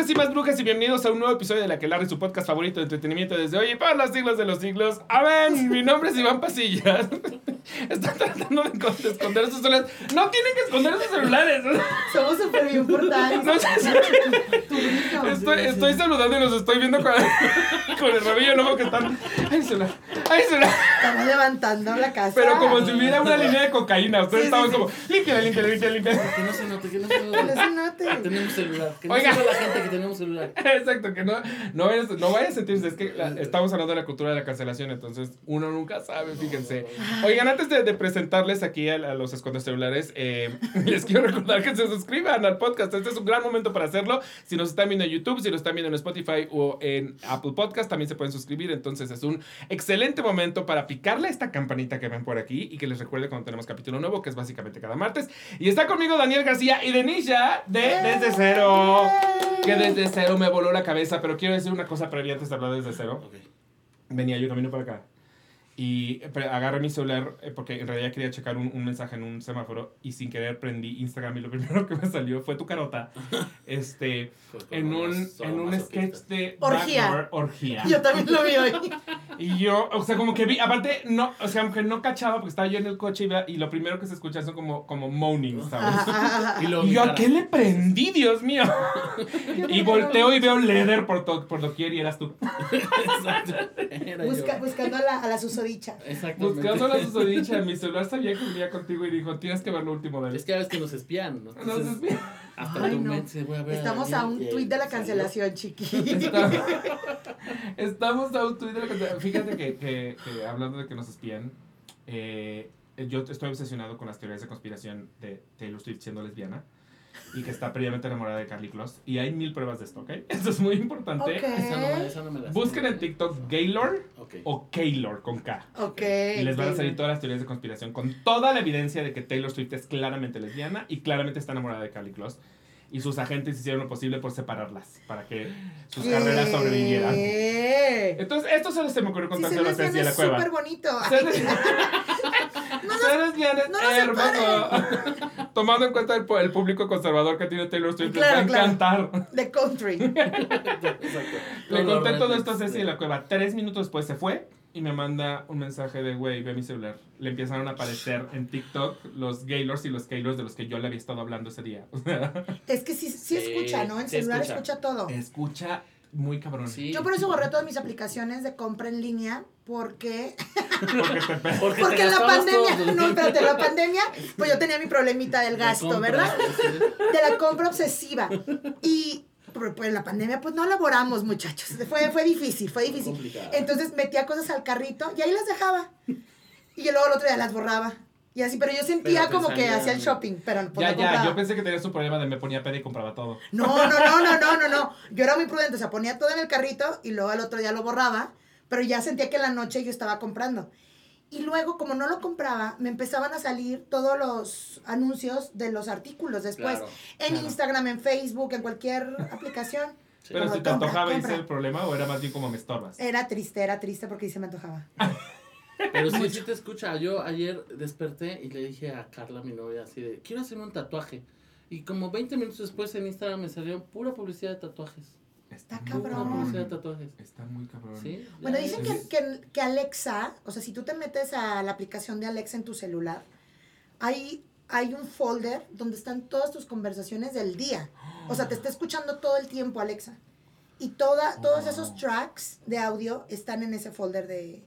brujas y más brujas y bienvenidos a un nuevo episodio de La que Larry, su podcast favorito de entretenimiento desde hoy y para los siglos de los siglos. Amén. Mi nombre es Iván Pasillas. Están tratando de con- de esconder sus celulares. No tienen que esconder sus celulares. Somos súper bien portados. No sé. Estoy, estoy saludando y los estoy viendo con, con el rabillo loco que están. Ay, celular. Ay, celular. Estamos levantando la casa. Pero como si hubiera una línea de cocaína. Ustedes Sí, estaban sí, sí. como, límpiala, límpiala, límpiala, límpiala. Que no se note, que no se Que no note. se note. Tenemos celular. Que no Oiga. sepa la gente que tenemos celular. Exacto, que no, no, vayas, no vayas a sentirse. Es que la- estamos hablando de la cultura de la cancelación, entonces uno nunca sabe, fíjense. Oigan, antes de, de presentarles aquí a, a los escondes celulares, eh, les quiero recordar que se suscriban al podcast. Este es un gran momento para hacerlo. Si nos están viendo en YouTube, si nos están viendo en Spotify o en Apple Podcast, también se pueden suscribir. Entonces es un excelente momento para picarle a esta campanita que ven por aquí y que les recuerde cuando tenemos capítulo nuevo, que es básicamente cada martes. Y está conmigo Daniel García y Denisha de Desde Cero. Que desde cero me voló la cabeza, pero quiero decir una cosa previa antes de hablar desde cero. Ok. Venía yo camino para acá y agarré mi celular eh, porque en realidad quería checar un, un mensaje en un semáforo y sin querer prendí Instagram y lo primero que me salió fue tu carota este en un, en un sketch de Orgía. Orgía. Yo también lo vi hoy. Y yo, o sea, como que vi, aparte, no, o sea, aunque no cachaba porque estaba yo en el coche y, vea- y lo primero que se escucha son como, como moaning, ¿sabes? Y luego Y yo, ¿a qué le prendí, Dios mío? y volteo y veo leather por, to- por doquier y eras tú. Exacto. Era Busca- buscando a la, a la susodicha. Exactamente. Buscando la susodicha, mi celular sabía que venía contigo y dijo, tienes que ver lo último de él. Es que a veces que nos espían. ¿no? Entonces, Entonces, hasta Ay, no. mente voy a ver. Estamos a un tuit de la salió. cancelación, chiqui. estamos a un tuit de la cosa- Fíjate que, que- que hablando de que nos espían, eh, yo estoy obsesionado con las teorías de conspiración de Taylor Swift siendo lesbiana y que está previamente enamorada de Carly Kloss. Y hay mil pruebas de esto, ¿ok? Eso es muy importante. Esa no, me- esa no me la. Busquen en TikTok Gaylord Ok. o Kaylor con K. Ok. Y les van a salir todas las teorías de conspiración con toda la evidencia de que Taylor Swift es claramente lesbiana y claramente está enamorada de Carly Kloss. Y sus agentes hicieron lo posible por separarlas para que sus carreras sobrevivieran. Entonces, esto solo se me ocurrió Sí, contárselo a se Ceci de la es cueva. súper bonito. Ser lesbiana es no hermoso. Tomando en cuenta el, público conservador que tiene Taylor Swift, les va a Claro, claro. encantar. De country. Exacto. Le conté todo esto a Ceci de la cueva. Tres minutos después se fue y me manda un mensaje de, güey, ve mi celular. Le empezaron a aparecer en TikTok los Gaylors y los Kaylors de los que yo le había estado hablando ese día. Es que sí, sí escucha, ¿no? En sí celular escucha. escucha todo. escucha muy cabrón. Sí. Yo por eso borré todas mis aplicaciones de compra en línea porque Porque te Porque, porque la pandemia, no, espérate, en la pandemia, pues yo tenía mi problemita del De gasto, ¿verdad? De la compra obsesiva. Y pero, pues en la pandemia pues no laboramos, muchachos. Fue fue difícil, fue difícil. Complicado. Entonces metía cosas al carrito y ahí las dejaba. Y luego el otro día las borraba. Y así, pero yo sentía Pero como que hacía el shopping, pero pues Ya, no ya, compraba. yo pensé que tenías un problema de me ponía peda y compraba todo. No, no, no, no, no, no, no. Yo era muy prudente, o sea, ponía todo en el carrito y luego al otro día lo borraba, pero ya sentía que en la noche yo estaba comprando. Y luego, como no lo compraba, me empezaban a salir todos los anuncios de los artículos después. Claro. en claro. Instagram, en Facebook, en cualquier aplicación. Sí. Pero si te compra, antojaba ese compra. el problema o era más bien como me estorbas. Era triste, era triste porque sí se me antojaba. Pero sí, sí te escucha. Yo ayer desperté y le dije a Carla, mi novia, así de, quiero hacerme un tatuaje. Y como 20 minutos después en Instagram me salió pura publicidad de tatuajes. Está cabrón. Tatuajes. Está muy cabrón. ¿Sí? Bueno, dicen que, que, que Alexa, o sea, si tú te metes a la aplicación de Alexa en tu celular, hay, hay un folder donde están todas tus conversaciones del día. O sea, te está escuchando todo el tiempo Alexa. Y toda, todos esos tracks de audio están en ese folder de,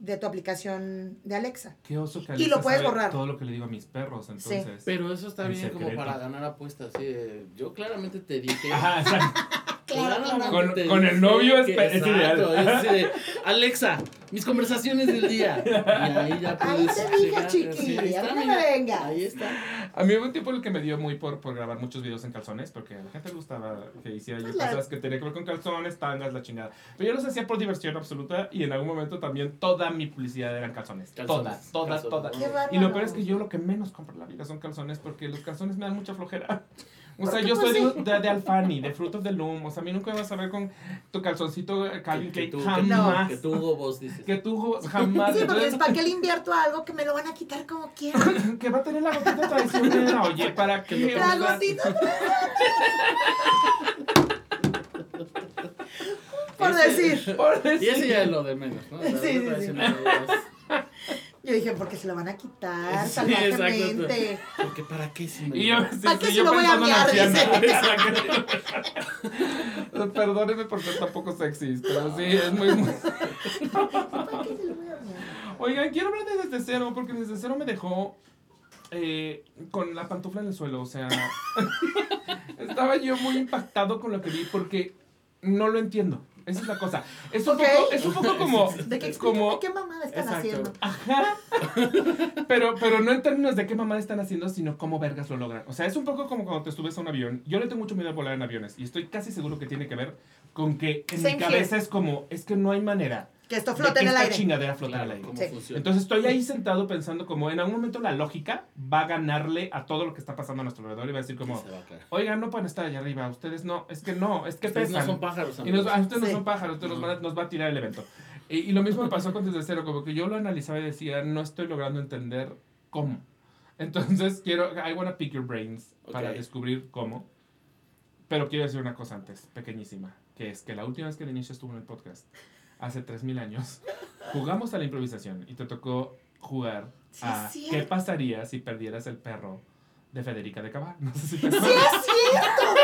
de tu aplicación de Alexa. Qué oso que Y lo Alexa puedes sabe borrar. todo lo que le digo a mis perros, entonces. Pero eso está En bien como secreto. para ganar apuestas. De, yo claramente te dije. Ajá. Con- te con el novio es que- es ideal. es Alexa, mis conversaciones del día. Y ahí ya Ahí puedes te dije, sí, ahí a está, mira, vengas. Ahí está. A mí hubo un tiempo en el que me dio muy por, por grabar muchos videos en calzones, porque a la gente le gustaba que hiciera yo Pues cosas que tenían que ver con calzones, tangas, la chingada. Pero yo los hacía por diversión absoluta y en algún momento también toda mi publicidad eran calzones. Calzones, todas, todas, calzones. todas. Qué. Y lo peor es que yo lo que menos compro en la vida son calzones porque los calzones me dan mucha flojera. O sea, yo soy de, de, de Alfani, de Fruit of the Loom. O sea, a mí nunca me vas a ver con tu calzoncito Calvin Que, Klein. tú, que, jamás. que tú, vos dices. Que tú jamás. Sí, porque es para qué le invierto a algo que me lo van a quitar como quieran. que va a tener la gotita traicionera. Oye, ¿para qué? Que lo La gotita. por decir. Por Y ese decir. ya es lo de menos, ¿no? Sí, sí, sí. Yo dije, porque se lo van a quitar Sí, salvajemente. Porque para qué si me... Y yo, sí, ¿Para qué si yo lo voy a pensando en miar? anciana. Dice. Exacto. Perdóneme por ser tan poco sexy, pero sí, es muy, muy... ¿Para qué se lo voy a? Oigan, quiero hablar de desde cero, porque desde cero me dejó eh, con la pantufla en el suelo, o sea... estaba yo muy impactado con lo que vi, porque no lo entiendo. Esa es la cosa. Es un, poco, es un poco como... De que como explícame qué mamada están Exacto. haciendo. Ajá. Pero, pero no en términos de qué mamá están haciendo, sino cómo vergas lo logran. O sea, es un poco como cuando te subes a un avión. Yo le tengo mucho miedo a volar en aviones. Y estoy casi seguro que tiene que ver con que en Same mi cabeza es como, es que no hay manera Que esto que en el esta aire. chingadera flote en el aire. cómo Sí. funciona. Entonces estoy ahí sentado pensando como en algún momento la lógica va a ganarle a todo lo que está pasando a nuestro alrededor y va a decir como, va oigan, no pueden estar allá arriba, ustedes no, es que no, es que Ustedes pesan. no son pájaros, Y nos, ah, ustedes Sí. no son pájaros, ustedes nos, van a- nos va a tirar el evento. Y, y lo mismo me pasó con Desde Cero, como que yo lo analizaba y decía, no estoy logrando entender cómo. Entonces quiero, I wanna pick your brains para Ok. descubrir cómo. Pero quiero decir una cosa antes, pequeñísima, que es que la última vez que Denisha estuvo en el podcast, hace 3000 años, jugamos a la improvisación y te tocó jugar Sí, a qué pasaría si perdieras el perro de Federica de Cabá. No sé si te ¡Sí es cierto,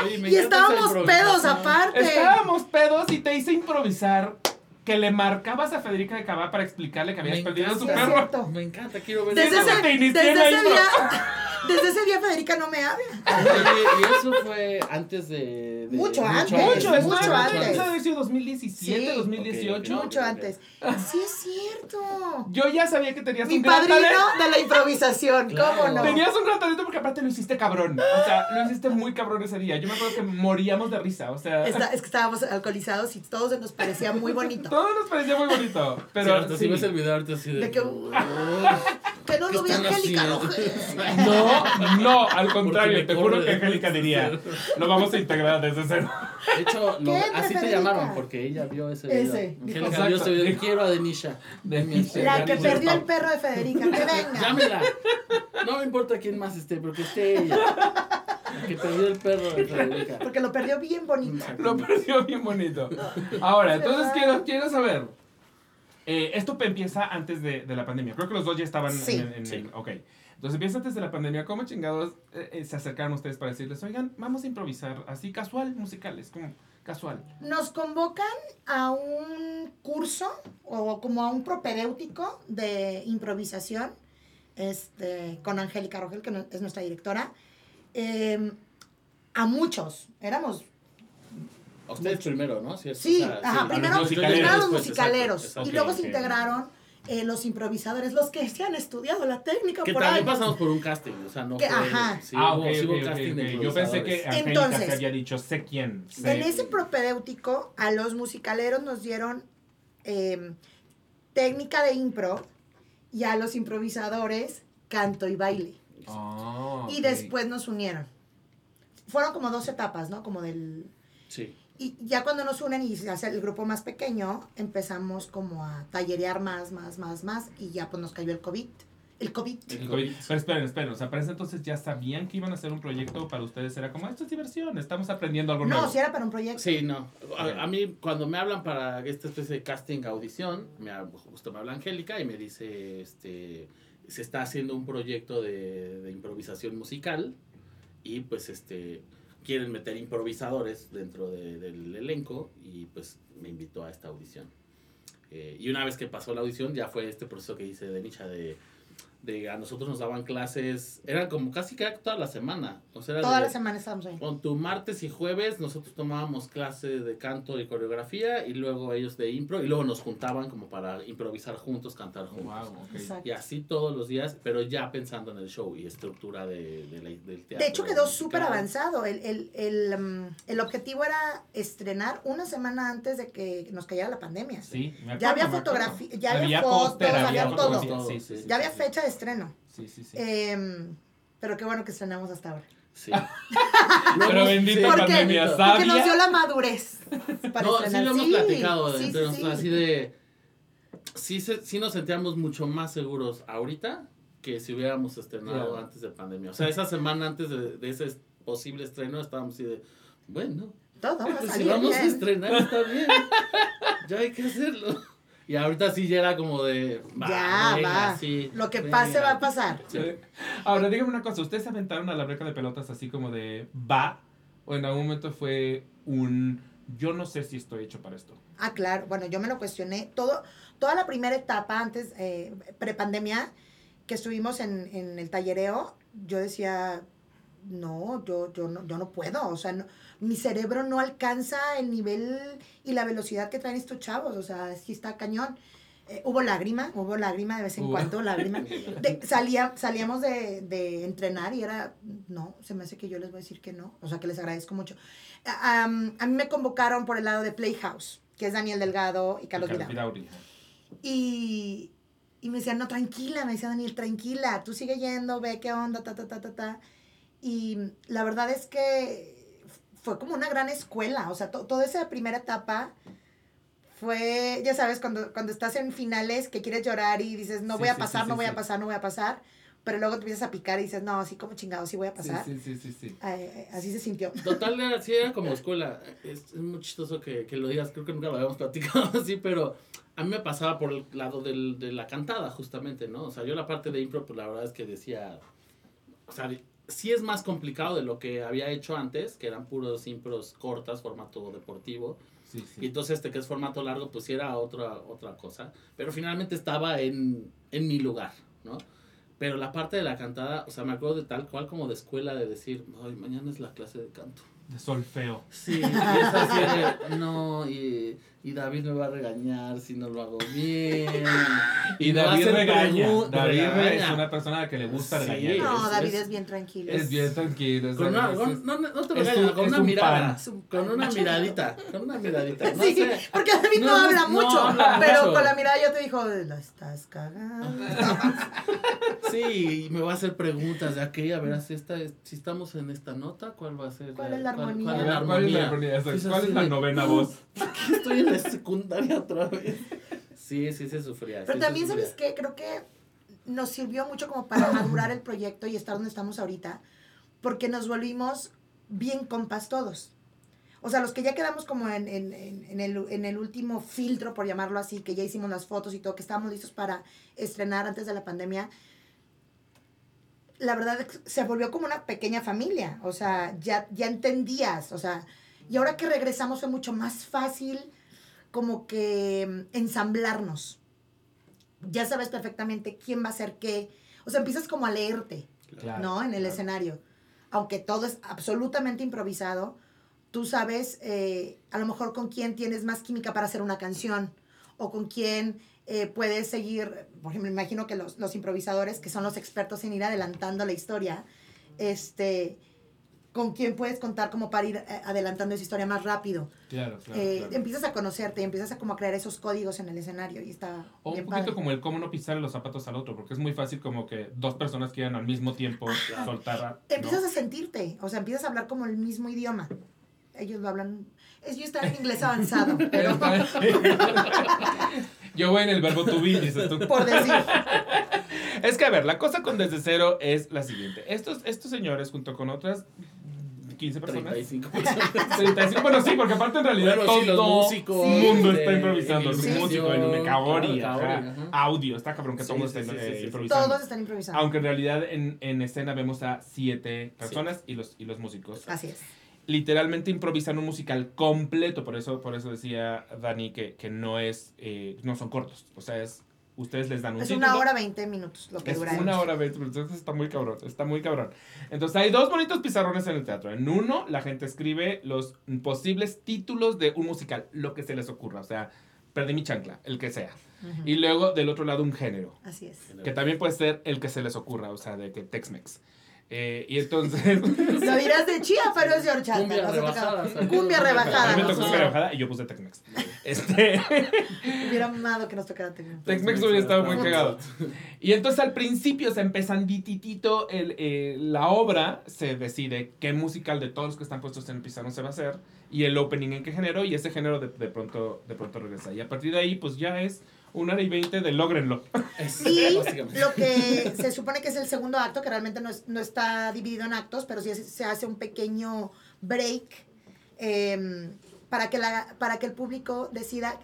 güey! Oye, Y estábamos pedos aparte. Estábamos pedos y te hice improvisar que le marcabas a Federica de Cabá para explicarle que habías Me perdido a su perro. Me encanta, quiero ver Desde ese, desde ese día, desde ese día Federica no me habla. Y eso fue antes de... de- Mucho antes, Mucho, es mucho antes. Eso debe ser 2017, Sí. 2018. Ok, ok. Mucho antes. Sí es cierto. Yo ya sabía que tenías Mi un gran padrino talento. de la improvisación, Claro. ¿cómo no? Tenías un gran talento porque aparte lo hiciste cabrón. O sea, lo hiciste muy cabrón ese día. Yo me acuerdo que moríamos de risa. O sea, Está- es que estábamos alcoholizados y todo se nos parecía muy bonito. todo nos parecía muy bonito. Pero Cierto, sí. el video ahorita así de... De que, Que no ¿qué lo Angélica. No, no, al contrario. Te juro que Angélica diría, lo vamos a integrar desde cero. De hecho, lo- ¿Qué, así te llamaron porque ella vio ese video. Ese. Angélica Exacto. vio ese video. Dijo- Quiero a Denisha. Denisha. La que perdió el perro de Federica, que venga. Llámela. No me importa quién más esté, pero que esté ella. La que perdió el perro de Federica. Porque lo perdió bien bonito. Lo perdió bien bonito. Ahora, Es entonces quiero, quiero saber. Eh, esto empieza antes de, de la pandemia. Creo que los dos ya estaban Sí. en, en- Sí. en- Ok. Entonces empieza antes de la pandemia. ¿Cómo chingados eh, eh, se acercaron ustedes para decirles, oigan, vamos a improvisar así casual, musicales, como casual? Nos convocan a un curso o como a un propedéutico de improvisación este, con Angélica Rogel, que no- es nuestra directora. Eh, a muchos, éramos A ustedes primero, ¿no? ¿Cierto? Sí, O sea, ajá, sí. primero, los musicaleros. primero los Después, musicaleros exacto, exacto. y luego se integraron eh, los improvisadores, los que se han estudiado la técnica Que por también años. pasamos por un casting, o sea, no Que- fue... ajá. Sí, ah, hubo, ok, sí hubo casting de. Yo pensé que Entonces, había dicho, sé quién. sé". En ese propedéutico, a los musicaleros nos dieron eh, técnica de impro y a los improvisadores canto y baile. Ah, Y después nos unieron. Fueron como dos etapas, ¿no? Como del... Sí. Y ya cuando nos unen y se hace el grupo más pequeño, empezamos como a tallerear más, más, más, más. Y ya pues nos cayó el COVID. El COVID. El COVID. Pero esperen, esperen. O sea, para ese entonces ya sabían que iban a hacer un proyecto para ustedes. Era como, esto es diversión, estamos aprendiendo algo nuevo. No, si era para un proyecto. Sí, no. A, a mí, cuando me hablan para esta especie de casting audición, me, justo me habla Angélica y me dice, este, se está haciendo un proyecto de, de improvisación musical y pues este quieren meter improvisadores dentro de- del elenco y pues me invitó a esta audición. Eh, y una vez que pasó la audición ya fue este proceso que hice de Nicha de, de a nosotros nos daban clases, eran como casi que toda la semana. O sea, era Toda de- la semana estábamos ahí. con tu martes y jueves nosotros tomábamos clase de canto y coreografía y luego ellos de impro y luego nos juntaban como para improvisar juntos, cantar juntos. Wow. Y así todos los días, pero ya pensando en el show y estructura de, de la- del teatro. De hecho, quedó súper avanzado. El, el, el, mm, el objetivo era estrenar una semana antes de que nos cayera la pandemia. Sí, me acuerdo, Ya había fotografía, ya había fotos, póster, había todo. fotografía, Sí, sí, sí, Ya había sí. fecha de estreno. Sí, sí, sí. Em, pero qué bueno que estrenamos hasta ahora. Sí. Pero bendita ¿Por qué? pandemia, Porque sabia. nos dio la madurez para No, sí estrenar. lo hemos platicado sí, entre sí, nosotros, sí. así de... Sí, se- sí nos sentíamos mucho más seguros ahorita que si hubiéramos estrenado Claro. antes de pandemia. O sea, esa semana antes de, de ese posible estreno estábamos así de, bueno, Todo va a Pues si salir vamos a bien. estrenar, está bien. Ya hay que hacerlo. Y ahorita sí ya era como de. Ya, venga, va. sí, Lo que venga. pase va a pasar. Sí. Ahora, dígame una cosa, ¿ustedes se aventaron a la breca de pelotas así como de va? ¿O en algún momento fue un yo no sé si estoy hecho para esto? Ah, claro. Bueno, yo me lo cuestioné. Todo, toda la primera etapa antes, eh, prepandemia, que estuvimos en, en el tallereo, yo decía, no, yo, yo, no, yo no puedo. O sea, no- mi cerebro no alcanza el nivel y la velocidad que traen estos chavos. O sea, sí está cañón. Eh, hubo lágrima, hubo lágrima de vez en cuando, lágrima. De- salía, salíamos de, de entrenar y era, no, se me hace que yo les voy a decir que no. O sea, que les agradezco mucho. A, am, a mí me convocaron por el lado de Playhouse, que es Daniel Delgado y Carlos. Vidauri. Y, y me decían, no, tranquila, me decía Daniel, tranquila, tú sigue yendo, ve qué onda, ta, ta, ta, ta, ta. Y la verdad es que fue como una gran escuela, o sea, to- toda esa primera etapa fue, ya sabes, cuando, cuando estás en finales que quieres llorar y dices, no Sí, voy a pasar, sí, no sí, voy sí. a pasar, no voy a pasar, pero luego te empiezas a picar y dices, no, así como chingado, sí voy a pasar. sí, sí, sí, sí. Ay, así se sintió. Total, era, sí, era como escuela. Es, es muy chistoso que, que lo digas, creo que nunca lo habíamos platicado así, pero a mí me pasaba por el lado del, de la cantada, justamente, ¿no? O sea, yo la parte de impro, pues la verdad es que decía, o sea, sí es más complicado de lo que había hecho antes, que eran puros impros cortas, formato deportivo. Sí, Y entonces este que es formato largo, pues sí era otra, otra cosa. Pero finalmente estaba en, en mi lugar, ¿no? Pero la parte de la cantada, o sea, me acuerdo de tal cual como de escuela, de decir, ay, mañana es la clase de canto. De solfeo. Sí, y es así de, no, y, y David me va a regañar si no lo hago bien. Y David regaña. David regaña. es una persona a la que le gusta Sí. regañar. No, David es- es bien tranquilo. Es bien tranquilo. Con una, con- no, te regaña, un- con una un mirada. Con una miradita. Con una miradita. No sí, sé. porque David no, habla no mucho, habla pero mucho. con la mirada ya te dijo, la estás cagando. Sí, y me va a hacer preguntas de aquella, a ver, si, esta, es- si estamos en esta nota, ¿cuál va a ser? ¿Cuál es la armonía? ¿Cuál, es la ¿Cuál es la armonía? ¿Cuál es la novena voz? Estoy en la secundaria otra vez. Sí, sí se sufría. Pero sí también, sufría. ¿sabes qué? Creo que nos sirvió mucho como para madurar el proyecto y estar donde estamos ahorita, porque nos volvimos bien compas todos. O sea, los que ya quedamos como en, en, en, en el, en el último filtro, por llamarlo así, que ya hicimos las fotos y todo, que estábamos listos para estrenar antes de la pandemia, la verdad se volvió como una pequeña familia. O sea, ya, ya entendías. O sea, y ahora que regresamos fue mucho más fácil como que mm, ensamblarnos. Ya sabes perfectamente quién va a hacer qué. O sea, empiezas como a leerte. Claro, ¿no? En el claro. escenario. Aunque todo es absolutamente improvisado, tú sabes eh, a lo mejor con quién tienes más química para hacer una canción o con quién eh, puedes seguir, por ejemplo, me imagino que los, los improvisadores, que son los expertos en ir adelantando la historia, este, con quién puedes contar como para ir eh, adelantando esa historia más rápido. Claro, claro, Eh, claro. Empiezas a conocerte y empiezas a como a crear esos códigos en el escenario y está O un poquito padre. como el cómo no pisar los zapatos al otro, porque es muy fácil como que dos personas quieran al mismo tiempo soltar. a- ¿no? empiezas a sentirte, o sea, empiezas a hablar como el mismo idioma. Ellos lo hablan, ellos están en inglés avanzado, pero Yo voy en el verbo to be, dices tú. por decir, Es que, a ver, la cosa con Desde Cero es la siguiente. Estos, estos señores, junto con otras 15 personas. 35 personas. 35, bueno, sí, porque aparte en realidad Bueno, sí, los todo músicos, el mundo está improvisando. El iluminación, músico, ajá. audio. Está cabrón que Sí, todos sí, estén sí, eh, improvisando. todos están improvisando. Aunque en realidad en, en escena vemos a siete personas y, los, y los músicos. Así es. Literalmente improvisan un musical completo, por eso, por eso decía Dani que, que no es, eh, no son cortos. O sea, es, ustedes les dan un Es título. una hora 20 minutos lo que Es dura. una hora veinte minutos, entonces está muy cabrón, está muy cabrón. Entonces hay dos bonitos pizarrones en el teatro. En uno, la gente escribe los posibles títulos de un musical, lo que se les ocurra. O sea, perdí mi chancla, el que sea. Ujú. Y luego, del otro lado, un género, Así es. que también puede ser el que se les ocurra, o sea, de que Tex-Mex. Eh, y entonces... Lo dirás de chía, pero es de horchata. Cumbia rebajada, Cumbia rebajada. a mí me tocó cumbia rebajada y yo puse Tex-Mex. Este... Hubiera amado que nos tocara Tex-Mex. Tex-Mex hubiera estado muy cagado. Y entonces al principio, se empezandititito el, eh, la obra, se decide qué musical de todos los que están puestos en el pizarrón se va a hacer y el opening en qué género y ese género de, de pronto, de pronto regresa. Y a partir de ahí, pues ya es una hora y veinte de logrenlo. Básicamente. lo que se supone que es el segundo acto, que realmente no, es- no está dividido en actos, pero sí es- se hace un pequeño break em, para, que la, para que el público decida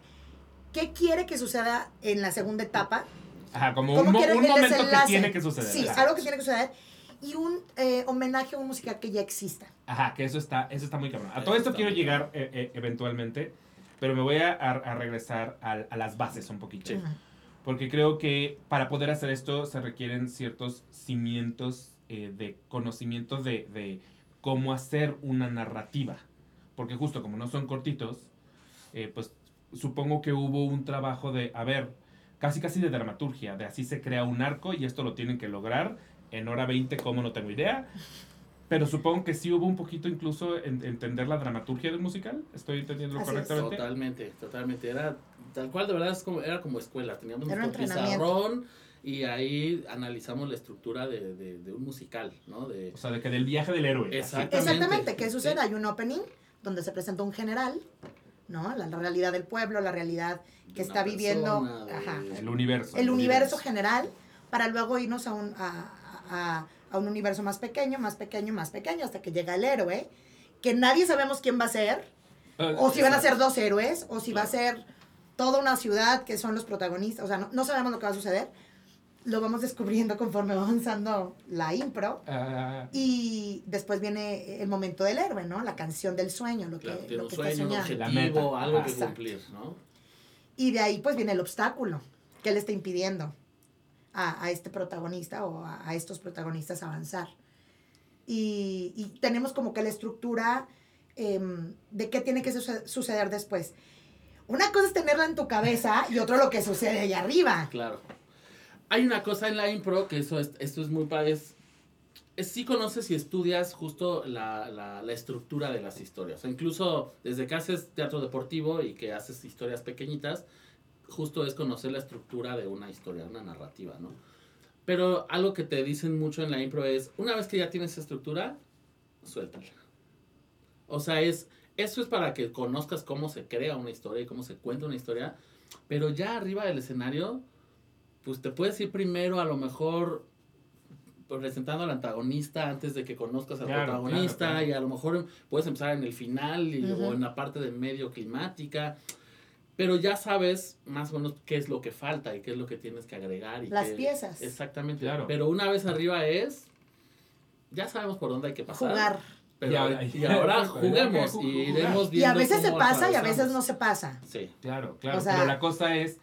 qué quiere que suceda en la segunda etapa. Ajá, como ¿Cómo un, mo- momento que tiene que suceder. Sí, Ajá. algo que tiene que suceder. Y un eh, homenaje a un musical que ya exista. Ajá, que eso está, eso está muy cabrón. A todo esto quiero llegar eh, eh, eventualmente, pero me voy a, a- a regresar al- a, las bases un poquito. Sí. Porque creo que para poder hacer esto se requieren ciertos cimientos eh, de conocimiento de, de cómo hacer una narrativa. Porque justo como no son cortitos, eh, pues supongo que hubo un trabajo de, a ver, casi casi de dramaturgia, de así se crea un arco y esto lo tienen que lograr en hora 20, como no tengo idea. Pero supongo que sí hubo un poquito incluso en entender la dramaturgia del musical. ¿Estoy entendiendo Así es. correctamente? Totalmente, totalmente. Era tal cual, de verdad, es como, era como escuela. Teníamos Era un nuestro pizarrón y ahí analizamos la estructura de, de, de un musical, ¿no? De, O sea, de que del viaje del héroe. Exactamente, ¿qué Sí. sucede? Hay un opening donde se presenta un general, ¿no? La, la realidad del pueblo, la realidad que está viviendo, persona, de- ajá, El universo. el universo general, para luego irnos a un, a, a- a un universo más pequeño, más pequeño, más pequeño, hasta que llega el héroe, que nadie sabemos quién va a ser, Eh, o si van a ser dos héroes, o si va a ser toda una ciudad que son los protagonistas, o sea, no, no sabemos lo que va a suceder, lo vamos descubriendo conforme va avanzando la impro. ah, Y después viene el momento del héroe, ¿no? La canción del sueño, lo que, Claro, tiene lo un que sueño. La objetivo, meta. algo que cumplir, ¿no? Y de ahí pues viene el obstáculo que le está impidiendo a, a este protagonista o a, estos protagonistas avanzar. Y, y tenemos como que la estructura em, de qué tiene que suce- suceder después. Una cosa es tenerla en tu cabeza y otro lo que sucede allá arriba. Claro. Hay una cosa en la impro que eso es, esto es muy padre. Es, es si conoces y estudias justo la, la, estructura de las historias. O incluso desde que haces teatro deportivo y que haces historias pequeñitas, justo es conocer la estructura de una historia, una narrativa, ¿no? Pero algo que te dicen mucho en la impro es, una vez que ya tienes esa estructura, suéltala. O sea, es, eso es para que conozcas cómo se crea una historia y cómo se cuenta una historia, pero ya arriba del escenario, pues te puedes ir primero a lo mejor presentando al antagonista antes de que conozcas al Claro, protagonista claro, claro. y a lo mejor puedes empezar en el final y- o en la parte de medio climática, pero ya sabes más o menos qué es lo que falta y qué es lo que tienes que agregar. Y Las qué- piezas. Exactamente. Claro. Pero una vez arriba es, ya sabemos por dónde hay que pasar. Jugar. Pero, Y ahora- y ahora juguemos Ju- y iremos Y a viendo veces se pasa y a veces no se pasa. Sí. Claro, claro. O sea- pero la cosa es,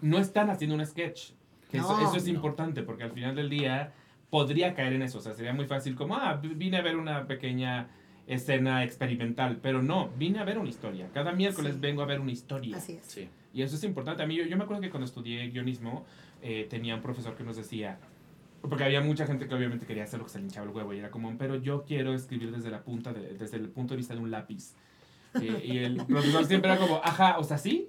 no están haciendo un sketch. Que eso, No. eso es No. importante, porque al final del día podría caer en eso. O sea, sería muy fácil como, ah, vine a ver una pequeña escena experimental. Pero no, vine a ver una historia. Cada miércoles Sí. vengo a ver una historia. Así es. Sí. Y eso es importante. A mí, yo, yo me acuerdo que cuando estudié guionismo, eh, tenía un profesor que nos decía, porque había mucha gente que obviamente quería hacer lo que se le hinchaba el huevo y era como, pero yo quiero escribir desde la punta, de- desde el punto de vista de un lápiz. Eh, y el profesor siempre era como, ajá, o sea, sí.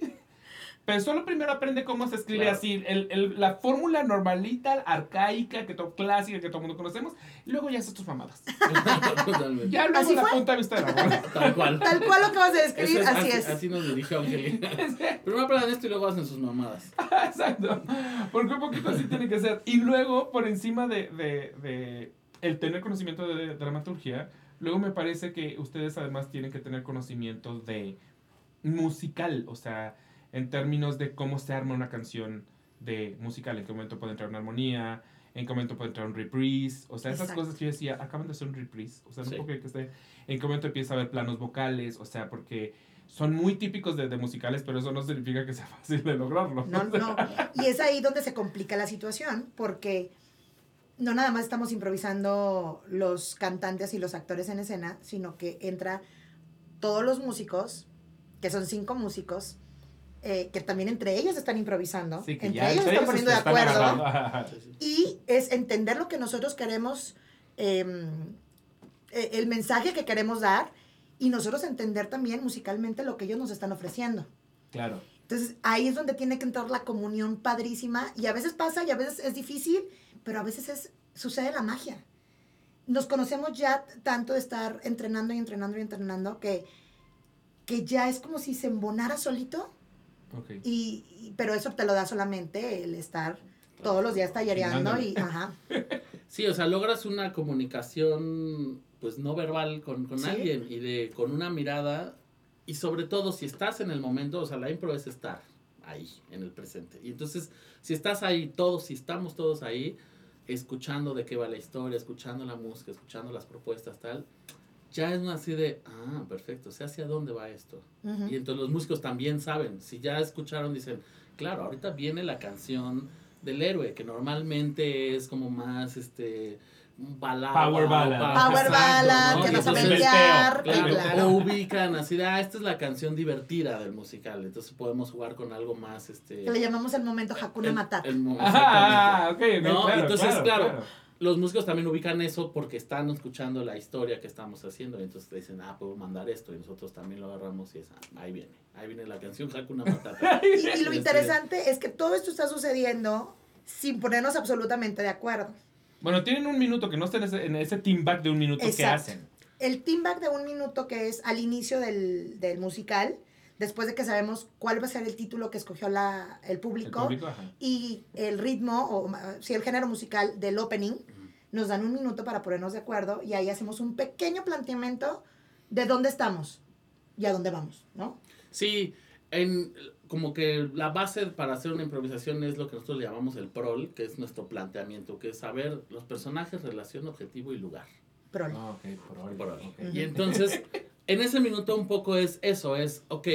Pero solo primero aprende cómo se escribe Claro. así, el, el- la fórmula normalita, arcaica, que to, clásica, que todo el mundo conocemos, y luego ya haces tus mamadas. Totalmente. Ya luego Así la fue. punta de vista de la bola. Tal cual. Tal cual lo acabas de describir, es- así es. Así nos dirigió Angelina. Primero aprendan esto y luego hacen sus mamadas. Exacto. Porque un poquito así tiene que ser. Y luego, por encima de, de- de el tener conocimiento de dramaturgia, luego me parece que ustedes además tienen que tener conocimiento de musical, o sea, en términos de cómo se arma una canción de musical, en qué momento puede entrar una armonía, en qué momento puede entrar un reprise, o sea, esas Exacto. cosas que yo decía, acaban de hacer un reprise, o sea, no Sí. puedo creer que esté, en qué momento empieza a haber planos vocales, o sea, porque son muy típicos de, de musicales, pero eso no significa que sea fácil de lograrlo. No, no. Y es ahí donde se complica la situación, porque no nada más estamos improvisando los cantantes y los actores en escena, sino que entra todos los músicos, que son cinco músicos, eh, que también entre ellos están improvisando, Sí, que entre ya ellos se están poniendo de acuerdo, y es entender lo que nosotros queremos, eh, eh, el mensaje que queremos dar, y nosotros entender también musicalmente lo que ellos nos están ofreciendo. Claro. Entonces ahí es donde tiene que entrar la comunión padrísima y a veces pasa y a veces es difícil, pero a veces es, sucede la magia. Nos conocemos ya tanto de estar entrenando y entrenando y entrenando que, que ya es como si se embonara solito, Ok. y, y- pero eso te lo da solamente el estar todos los días tallereando y, ajá, Sí, o sea, logras una comunicación pues no verbal con, con Sí. alguien y de con una mirada y sobre todo si estás en el momento, o sea, la impro es estar ahí en el presente. Y entonces, si estás ahí todos, si estamos todos ahí escuchando de qué va la historia, escuchando la música, escuchando las propuestas tal, ya es una así de, ah, perfecto, sé hacia dónde va esto. Ujú. Y entonces los músicos también saben, si ya escucharon, dicen, claro, ahorita viene la canción del héroe, que normalmente es como más, este, balada. Power ballad. Power ballad, ¿no? que vas a entonces- ventear, Claro, claro. o ubican así de, ah, esta es la canción divertida del musical, entonces podemos jugar con algo más, este... Que le llamamos el momento Hakuna el- Matata. el mo- Ah, ok, No, claro, entonces, claro, claro. Los músicos también ubican eso porque están escuchando la historia que estamos haciendo. Y entonces te dicen, ah, puedo mandar esto. Y nosotros también lo agarramos y es, ah, ahí viene. Ahí viene la canción Hakuna Matata. Y, y lo Sí. interesante es que todo esto está sucediendo sin ponernos absolutamente de acuerdo. Bueno, tienen un minuto que no estén en ese, en ese team back de un minuto que hacen. El team back de un minuto que es al inicio del, del musical, después de que sabemos cuál va a ser el título que escogió la, el El público, y el ritmo, o si el género musical del opening, nos dan un minuto para ponernos de acuerdo y ahí hacemos un pequeño planteamiento de dónde estamos y a dónde vamos, ¿no? Sí, en, como que la base para hacer una improvisación es lo que nosotros le llamamos el prol, que es nuestro planteamiento, que es saber los personajes, relación, objetivo y lugar. Pero Ah, ok, por hoy. Por hoy. ok. Y entonces, en ese minuto un poco es eso, es, ok,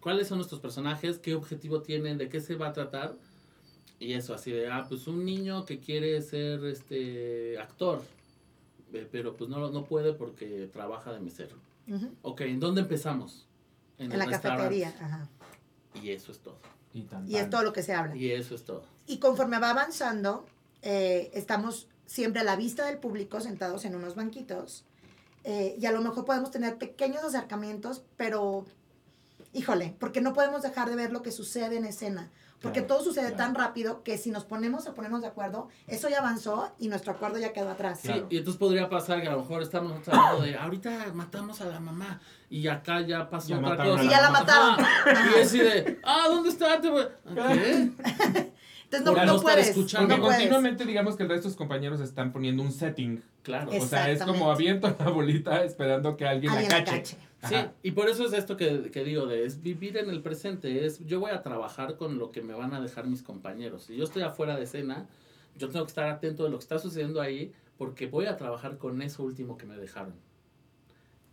¿cuáles son nuestros personajes? ¿Qué objetivo tienen? ¿De qué se va a tratar? Y eso, así de, ah, pues un niño que quiere ser este actor, eh, pero pues no, no puede porque trabaja de mesero. Ujú. Ok, ¿en dónde empezamos? en la cafetería. Ajá. Y eso es todo. Y, tan, Y es todo lo que se habla. Y eso es todo. Y conforme va avanzando, eh, estamos siempre a la vista del público, sentados en unos banquitos. Eh, y a lo mejor podemos tener pequeños acercamientos, pero, híjole, porque no podemos dejar de ver lo que sucede en escena. Porque Claro, todo sucede claro. tan rápido que si nos ponemos a ponernos de acuerdo, eso ya avanzó y nuestro acuerdo ya quedó atrás. Sí, Claro. y entonces podría pasar que a lo mejor estamos hablando de, ahorita matamos a la mamá, y acá ya pasó Ya otra cosa. Y ya la mamá. mataron. Ajá. Y así de, ah, ¿dónde está? ¿Qué? Entonces no, no puedes. escuchando. Porque No puedes. continuamente digamos que el resto de sus compañeros están poniendo un setting. Claro. O sea, es como aviento la bolita esperando que alguien, Alguien la la cache. cache. Sí, y por eso es esto que, que digo, de es vivir en el presente, es yo voy a trabajar con lo que me van a dejar mis compañeros. Si yo estoy afuera de escena, yo tengo que estar atento de lo que está sucediendo ahí, porque voy a trabajar con eso último que me dejaron.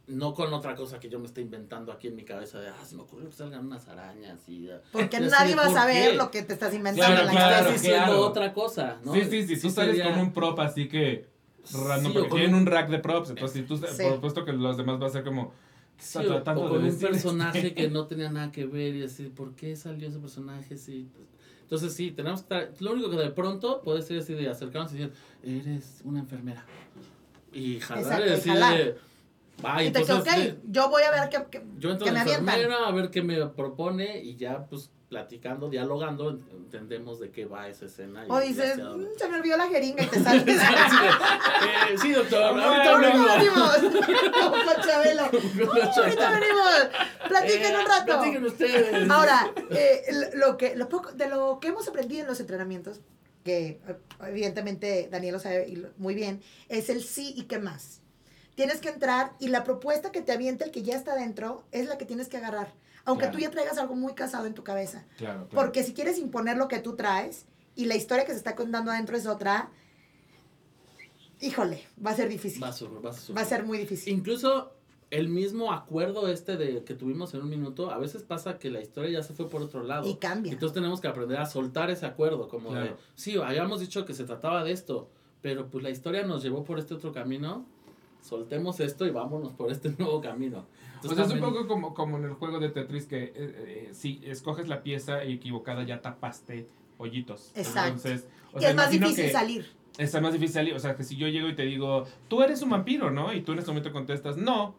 No con otra cosa que yo me esté inventando aquí en mi cabeza de, ah, se me ocurrió que salgan unas arañas y... Porque nadie de, va a ¿por saber qué? lo que te estás inventando Claro, en la claro, Estás diciendo claro. otra cosa, ¿no? Sí, sí, sí, tú sales sería- con un prop así que random, Sí, porque con tienen un- un rack de props, entonces si tú, Sí. por supuesto que los demás va a ser como, Sí, o, o de con un personaje este, que no tenía nada que ver y así, ¿por qué salió ese personaje? Sí, pues, entonces sí, tenemos que estar, lo único que de pronto puede ser así de acercarnos y decir, eres una enfermera. Y jalar Exacto, y decir, va, Y te dice, entonces, ok, sí, yo voy a ver qué, qué- yo entro que me enfermera a ver qué me propone y ya pues platicando, dialogando, ent- entendemos de qué va esa escena. O dices, hacia dónde. "Mm, se me olvidó la jeringa y te sales. De, "Eh, sí, doctor, ahorita Ahorita vengo". venimos. Con Chabelo. Ahorita venimos. Platiquen Eh, un rato. Platiquen ustedes. Ahora, eh, lo que, lo poco, de lo que hemos aprendido en los entrenamientos, que eh, evidentemente Daniel lo sabe muy bien, es el sí y qué más. Tienes que entrar y la propuesta que te avienta el que ya está dentro es la que tienes que agarrar. Aunque Claro. tú ya traigas algo muy casado en tu cabeza. Claro, claro. Porque si quieres imponer lo que tú traes y la historia que se está contando adentro es otra, híjole, va a ser difícil. Va a sufrir, va a sufrir. Va a ser muy difícil. Incluso el mismo acuerdo este de que tuvimos en un minuto, a veces pasa que la historia ya se fue por otro lado. Y cambia. Entonces tenemos que aprender a soltar ese acuerdo, como de, sí, habíamos dicho que se trataba de esto, pero pues la historia nos llevó por este otro camino, soltemos esto y vámonos por este nuevo camino. Pues Entonces, es un poco como, como en el juego de Tetris que eh, eh, si escoges la pieza equivocada ya tapaste hoyitos. Exacto. Entonces, o que sea, es más difícil que salir. Está más difícil salir. O sea, que si yo llego y te digo, tú eres un vampiro, ¿no? Y tú en este momento contestas, no.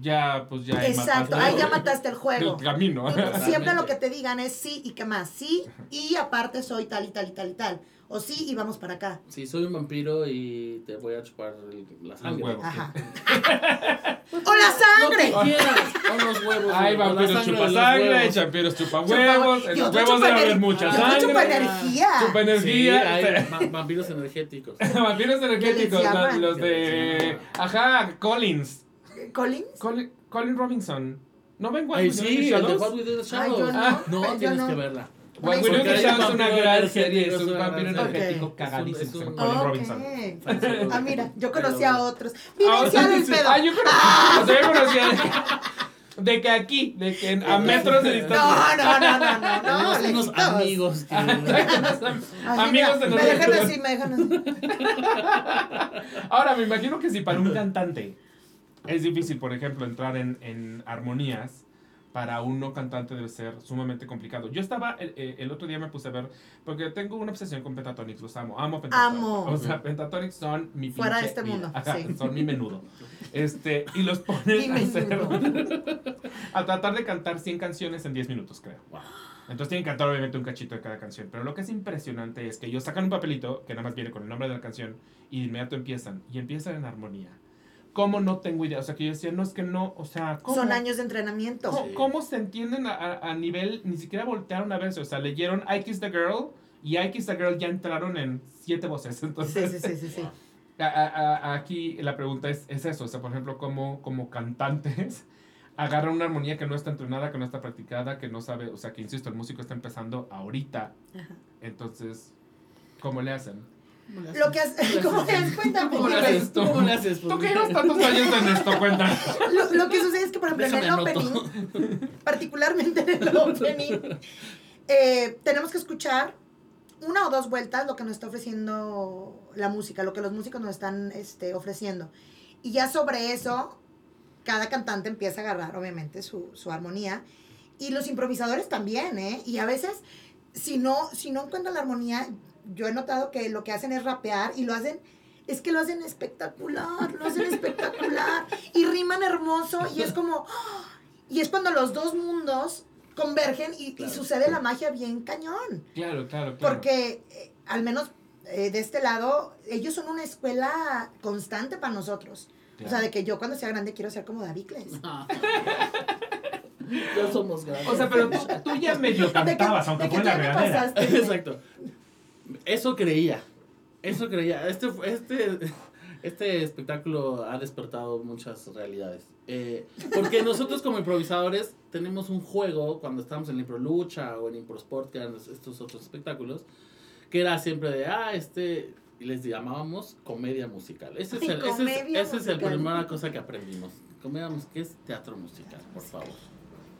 ya, pues ya. Exacto, ahí ya mataste el juego. El camino. Siempre lo que te digan es sí y qué más, sí y aparte soy tal y tal y tal y tal. O sí y vamos para acá. Sí, soy un vampiro y te voy a chupar el- la sangre. Ajá. ¡O la sangre! quieras, o los huevos. Hay vampiros chupa sangre, hay huevos. champiros chupa huevos. En los huevos chupa debe haber mucha sangre. chupa energía. Chupa Sí, energía. hay vampiros energéticos. Vampiros energéticos, los de. Ajá, Collins. ¿Collins? Colin, Colin Robinson. ¿No ven What Ay, sí, the el de? What We the Shadows. yo no, Ah, no, yo tienes no. que verla. Hay Shadows es una gran serie, es un vampiro energético cagadísimo. Colin. Robinson. Ah, mira, yo conocía a otros. Vivencial Ahora el sí. pedo. Ah, yo conocí- o sea, yo conocía de, de que aquí, de que a metros de distancia. No, no, no, no, no, no. Tenemos unos amigos Amigos de Me dejan así, me dejan así. Ahora, me imagino que si para un cantante es difícil, por ejemplo, entrar en, en armonías, para un no cantante debe ser sumamente complicado. Yo estaba, el, eh, el otro día me puse a ver, porque tengo una obsesión con Pentatonix, los amo, amo Pentatonix. Amo. O sea, Pentatonix son mi Fuera de este mundo, Ajá, sí. Son mi menudo. Este, y los ponen a hacer, a tratar de cantar 100 canciones en 10 minutos, creo. Wow. Entonces tienen que cantar obviamente un cachito de cada canción. Pero lo que es impresionante es que ellos sacan un papelito que nada más viene con el nombre de la canción y de inmediato empiezan. Y empiezan en armonía. ¿Cómo no tengo idea? O sea, que yo decía, no es que no, o sea, ¿cómo? Son años de entrenamiento. ¿Cómo, Sí. cómo se entienden a, a- a nivel, ni siquiera voltearon a verse? O sea, leyeron I Kiss the Girl y I Kiss the Girl ya entraron en siete voces. Sí, Entonces, sí, sí, sí, sí. a- a- a- aquí la pregunta es, es eso. O sea, por ejemplo, ¿cómo como cantantes agarran una armonía que no está entrenada, que no está practicada, que no sabe, o sea, que insisto, el músico está empezando ahorita. Ajá. Entonces, ¿cómo le hacen? Lo que haces, ¿cómo te das cuenta? ¿Cómo le haces tú? ¿Cómo le haces? ¿Tú que llevas tantos años en esto? Cuenta. Lo, lo que sucede es que, por ejemplo, en el opening, particularmente en el opening, eh, tenemos que escuchar una o dos vueltas lo que nos está ofreciendo la música, lo que los músicos nos están este, ofreciendo. Y ya sobre eso, cada cantante empieza a agarrar, obviamente, su, su armonía. Y los improvisadores también, ¿eh? Y a veces, si no, si no encuentran la armonía, yo he notado que lo que hacen es rapear y lo hacen, es que lo hacen espectacular, lo hacen espectacular. Y riman hermoso y es como, ¡ah! y es cuando los dos mundos convergen y, y Claro. sucede la magia bien cañón. Claro, claro, claro. Porque, eh, al menos eh, de este lado, ellos son una escuela constante para nosotros. O sea, de que yo cuando sea grande quiero ser como David Clays. Ya somos grandes. O sea, pero tú, tú ya medio ¿De qué- cantabas, aunque fue la regadera. pasaste? Exacto. Eso creía. Eso creía. Este, este, este espectáculo ha despertado muchas realidades. Eh, porque nosotros como improvisadores tenemos un juego cuando estamos en Impro Lucha o en Impro Sport, que eran estos otros espectáculos, que era siempre de, ah, este, y les llamábamos comedia musical. Ese es el, ese es, musical. primera cosa que aprendimos. Comedia musical, que es teatro musical, por favor.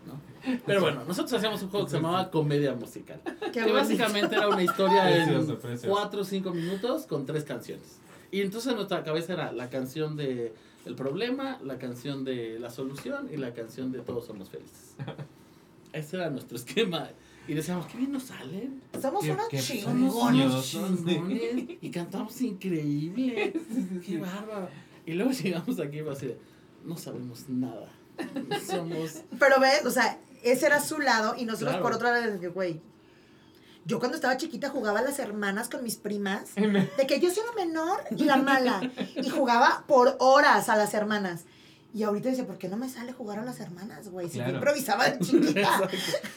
¿No? Pero bueno, nosotros hacíamos un juego que se llamaba comedia musical. Qué que básicamente era una historia Precioso, en precioso. 4 o 5 minutos con tres canciones. Y entonces en nuestra cabeza era la canción de el problema, la canción de la solución y la canción de todos somos felices. Ese era nuestro esquema. Y decíamos, qué bien nos salen. Somos unos chingones. chingones y cantamos increíble. Qué bárbaro. Y luego llegamos aquí y fue así no sabemos nada. Somos... Pero ves, o sea, ese era su lado y nosotros Claro. por otra vez, que, güey. Yo cuando estaba chiquita jugaba a las hermanas con mis primas, de que yo soy la menor y la mala. Y jugaba por horas a las hermanas. Y ahorita dice, ¿por qué no me sale jugar a las hermanas, güey? Si yo Claro. improvisaba de chiquita.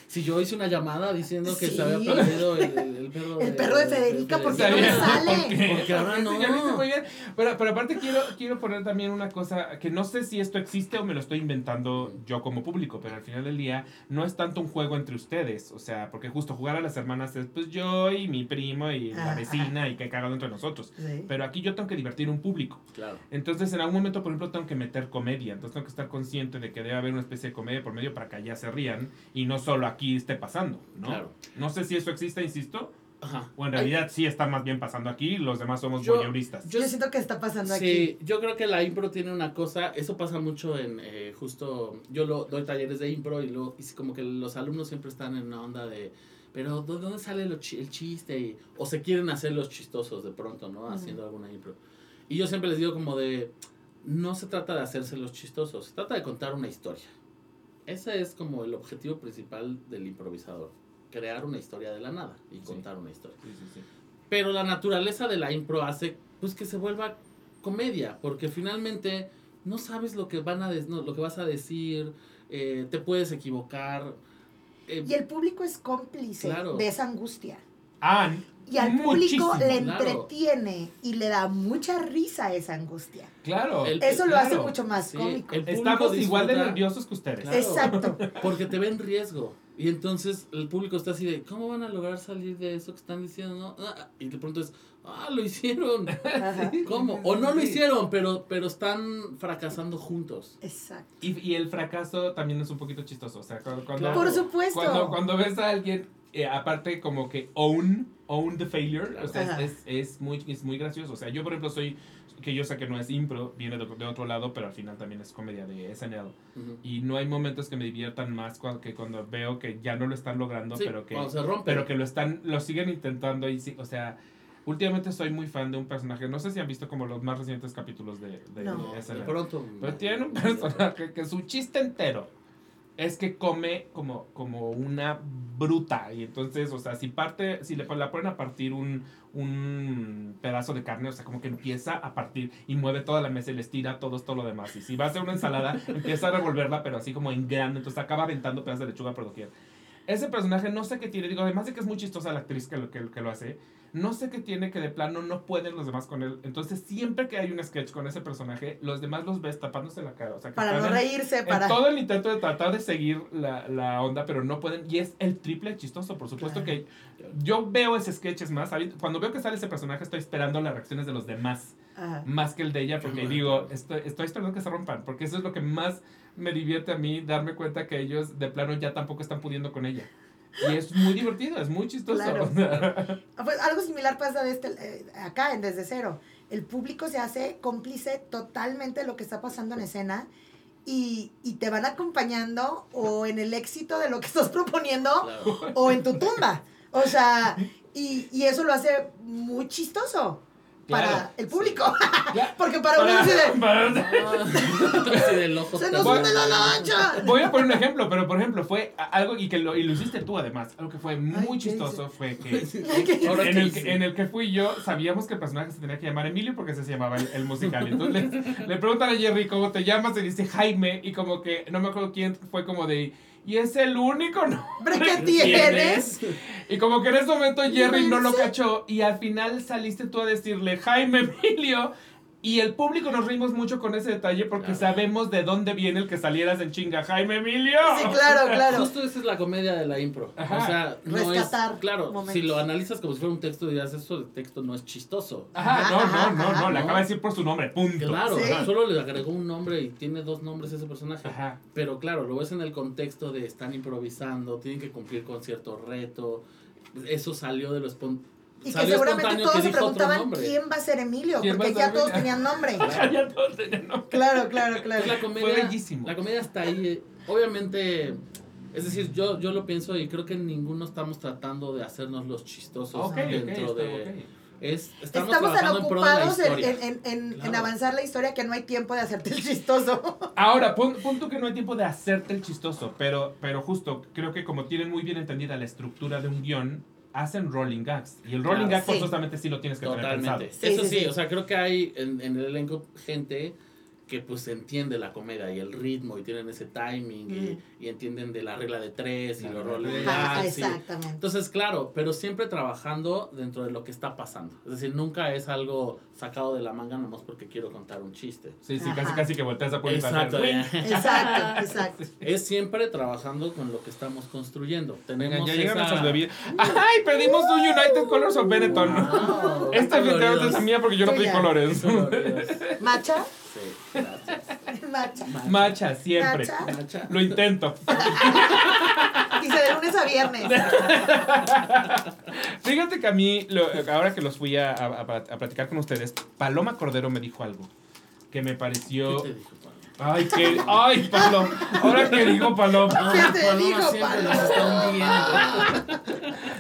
Si yo hice una llamada diciendo que Sí. se había perdido el, el- el perro El perro de Federica, ¿por qué no me sale? porque- Porque ahora no. Sí, ya lo hice muy bien. Pero, pero aparte quiero, quiero poner también una cosa que no sé si esto existe o me lo estoy inventando yo como público, pero al final del día no es tanto un juego entre ustedes. O sea, porque justo jugar a las hermanas es pues yo y mi primo y la Ajá, vecina y que cagado entre nosotros. Sí. Pero aquí yo tengo que divertir un público. Claro. Entonces, en algún momento, por ejemplo, tengo que meter comedia. Entonces, tengo que estar consciente de que debe haber una especie de comedia por medio para que allá se rían y no solo aquí esté pasando, ¿no? Claro. No sé si eso existe, insisto, Ajá. o en realidad sí está más bien pasando aquí, los demás somos Yo- voyeuristas. Yo, siento que está pasando aquí. Sí, yo creo que la impro tiene una cosa, eso pasa mucho en eh, justo, yo lo, doy talleres de impro y luego y como que los alumnos siempre están en una onda de, pero ¿de dónde sale lo el chiste? Y- o se quieren hacer los chistosos de pronto, ¿no? Haciendo alguna impro. Y yo siempre les digo como de, no se trata de hacerse los chistosos, se trata de contar una historia. Ese es como el objetivo principal del improvisador, crear una historia de la nada y contar una historia. Sí, sí, sí. Pero la naturaleza de la impro hace pues que se vuelva comedia, porque finalmente no sabes lo que van a no, lo que vas a decir, eh, te puedes equivocar. eh, Y el público es cómplice Claro. de esa angustia. Ah, Y al muchísimo. público le claro. entretiene y le da mucha risa esa angustia. Claro. El- Eso lo hace mucho más Sí, cómico. Estamos igual de disfruta- nerviosos que ustedes. Claro. Exacto. Porque te ven riesgo. Y entonces el público está así de, ¿cómo van a lograr salir de eso que están diciendo? No? Ah, y de pronto es, ah, lo hicieron. Ajá. ¿Cómo? O no lo hicieron, pero, pero están fracasando juntos. Exacto. Y, y el fracaso también es un poquito chistoso. O sea, cuando, cuando. Por supuesto. cuando, cuando ves a alguien, eh, aparte como que own, own the failure, o sea, es, es, muy, es muy gracioso. O sea, yo por ejemplo soy, que yo sé que no es impro, viene de, de otro lado, pero al final también es comedia de SNL. Ujú. Y no hay momentos que me diviertan más cuando, que cuando veo que ya no lo están logrando, Sí, pero que, se rompe. pero que lo están, lo siguen intentando y sí, o sea... Últimamente soy muy fan de un personaje, no sé si han visto como los más recientes capítulos de, de No. De SNL. pronto. Pero tiene un personaje que su chiste entero es que come como, como una bruta. Y entonces, o sea, si parte, si le la ponen a partir un, un pedazo de carne, o sea, como que empieza a partir y mueve toda la mesa y les tira todos todo lo demás. Y si va a hacer una ensalada, empieza a revolverla, pero así como en grande. Entonces acaba aventando pedazos de lechuga por doquier. Ese personaje no sé qué tiene, digo, además de que es muy chistosa la actriz que lo, que, que lo hace, no sé qué tiene que de plano no pueden los demás con él. Entonces, siempre que hay un sketch con ese personaje, los demás los ves tapándose la cara. O sea, que Para no reírse, en para... todo el intento de tratar de seguir la, la onda, pero no pueden. Y es el triple chistoso, por supuesto Claro. que yo veo ese sketch es más. Cuando veo que sale ese personaje, estoy esperando las reacciones de los demás, Ajá. más que el de ella, porque digo, estoy, estoy esperando que se rompan, porque eso es lo que más me divierte a mí, darme cuenta que ellos de plano ya tampoco están pudiendo con ella. Y es muy divertido, es muy chistoso. Claro. Ah, Pues algo similar pasa de este, eh, acá en Desde Cero. El público se hace cómplice totalmente de lo que está pasando en escena y, y te van acompañando o en el éxito de lo que estás proponiendo Claro. o en tu tumba. O sea, y, y eso lo hace muy chistoso para Claro, el público. Ya, Porque para uno así de, para- del ojo se nos Voy- hunde la lancha. Voy a poner un ejemplo, pero por ejemplo, fue algo y que lo, y lo hiciste tú además. Algo que fue muy Ay, ¿qué chistoso fue que en el, que, en el que fui yo, sabíamos que el personaje se tenía que llamar Emilio porque ese se llamaba el, el musical. Entonces le, le preguntan a Jerry cómo te llamas y dice Jaime. Y como que no me acuerdo quién fue como de y es el único nombre ¿Qué tienes? y como que en ese momento Jerry no lo cachó y al final saliste tú a decirle Jaime Emilio y el público nos reímos mucho con ese detalle porque Claro. sabemos de dónde viene el que salieras en chinga Jaime Emilio. Sí, claro, claro. Justo esa es la comedia de la impro. Ajá. O sea, no Rescatar es. Claro, momentos. si lo analizas como si fuera un texto, dirás, eso de texto no es chistoso. Ajá, no, Ajá, no, no, ajá, no, le ¿no? acaba de decir por su nombre, punto. Claro, Sí. solo le agregó un nombre y tiene dos nombres ese personaje. Ajá. Pero claro, lo ves en el contexto de están improvisando, tienen que cumplir con cierto reto. Eso salió de lo espon- Y que seguramente todos que se preguntaban quién va a ser Emilio, ¿Quién porque ya todos tenían nombre. Ya todos tenían nombre. Claro, claro, claro. Pues la Fue comedia, bellísimo. la comedia está ahí. eh, Obviamente, es decir, yo, yo lo pienso y creo que ninguno estamos tratando de hacernos los chistosos dentro de... ok. Es, estamos, Estamos, tan ocupados en, en- en- en- en Claro. avanzar la historia que no hay tiempo de hacerte el chistoso. Ahora, pon, pon tú que no hay tiempo de hacerte el chistoso, pero, pero justo creo que como tienen muy bien entendida la estructura de un guion, hacen rolling gags. Y el rolling Claro, gag sí. forzosamente sí lo tienes que tener Totalmente. pensado. Sí, Eso sí, sí, sí. o sea, creo que hay en, en el elenco gente que pues entiende la comedia y el ritmo y tienen ese timing y, y entienden de la regla de tres y los roles de exactamente. Entonces, claro, pero siempre trabajando dentro de lo que está pasando. Es decir, nunca es algo sacado de la manga nomás porque quiero contar un chiste. Sí, sí, Ajá. casi casi que volteas a poner Exacto. Exacto, exacto. Es siempre trabajando con lo que estamos construyendo. Venga, Tenemos ya llegan esa- nuestras bebidas. ¡Ay! Perdimos un United Colors of Benetton. Wow, Esta es mía porque yo no ya. colores. Macha, Sí, gracias. macha. Macha, siempre. Macha. Macha. Lo intento. Dice de lunes a viernes. Fíjate que a mí, lo- ahora que los fui a, a- a platicar con ustedes, Paloma Cordero me dijo algo que me pareció... ¿Qué te dijo? Ay, que... Ay, Paloma. Ahora que dijo Paloma. ¿Qué te Paloma dijo, siempre Paloma? nos está hundiendo.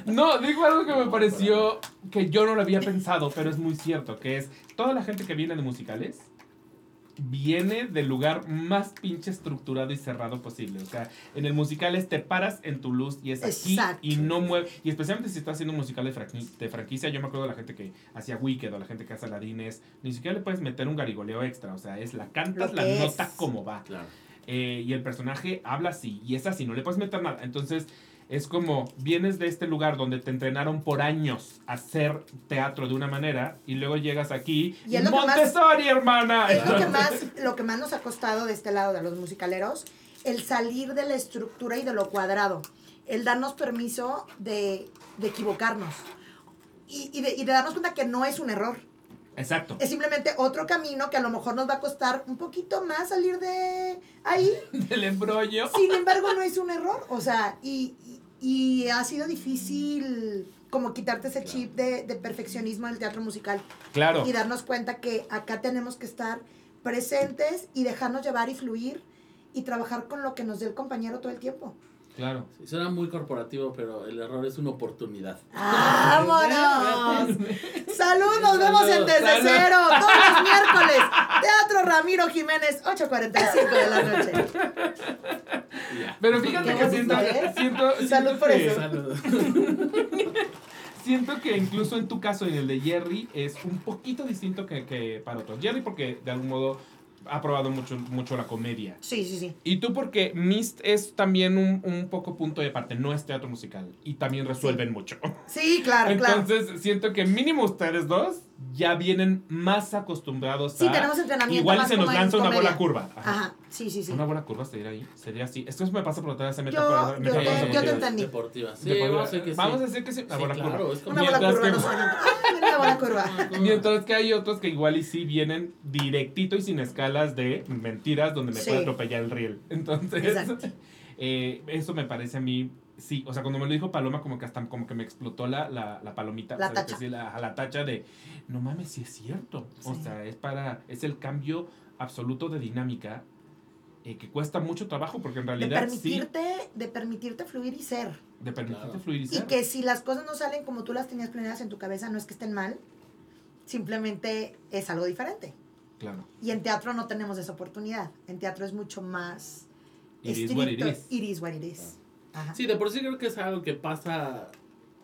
No, dijo algo que me pareció que yo no lo había pensado, pero es muy cierto, que es toda la gente que viene de musicales viene del lugar más pinche estructurado y cerrado posible. O sea, en el musical es te paras en tu luz y es aquí Exacto. y no mueve. Y especialmente si estás haciendo un musical de, franqui- de franquicia, yo me acuerdo de la gente que hacía Wicked o la gente que hace Aladines, ni siquiera le puedes meter un garigoleo extra. O sea, es la cantas, la nota como va. Claro. Eh, y el personaje habla así y es así, no le puedes meter nada. Entonces es como vienes de este lugar donde te entrenaron por años a hacer teatro de una manera y luego llegas aquí Y más- Montessori, hermana. Es lo que, más, lo que más nos ha costado de este lado de los musicaleros, el salir de la estructura y de lo cuadrado, el darnos permiso de, de equivocarnos y, y de, y de darnos cuenta que no es un error, Exacto. es simplemente otro camino que a lo mejor nos va a costar un poquito más salir de ahí, Del embrollo. sin embargo no es un error, o sea, y, y- ha sido difícil como quitarte ese chip de, de perfeccionismo en el teatro musical Claro. y darnos cuenta que acá tenemos que estar presentes y dejarnos llevar y fluir y trabajar con lo que nos dé el compañero todo el tiempo. Claro. Sí, suena muy corporativo, pero el error es una oportunidad. ¡Vámonos! ¡Salud! Nos vemos en Desde Salud. Cero todos los miércoles. Teatro Ramiro Jiménez, 8.45 de la noche. Pero fíjate que siento, ¿eh? siento, Salud siento por que- eso. Saludos. Siento que incluso en tu caso y en el de Jerry es un poquito distinto que, que para otros. Jerry porque de algún modo ha probado mucho, mucho la comedia. Sí, sí, sí. Y tú porque Mist es también un, un poco punto de parte, no es teatro musical. Y también resuelven mucho. Sí, claro, claro. Entonces siento que mínimo ustedes dos ya vienen más acostumbrados Sí, a... tenemos entrenamiento Igual y más se nos lanza una bola curva. Ajá. Ajá, sí, sí, sí. Una buena curva sería ahí, sería así. Esto me pasa por otra vez, se mete Yo- yo te- yo te entendí. Deportiva. Sí, De por- vamos a decir que sí. Vamos a decir que sí, una Sí, bola claro, curva. es como- Una bola curva que- no suena. ¡Ay, una bola curva! Mientras que hay otros que igual y sí vienen directito y sin escalas de mentiras donde me Sí. puede atropellar el riel. Entonces, eh, eso me parece a mí, sí, o sea, cuando me lo dijo Paloma, como que hasta como que me explotó la, la, la palomita. La tacha. Sí, la, la tacha de, no mames, sí es cierto. O sea, es para, es el cambio absoluto de dinámica eh, que cuesta mucho trabajo porque en De realidad sí, permitirte, de permitirte fluir y ser. de permitirte Claro. fluir y Y ser. que si las cosas no salen como tú las tenías planeadas en tu cabeza, no es que estén mal, simplemente es algo diferente. Claro. Y en teatro no tenemos esa oportunidad. En teatro es mucho más It is what it estricto. is. It is what it is. Ajá. Sí, de por sí creo que es algo que pasa.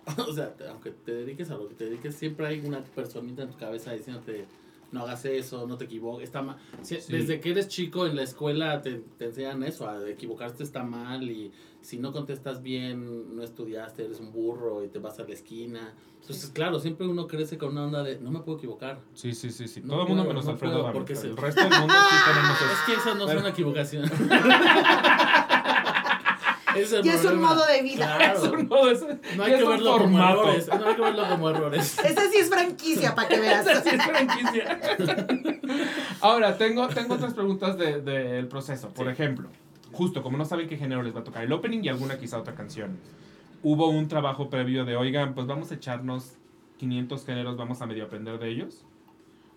O sea, aunque te dediques a lo que te dediques, siempre hay una personita en tu cabeza diciéndote: no hagas eso, no te equivoques, está mal. Si- Sí. Desde que eres chico en la escuela te, te enseñan eso: a equivocarte está mal y si no contestas bien, no estudiaste, eres un burro y te vas a la esquina. Entonces, claro, siempre uno crece con una onda de: no me puedo equivocar. Sí, sí, sí, sí. No Todo el mundo menos no Alfredo porque se- El resto del mundo sí tenemos eso. Es que esa no Pero- es una equivocación. es el Y es un modo de vida. Claro. Es un modo de eso. No hay que verlo como errores. No hay que verlo como errores. Esa sí es franquicia, para que veas. Esa sí es franquicia. Ahora, tengo, tengo otras preguntas del de, del proceso. Por Sí. ejemplo, justo como no saben qué género les va a tocar el opening y alguna quizá otra canción, hubo un trabajo previo de, oigan, pues vamos a echarnos 500 géneros, vamos a medio aprender de ellos.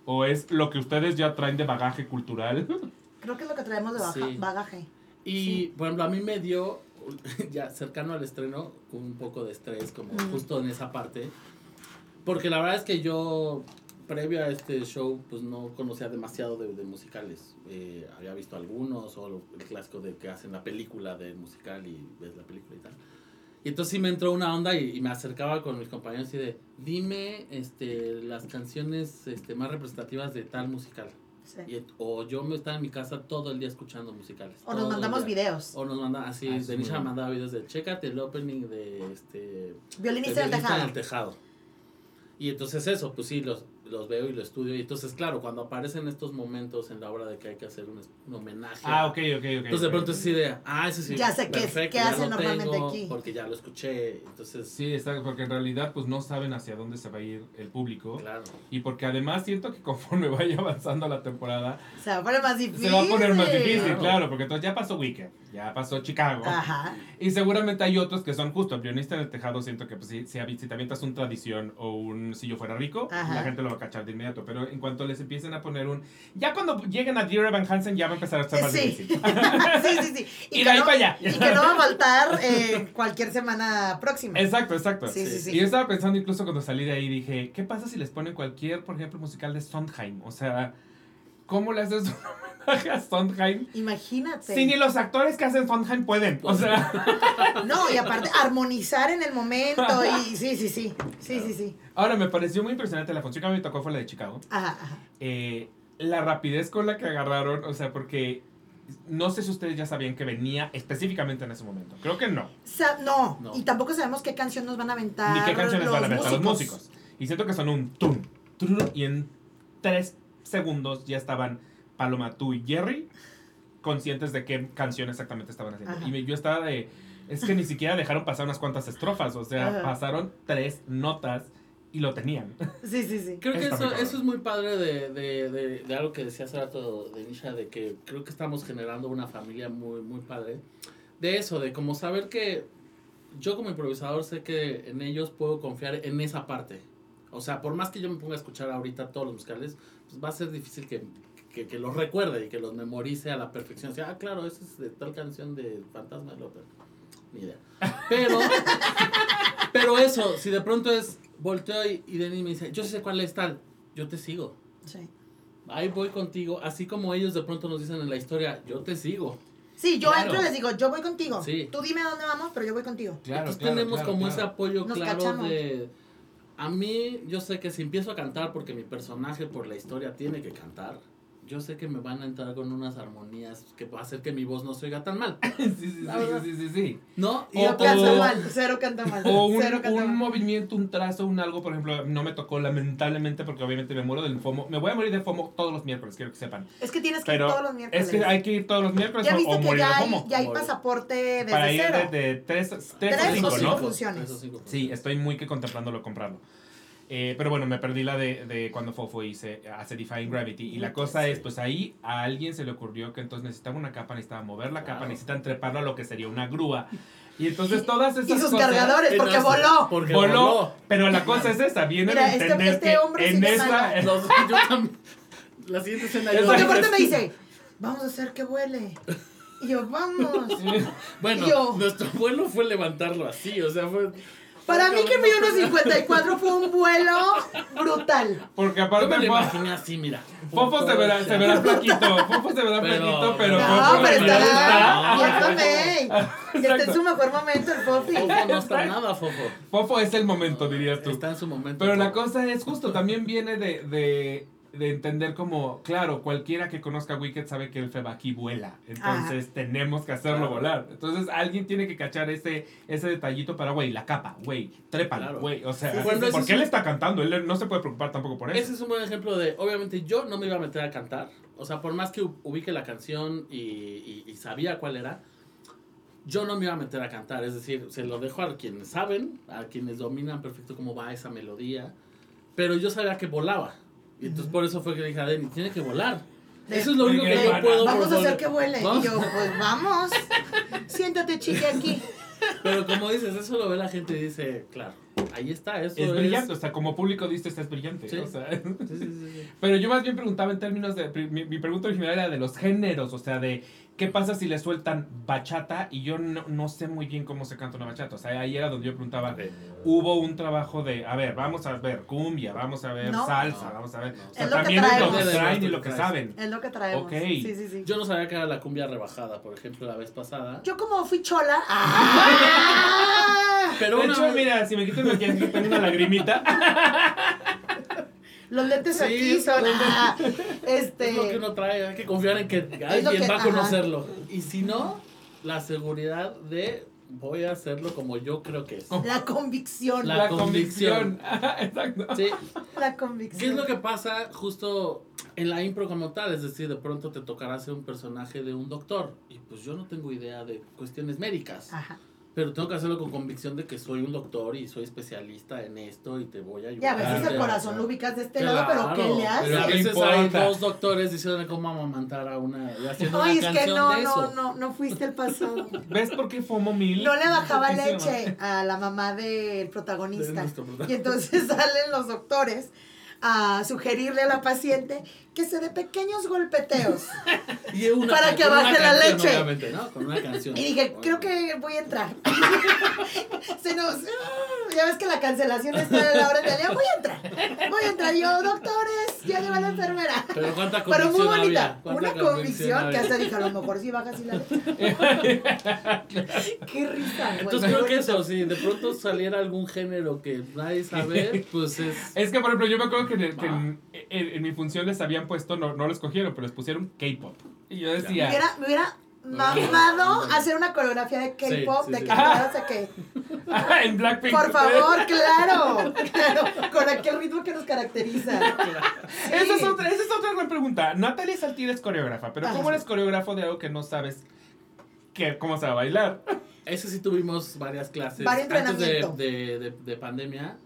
¿O es lo que ustedes ya traen de bagaje cultural? Creo que es lo que traemos de baja- Sí. bagaje. Y, Sí. por ejemplo, a mí me dio, ya cercano al estreno, con un poco de estrés, como Mm. justo en esa parte. Porque la verdad es que yo, previo a este show, pues no conocía demasiado de, de musicales. Eh, había visto algunos, o el clásico de que hacen la película del musical y ves la película y tal. Y entonces sí me entró una onda y, y me acercaba con mis compañeros y de, dime este, las canciones este, más representativas de tal musical. Sí. Y- o yo me estaba en mi casa todo el día escuchando musicales. O nos mandamos videos. O nos manda así, Ah, Denisha bueno. mandaba videos de, chécate el opening de este... Violinista de en el Violinista en tejado. el tejado. Y entonces eso, pues sí, los, los veo y lo estudio. Y entonces, claro, cuando aparecen estos momentos en la obra de que hay que hacer un, homenaje. ah, ok, ok, ok. Entonces de pronto es esa idea, ah, ese sí. Ya sé qué perfecto, lo normalmente tengo, aquí. Porque ya lo escuché, entonces, Sí, está, porque en realidad pues no saben hacia dónde se va a ir el público. claro. Y porque además siento que conforme vaya avanzando la temporada, Se va a poner más difícil. se va a poner más difícil, Claro. claro, porque entonces ya pasó Weekend, ya pasó Chicago. Ajá. Y seguramente hay otros que son justo, el guionista en el tejado, siento que pues, si, si, te avientas un tradición o un si yo fuera rico, Ajá. la gente lo va a cachar de inmediato. Pero en cuanto les empiecen a poner un... Ya cuando lleguen a Dear Evan Hansen ya va a empezar a estar más Sí. difícil. sí, sí, sí. Y de ahí no- para allá. Y que no va a faltar eh, cualquier semana próxima. Exacto, exacto. Sí, sí, Sí. Y yo estaba pensando incluso cuando salí de ahí, dije, ¿qué pasa si les ponen cualquier, por ejemplo, musical de Sondheim? O sea, ¿cómo le haces Sondheim. Imagínate. Sí, ni los actores que hacen Sondheim pueden. O sea, No, y aparte armonizar en el momento y sí, sí, sí. Sí, sí, sí. ahora me pareció muy impresionante la función que me tocó fue la de Chicago. Ajá, ajá. Eh, la rapidez con la que agarraron, o sea, porque no sé si ustedes ya sabían que venía específicamente en ese momento. Creo que no. Sa- no, No. y tampoco sabemos qué canción nos van a aventar. Ni qué canciones van a meter los músicos. Y siento que son un tum, tum, y en tres segundos ya estaban Paloma, tú y Jerry conscientes de qué canción exactamente estaban haciendo. Ajá. Y me- yo estaba de... Es que ni siquiera dejaron pasar unas cuantas estrofas, o sea, Ajá. pasaron tres notas y lo tenían. Sí, sí, sí. Creo que eso, eso es muy padre de, de, de, de algo que decía hace rato de Nisha, de que creo que estamos generando una familia muy, muy padre. De eso, de como saber que yo como improvisador sé que en ellos puedo confiar en esa parte. O sea, por más que yo me ponga a escuchar ahorita todos los musicales, pues va a ser difícil que, que, que los recuerde y que los memorice a la perfección. O sea, ah, claro, esa es de tal canción de Fantasma de la Ópera. Ni idea. Pero, pero eso, si de pronto es, volteo y, y Denis me dice, yo sé cuál es tal, yo te sigo. Sí. Ahí voy contigo, así como ellos de pronto nos dicen en la historia, yo te sigo. Sí, yo Claro. entro y les digo, yo voy contigo. Sí. Tú dime a dónde vamos, pero yo voy contigo. Claro, Entonces claro, tenemos claro, como claro. ese apoyo Nos claro cachamos. de... A mí, yo sé que si empiezo a cantar porque mi personaje por la historia tiene que cantar, yo sé que me van a entrar con unas armonías que va a hacer que mi voz no se oiga tan mal. sí, sí, sí, sí, sí, sí. ¿No? Y O- No canta o- mal, cero canta mal. O un, cero canta un mal. movimiento, un trazo, un algo, por ejemplo, no me tocó lamentablemente porque obviamente me muero del FOMO. Me voy a morir de FOMO todos los miércoles, quiero que sepan. Es que tienes que ir Pero todos los miércoles. es que hay que ir todos los miércoles ya o, viste o que morir ya de hay, FOMO. ya hay pasaporte desde Para ir de, de tres, tres, Tres o o cinco, cinco ¿no? funciones. Cinco Sí, estoy muy que contemplándolo comprarlo. Eh, pero bueno, me perdí la de, de cuando Fofo hice, hace Defying Gravity. Y la cosa es, pues ahí a alguien se le ocurrió que entonces necesitaba una capa, necesitaba mover la capa, Claro. necesitan treparlo a lo que sería una grúa. Y entonces todas esas Y sus cosas... cargadores, porque no, voló. Porque Voló, voló. pero la cosa es esa, viene Mira, de este- entender este que hombre en. Los- yo también. La siguiente escena Porque aparte me dice, vamos a hacer que vuele. Y yo, vamos. Bueno, Yo. nuestro vuelo fue levantarlo así, o sea, fue... Para mí que midió unos 54 fue un vuelo brutal. Porque Yo aparte me lo Fo- imaginé así, mira. Fofo se verá, se verá flaquito, Fofo se verá flaquito, pero No, Fofo pero está. Tomé. Está en su mejor momento el Poppy. Fofo no está nada, Fofo. Fofo es el momento, dirías tú. Está en su momento. Pero la Fofo. cosa es justo, también viene de, de, de entender como, claro, cualquiera que conozca Wicked sabe que el Febaki vuela. Entonces tenemos que hacerlo Claro. volar. Entonces alguien tiene que cachar ese, ese detallito para, güey, la capa, güey, trépala, Claro. güey. O sea, Sí, sí. porque él está cantando, él no se puede preocupar tampoco por eso. Ese es un buen ejemplo de, obviamente, yo no me iba a meter a cantar. O sea, por más que ubique la canción y, y- y sabía cuál era, yo no me iba a meter a cantar. Es decir, se lo dejo a quienes saben, a quienes dominan perfecto cómo va esa melodía. Pero yo sabía que volaba. Y entonces por eso fue que dije a Denny, tiene que volar. De- Eso es lo único que yo puedo Vamos a hacer que vuele. Y yo, pues vamos. Siéntate, chique, aquí. Pero como dices, eso lo ve la gente y dice, claro, ahí está, eso Es es... brillante, o sea, como público diste, es brillante. Sí. O sea, Sí, sí, sí, sí. Pero yo más bien preguntaba en términos de. Mi, mi pregunta original era de los géneros, o sea, de qué pasa si le sueltan bachata y yo no, no sé muy bien cómo se canta una bachata. O sea, ahí era donde yo preguntaba. Ok. Hubo un trabajo de, a ver, vamos a ver cumbia, vamos a ver No. salsa, No. vamos a ver. No. O sea, Es lo que también es lo que traen y lo que saben. Es lo que traemos. Ok. Sí, sí, sí. Yo no sabía que era la cumbia rebajada, por ejemplo, la vez pasada. Yo como fui chola. ¡ah! Pero de hecho, vez- mira, si me quito el maquillaje, tengo una lagrimita. Los lentes Sí, aquí son. ah, Es lo este. que uno trae, hay que confiar en que alguien que- va a ajá. conocerlo. Y si no, la seguridad de voy a hacerlo como yo creo que es. La convicción. La La, La, convicción. convicción. Exacto. Sí. convicción. ¿Qué es lo que pasa justo en la impro como tal? Es decir, de pronto te tocará ser un personaje de un doctor. Y pues yo no tengo idea de cuestiones médicas. Ajá. Pero tengo que hacerlo con convicción de que soy un doctor y soy especialista en esto y te voy a Y a ayudar. veces el corazón lo ubicas de este Claro, lado, pero ¿qué le haces? Pero a ¿Qué veces importa? hay dos doctores diciendo cómo amamantar a una. Haciendo Ay, una es que canción no, de no, eso. no, no fuiste el pasado. ¿Ves por qué FOMO mil? No le bajaba leche a la mamá del De protagonista. protagonista. Y entonces salen los doctores a sugerirle a la paciente que se dé pequeños golpeteos. Y una- Para que baje la canción, leche. ¿no? Con una canción. Y dije, creo que voy a entrar. Se nos. Ya ves que la cancelación está a la hora del día. Voy a entrar. Voy a entrar. Yo, doctores, ya lleva la enfermera. Pero cuánta Pero muy bonita. había, Una convicción que había. hasta dije, a lo mejor sí baja así la Qué risa, güey. Entonces creo que eso, si de pronto saliera algún género que nadie sabe, pues es... Es que, por ejemplo, yo me acuerdo que, en, el- que en, en- en mi función les habían puesto, no, no lo escogieron, pero les pusieron K-pop. Y yo Me decía, hubiera, me hubiera mamado hacer una coreografía de K-pop, Sí, sí, de sí. que de que, "Ah, en Blackpink. por favor, claro, claro, con aquel ritmo que nos caracteriza. Esa es, otra, esa es otra gran pregunta. Natalia Saltir es coreógrafa, pero ¿cómo Ajá. eres coreógrafo de algo que no sabes que, cómo se va a bailar? Ese sí tuvimos varias clases Varios antes de, entrenamiento. de, de, de pandemia,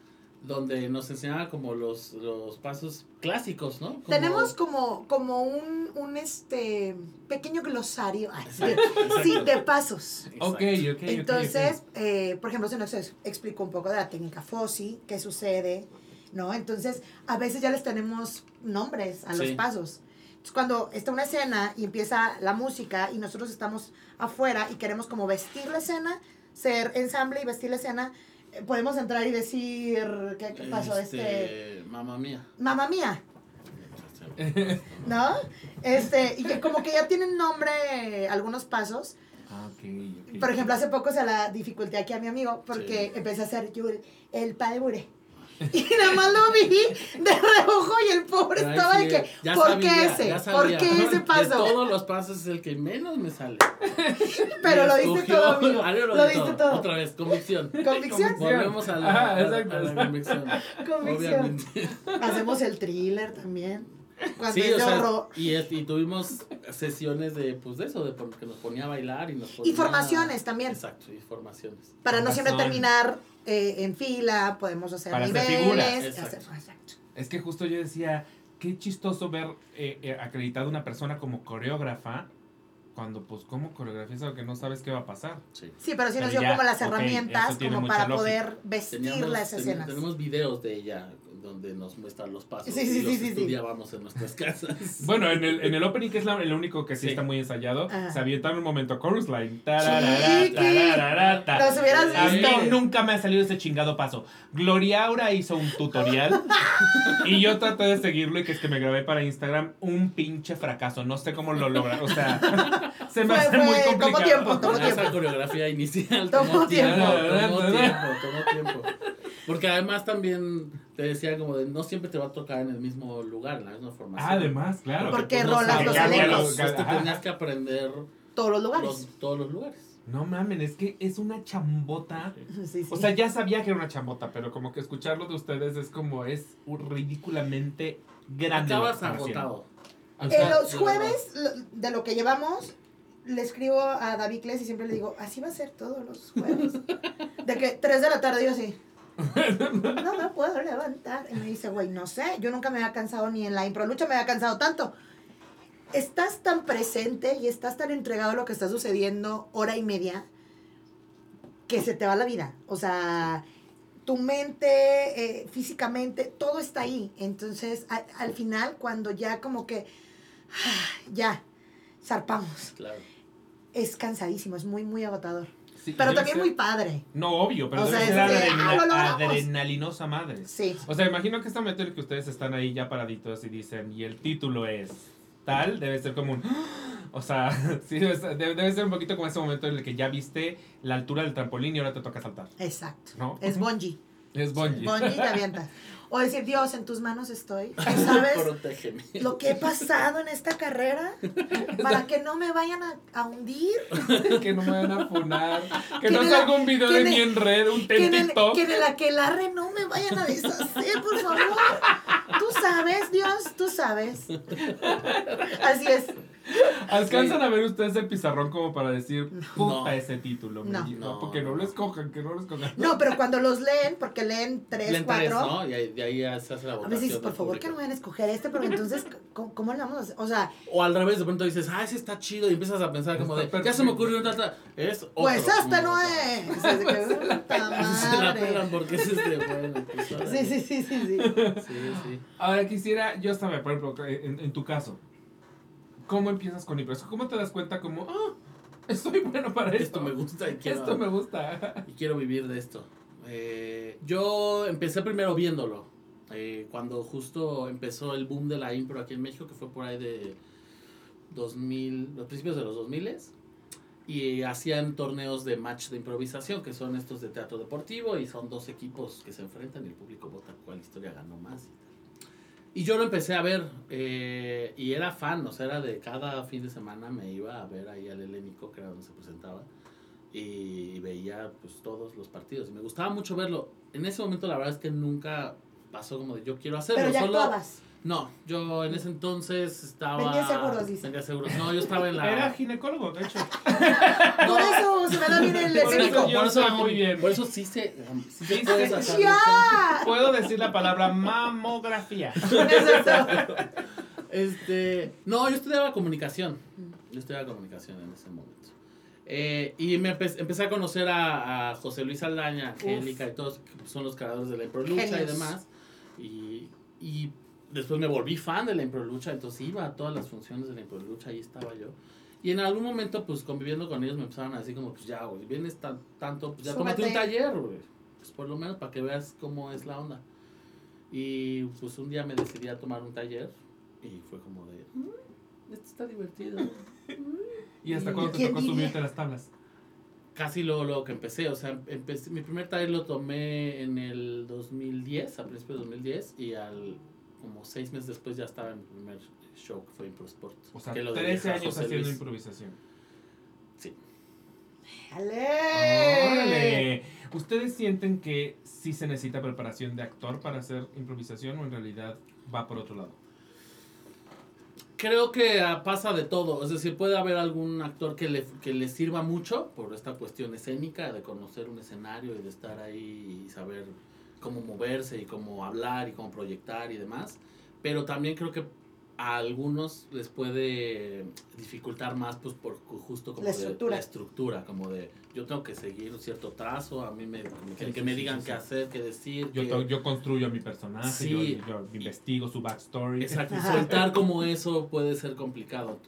donde nos enseñaba como los, los pasos clásicos, ¿no? Como- Tenemos como, como un, un este pequeño glosario sí, sí, de pasos. Exacto. Ok, ok. Entonces, eh, por ejemplo, se nos ex- explicó un poco de la técnica FOSI, qué sucede, ¿no? Entonces, a veces ya les tenemos nombres a los Sí. pasos. Entonces, cuando está una escena y empieza la música y nosotros estamos afuera y queremos como vestir la escena, ser ensamble y vestir la escena, podemos entrar y decir, ¿qué, qué pasó? Este, Mamá mía. mamá mía, ¿no? Este, y que como que ya tienen nombre eh, algunos pasos. Ah. Por ejemplo, hace poco se la dificulté aquí a mi amigo porque Sí. empecé a hacer yo el, el padre. Y nada más lo vi de reojo y el pobre Ay, estaba sí, de que, ya ¿por sabía, qué ya ese? sabía. ¿Por qué ese De paso? todos los pasos es el que menos me sale. Pero lo diste todo, amigo. Lo di diste todo. Otra vez, convicción. Convicción. Volvemos a la, Ajá, a a la convicción. Convicción. Obviamente. Hacemos el thriller también. Cuando Sí, es o de sea, horror. y, es- y tuvimos sesiones de, pues de eso, de que nos ponía a bailar y nos ponía... Y formaciones también. Exacto, y formaciones. Para no siempre terminar eh, en fila, podemos hacer Para hacer niveles. figuras. Exacto. hacer- exacto. Es que justo yo decía, qué chistoso ver eh, eh, acreditado una persona como coreógrafa cuando, pues, como coreografías algo que no sabes qué va a pasar. Sí. Sí, pero sí nos dio como las herramientas como para lógica. poder vestir Teníamos, las ten- escenas. tenemos videos de ella donde nos muestra los pasos Sí, sí, y los sí, estudiábamos en nuestras casas. Bueno, en el, en el opening, que es la- el único que sí, Sí. está muy ensayado, Ajá. se avienta en un momento chorus line. Los hubieras A mí nunca me ha salido ese chingado paso. Gloria Aura hizo un tutorial y yo traté de seguirlo y que es que me grabé para Instagram un pinche fracaso. No sé cómo lo logra. O sea, se me Fue- hace muy fue- tomó complicado. tiempo, tomó Esa tiempo. coreografía inicial Tomó tomó, tiempo, tiempo. tomó tiempo, tomó tiempo. Porque además también te decía como de no siempre te va a tocar en el mismo lugar, en la misma formación. Ah, además, claro. Porque no rolas sabes. los elencos. te tenías que aprender Todos los lugares. los- todos los lugares. No mamen, es que es una chambota. Sí, sí. O sea, ya sabía que era una chambota, pero como que escucharlo de ustedes es como es ridículamente grande. Acabas agotado. O Eh, los jueves, de lo que llevamos, le escribo a David Kles y siempre le digo, así va a ser todos los jueves. De que 3 de la tarde yo así. No me puedo levantar. Y me dice, güey, no sé, yo nunca me había cansado ni en la impro lucha me había cansado tanto. Estás tan presente y estás tan entregado a lo que está sucediendo hora y media que se te va la vida. O sea, tu mente, eh, físicamente, todo está ahí. Entonces, a- al final, cuando ya como que, ah, ya, zarpamos, Claro. es cansadísimo, es muy, muy agotador. Sí, Pero también ser- muy padre. No, obvio, pero O debe sea, ser adrenalina- ah, adrenalinosa madre. Sí. O sea, imagino que este momento en el que ustedes están ahí ya paraditos y dicen, y el título es tal, debe ser como un... O sea, sí, debe ser, debe- debe ser un poquito como ese momento en el que ya viste la altura del trampolín y ahora te toca saltar, Exacto. ¿no? Es bungee. Es bungee. Bungee te avientas. O decir, Dios, en tus manos estoy. Tú sabes Protégeme. lo que he pasado en esta carrera para que no me vayan a, a hundir. que no me van a funar. Que Que no la- salga un video que de el- en red, un Que en, el, que en el aquelarre no me vayan a deshacer, por favor. Tú sabes, Dios, tú sabes. Así es. ¿Alcanzan a ver ustedes el pizarrón como para decir, puta No. ese título? No. porque no, lo escojan, que no lo escojan. No, pero cuando los leen, porque leen tres, Leen tres, cuatro. ¿no? Y ahí- de ahí ya se hace la A votación. veces dices, por favor, que no vayan a escoger este, pero entonces, ¿cómo, cómo le vamos a hacer? O sea, O al revés, de pronto dices, ah, ese está chido, y empiezas a pensar como de, ya se me perfecto. ocurrió un tata. Es otro. pues este no es. Así que, puta Se la madre. pelan porque es este bueno. pues. Sí, sí, sí, sí, sí. Sí, sí. Ahora quisiera, yo estaba, por ejemplo, en, en tu caso, ¿cómo empiezas con impresión? ¿Cómo te das cuenta como, ah, estoy bueno para esto? Esto me gusta y quiero, Esto me gusta. y quiero vivir de esto. Eh, yo empecé primero viéndolo. eh, cuando justo empezó el boom de la impro aquí en México, que fue por ahí de 2000, los principios de los 2000 y hacían torneos de match de improvisación, que son estos de teatro deportivo, y son dos equipos que se enfrentan y el público vota cuál historia ganó más. Y yo lo empecé a ver, eh, y era fan, o sea, era de cada fin de semana me iba a ver ahí al Helénico, que era donde se presentaba, y veía pues todos los partidos, y me gustaba mucho verlo. En ese momento la verdad es que nunca pasó como de yo quiero hacerlo, Pero ya solo... actuabas. No, yo en ese entonces estaba... Vendía seguros, dice. Vendía seguros. No, yo estaba en la... Era ginecólogo, de hecho. Por eso se me da bien el Por eso escénico. yo sé muy bien. Por eso sí se, sí se Sí puede se- sacar ¡Ya! Puedo decir la palabra mamografía. Exacto. Este, no, yo estudiaba comunicación. Yo estudiaba comunicación en ese momento. Eh, y me empe- empecé a conocer a, a José Luis Aldaña, Angélica y todos, que son los creadores de la Lucha y demás. Y, y después me volví fan de la Impro Lucha, entonces iba a todas las funciones de la Impro Lucha, ahí estaba yo. Y en algún momento, pues conviviendo con ellos, me empezaron a decir como, pues ya, güey, vienes tan, tanto, pues ya tómate un taller, güey. Pues por lo menos para que veas cómo es la onda. Y pues un día me decidí a tomar un taller y fue como de, "Mm, esto está divertido. ¿Y hasta cuándo te ¿Quién tocó subirte a las tablas? Casi luego, luego que empecé, o sea, empecé, mi primer taller lo tomé en el 2010, a principios de 2010, y al como seis meses después ya estaba en mi primer show que fue ImproSport. O sea, que lo 13 dirigía años José haciendo Luis. improvisación. Sí. ¡Ale! ¡Órale! ¿Ustedes sienten que sí se necesita preparación de actor para hacer improvisación o en realidad va por otro lado? Creo que ah, pasa de todo, es decir, puede haber algún actor que le, que le sirva mucho por esta cuestión escénica, de conocer un escenario y de estar ahí y saber cómo moverse y cómo hablar y cómo proyectar y demás, pero también creo que a algunos les puede dificultar más pues por ju- justo como La de- estructura. la estructura, como de yo tengo que seguir un cierto trazo, a mí me como que, Sí, que me sí, digan sí, qué hacer, qué decir, Yo, to- yo construyo a mi personaje, Sí. yo, yo investigo su backstory. Exacto, Ajá. soltar como eso puede ser complicado.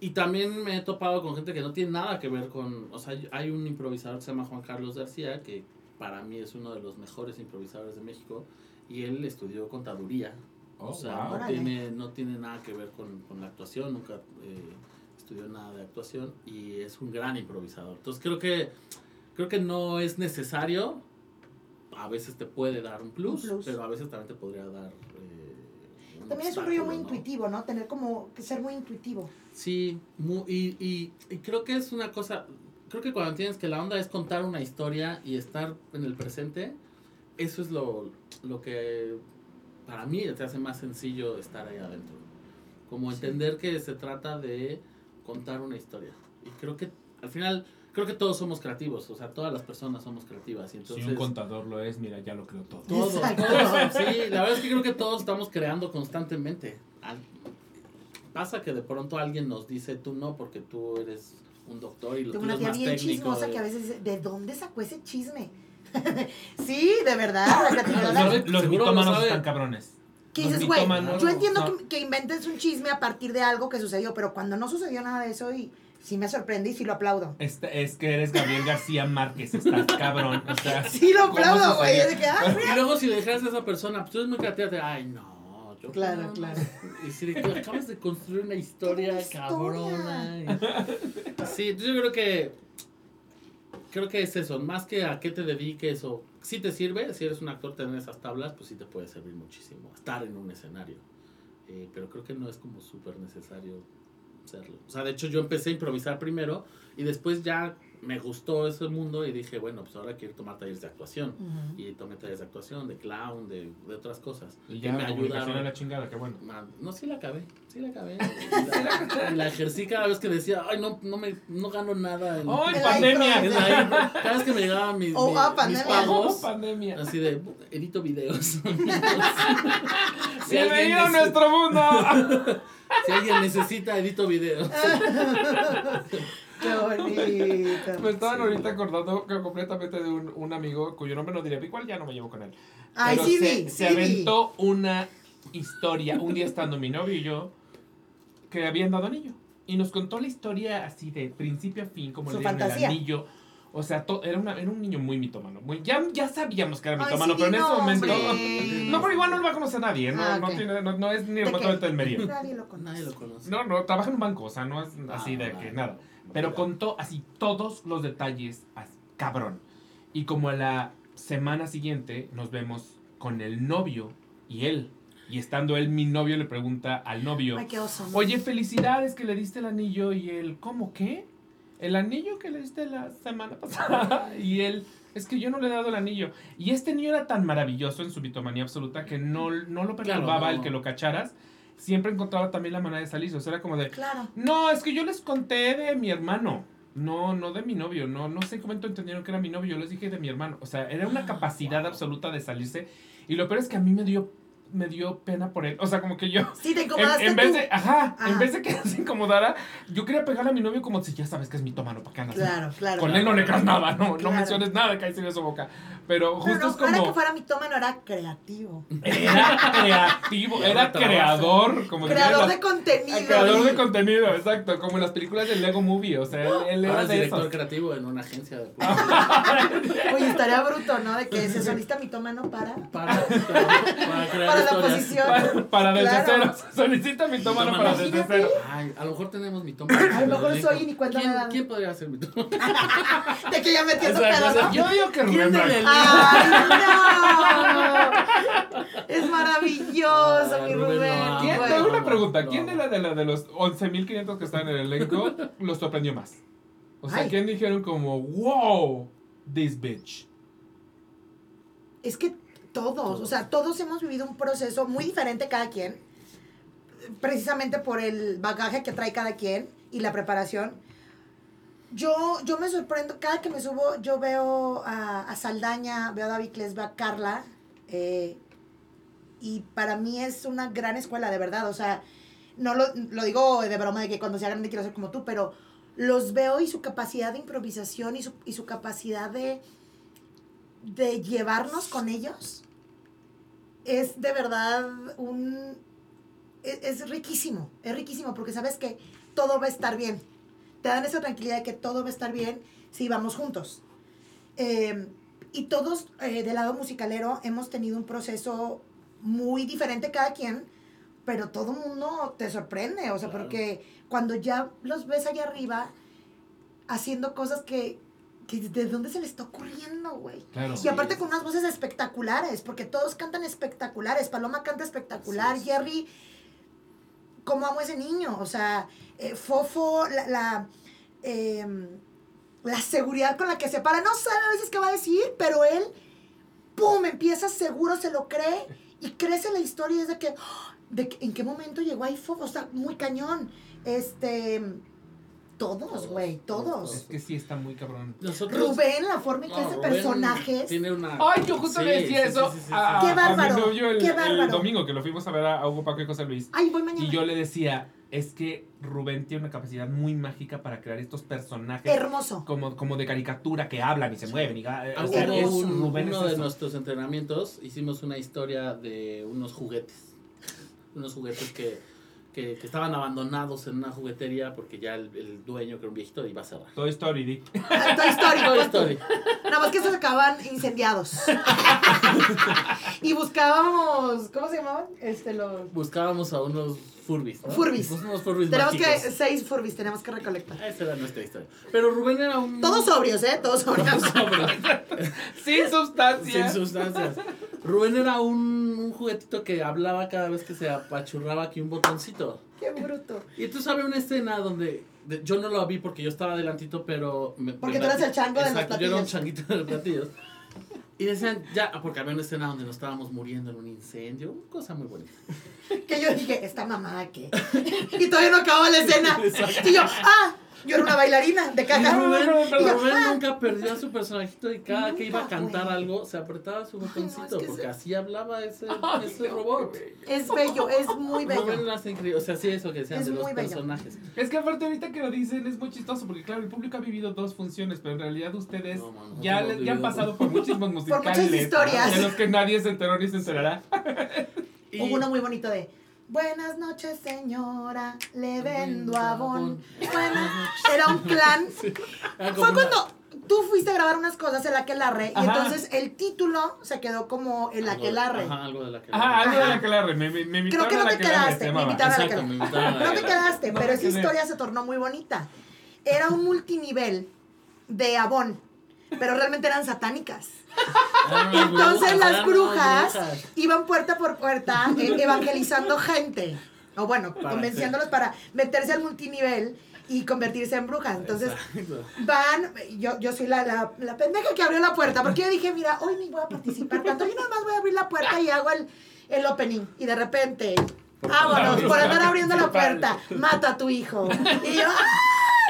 Y también me he topado con gente que no tiene nada que ver con, o sea, hay un improvisador que se llama Juan Carlos García, que para mí es uno de los mejores improvisadores de México, y él estudió contaduría. Oh, o sea, wow. no, tiene, no tiene nada que ver con, con la actuación, nunca eh, estudió nada de actuación, y es un gran improvisador. Entonces creo que, creo que no es necesario, a veces te puede dar un plus, Un plus. pero a veces también te podría dar... eh, También es un rollo muy intuitivo, ¿no? Tener como que ser muy intuitivo. Sí, mu- y, y, y creo que es una cosa, creo que cuando tienes que la onda es contar una historia y estar en el presente, eso es lo, lo que para mí te hace más sencillo estar ahí adentro. Como entender que se trata de contar una historia. Y creo que al final, creo que todos somos creativos, o sea, todas las personas somos creativas. Y entonces, si un contador lo es, mira, ya lo creo todo. todos, todos, sí, la verdad es que creo que todos estamos creando constantemente. Al- Pasa que de pronto alguien nos dice tú no porque tú eres un doctor y lo Tengo una tía más bien técnico. chismosa de- que a veces dice, ¿de dónde sacó ese chisme? sí, de verdad. Los Seguro lo mitómanos sabe. están cabrones. Que Los dices, güey, yo entiendo no. que, que inventes un chisme a partir de algo que sucedió, pero cuando no sucedió nada de eso y sí me sorprende y sí lo aplaudo. Este, es que eres Gabriel García Márquez, estás cabrón. O sea, Sí lo ¿cómo aplaudo, güey. ah, Y luego si le dijeras a esa persona, pues tú eres muy creativa, te ay no, yo Claro, no, claro. Y si tú acabas de construir una historia cabrona. y- Sí, entonces yo creo que creo que es eso, más que a qué te dediques o si te sirve, si eres un actor tener esas tablas, pues sí te puede servir muchísimo estar en un escenario. Eh, pero creo que no es como súper necesario serlo. O sea, de hecho yo empecé a improvisar primero y después ya me gustó ese mundo y dije, bueno, pues ahora quiero tomar talleres de actuación. Y tomé talleres de actuación, de clown, de, de otras cosas. Y que ya me la comunicación ayudaron. a la chingada, qué bueno. Man, no, sí la acabé, sí la acabé. La, ejercí cada vez que decía, ay, no, no, me, no gano nada. En, ¡Ay, En pandemia! en la impro". Cada vez que me llegaban mis, Oh, mis- ah, mis pandemia. pagos, ¡Oh, pandemia! así de, edito videos. si, ¡Bienvenido a nuestro mundo! si alguien necesita, edito videos. Qué bonito. Me estaban Sí. ahorita acordando que completamente de un, un amigo cuyo nombre no diré, igual ya no me llevo con él. Ay, Pero sí se, vi, se sí vi. aventó una historia, un día estando mi novio y yo, que habían dado anillo. Y nos contó la historia así de principio a fin, como Su le dieron el anillo. O sea, to- era, una- era un niño muy mitómano. Muy, ya, ya sabíamos que era Ay, mitómano, sí, pero en di ese momento... nombre. No, pero igual no lo va a conocer nadie. No, Ah, no, ok. tiene, no, no es ni ¿De remotamente qué? del medio. Nadie lo conoce. Nadie lo conoce. No, no, trabaja en un banco, o sea, no es así Ah, de vale. que nada. Pero contó así todos los detalles, así, cabrón. Y como a la semana siguiente nos vemos con el novio y él. Y estando él, mi novio le pregunta al novio, Ay, qué oso. ¿no? oye, felicidades que le diste el anillo. Y él, ¿cómo qué? El anillo que le diste la semana pasada. Y él, es que yo no le he dado el anillo. Y este niño era tan maravilloso en su bitomanía absoluta que no, no lo Claro, perturbaba no. el que lo cacharas. Siempre encontraba también la manera de salirse. O sea, era como de, Claro. no, es que yo les conté de mi hermano. No, no de mi novio. No, no sé en qué momento entendieron que era mi novio. Yo les dije de mi hermano. O sea, era una Ah, capacidad wow. absoluta de salirse. Y lo peor es que a mí me dio, me dio pena por él. O sea, como que yo. Sí, te En, incomodaste en vez tú. de, ajá, en vez de que se incomodara, yo quería pegarle a mi novio como si ya sabes que es mitómano, ¿para qué andas? Claro, claro. Con él no le creas nada, no, no menciones nada que hay en su boca. Pero Pero justo no, es ahora que como, fuera mitómano era creativo. era creativo, era creador, como Creador de contenido. Creador de contenido, exacto, como en las películas del Lego Movie, o sea, él, él Ahora era es de director esos. creativo en una agencia de Oye, estaría bruto, ¿no? De que se solista mitómano para. para, para crear Para la historias. posición. Para, para desde Claro. cero, solicita mi tómano para desde cero. Ay, a lo mejor tenemos mi toma. A lo mejor soy y ni cuenta me ¿Quién, dan. ¿Quién podría ser mi toma? De que ya metiendo pedo. Yo digo que ¿Quién Rubén Blanco. ¡Ay, no! Es maravilloso, Ah, mi Rubén. ¿Quién, tengo una pregunta. ¿quién de, la, de, la, de los 11.500 que están en el elenco los sorprendió más? O sea, Ay. ¿quién dijeron como, wow, this bitch? Es que todos, o sea, todos hemos vivido un proceso muy diferente cada quien, precisamente por el bagaje que trae cada quien y la preparación. Yo, yo me sorprendo, cada que me subo, yo veo a, a Saldaña, veo a David veo a Carla, eh, y para mí es una gran escuela, de verdad, o sea, no lo, lo digo de broma de que cuando sea grande quiero ser como tú, pero los veo y su capacidad de improvisación y su, y su capacidad de, de llevarnos con ellos es de verdad un... Es, es riquísimo, es riquísimo porque sabes que todo va a estar bien. Te dan esa tranquilidad de que todo va a estar bien si vamos juntos. Eh, y todos eh, del lado musicalero hemos tenido un proceso muy diferente cada quien, pero todo mundo te sorprende, o sea, Claro. porque cuando ya los ves allá arriba haciendo cosas que, que de dónde se les está ocurriendo, güey. Claro. Y aparte con unas voces espectaculares, porque todos cantan espectaculares. Paloma canta espectacular, Sí, sí. Jerry, como amo a ese niño. O sea, eh, Fofo, la, em, la seguridad con la que se para, no sabe a veces qué va a decir, pero él, ¡pum!, empieza seguro, se lo cree y crece la historia. Es de que, de que- ¿en qué momento llegó ahí Fofo? O sea, muy cañón. Este, todos, güey, Es todos. que sí está muy cabrón. Nosotros. Rubén, la forma en que hace personajes. Tiene una. Ay, yo justo Sí, le decía sí, eso sí, sí, sí, a, sí. Qué a bárbaro, mi novio el, qué el bárbaro. domingo, que lo fuimos a ver a Hugo Paco y José Luis. Ay, voy mañana. Y yo le decía, es que Rubén tiene una capacidad muy mágica para crear estos personajes Hermoso. como, como de caricatura que hablan y se mueven. Y, o sea, es- un- Rubén uno es de eso. nuestros entrenamientos hicimos una historia de unos juguetes. Unos juguetes que, que, que estaban abandonados en una juguetería porque ya el, el dueño, que era un viejito, iba a cerrar. Toy Story, di. Ah, Toy Story. Toy. Story. Nada más que esos acaban incendiados. y buscábamos, ¿cómo se llamaban? Este, los... Buscábamos a unos Furbis. ¿no? Furbis. Unos Furbis Tenemos que, seis Furbis tenemos que recolectar. Esa era nuestra historia. Pero Rubén era un. Todos sobrios, ¿eh? Todos sobrios. Sin sustancia. Sin sustancias. Rubén era un, un juguetito que hablaba cada vez que se apachurraba aquí un botoncito. Qué bruto. Y tú sabes una escena donde de- yo no lo vi porque yo estaba adelantito, pero... Me, Porque me tú eras el chango de los Exacto, yo era un platillos. changuito de los platillos. Y decían, ya, porque había una escena donde nos estábamos muriendo en un incendio, una cosa muy bonita. Que yo dije, esta mamada que. Y todavía no acababa la escena. Exacto. Y yo, ah, yo era una bailarina de caja. Rubén, Y yo, Rubén ah, nunca perdió a su personajito y cada que iba a cantar güey. algo se apretaba su no, botoncito es que porque se- así hablaba ese, Ay, ese no, robot. es bello, es muy Rubén bello. lo hace increíble. O sea, sí, eso que decían Es de los bello. personajes. Es que aparte ahorita que lo dicen es muy chistoso porque claro, el público ha vivido dos funciones, pero en realidad ustedes No, man, ya, ya han pasado por muchísimos musicales. muchas historias. De los que nadie se enteró ni se enterará. Y- Hubo uno muy bonito de. Buenas noches, señora, le vendo abón. Buenas Era un clan. Era como Fue una- cuando tú fuiste a grabar unas cosas en la Aquelarre y entonces el título se quedó como el algo- Aquelarre. Ajá, algo de la que Ajá, algo de la que la re. Me, me, me invitaron Creo que a no la te que la quedaste, me invitaron a la que a la No te que- quedaste, pero esa historia se tornó muy bonita. Era un multinivel de abón, pero realmente eran satánicas. Unas Entonces brujas, las brujas brujas. iban puerta por puerta eh, evangelizando gente. O bueno, Para convenciéndolos para meterse al multinivel y convertirse en brujas. Entonces Exacto. van, yo, yo soy la, la, la pendeja que abrió la puerta, porque yo dije, mira, hoy ni voy a participar tanto, yo nada más voy a abrir la puerta y hago el, el opening. Y de repente, vámonos, por andar abriendo la puerta, mata a tu hijo. Y yo, ¡ah!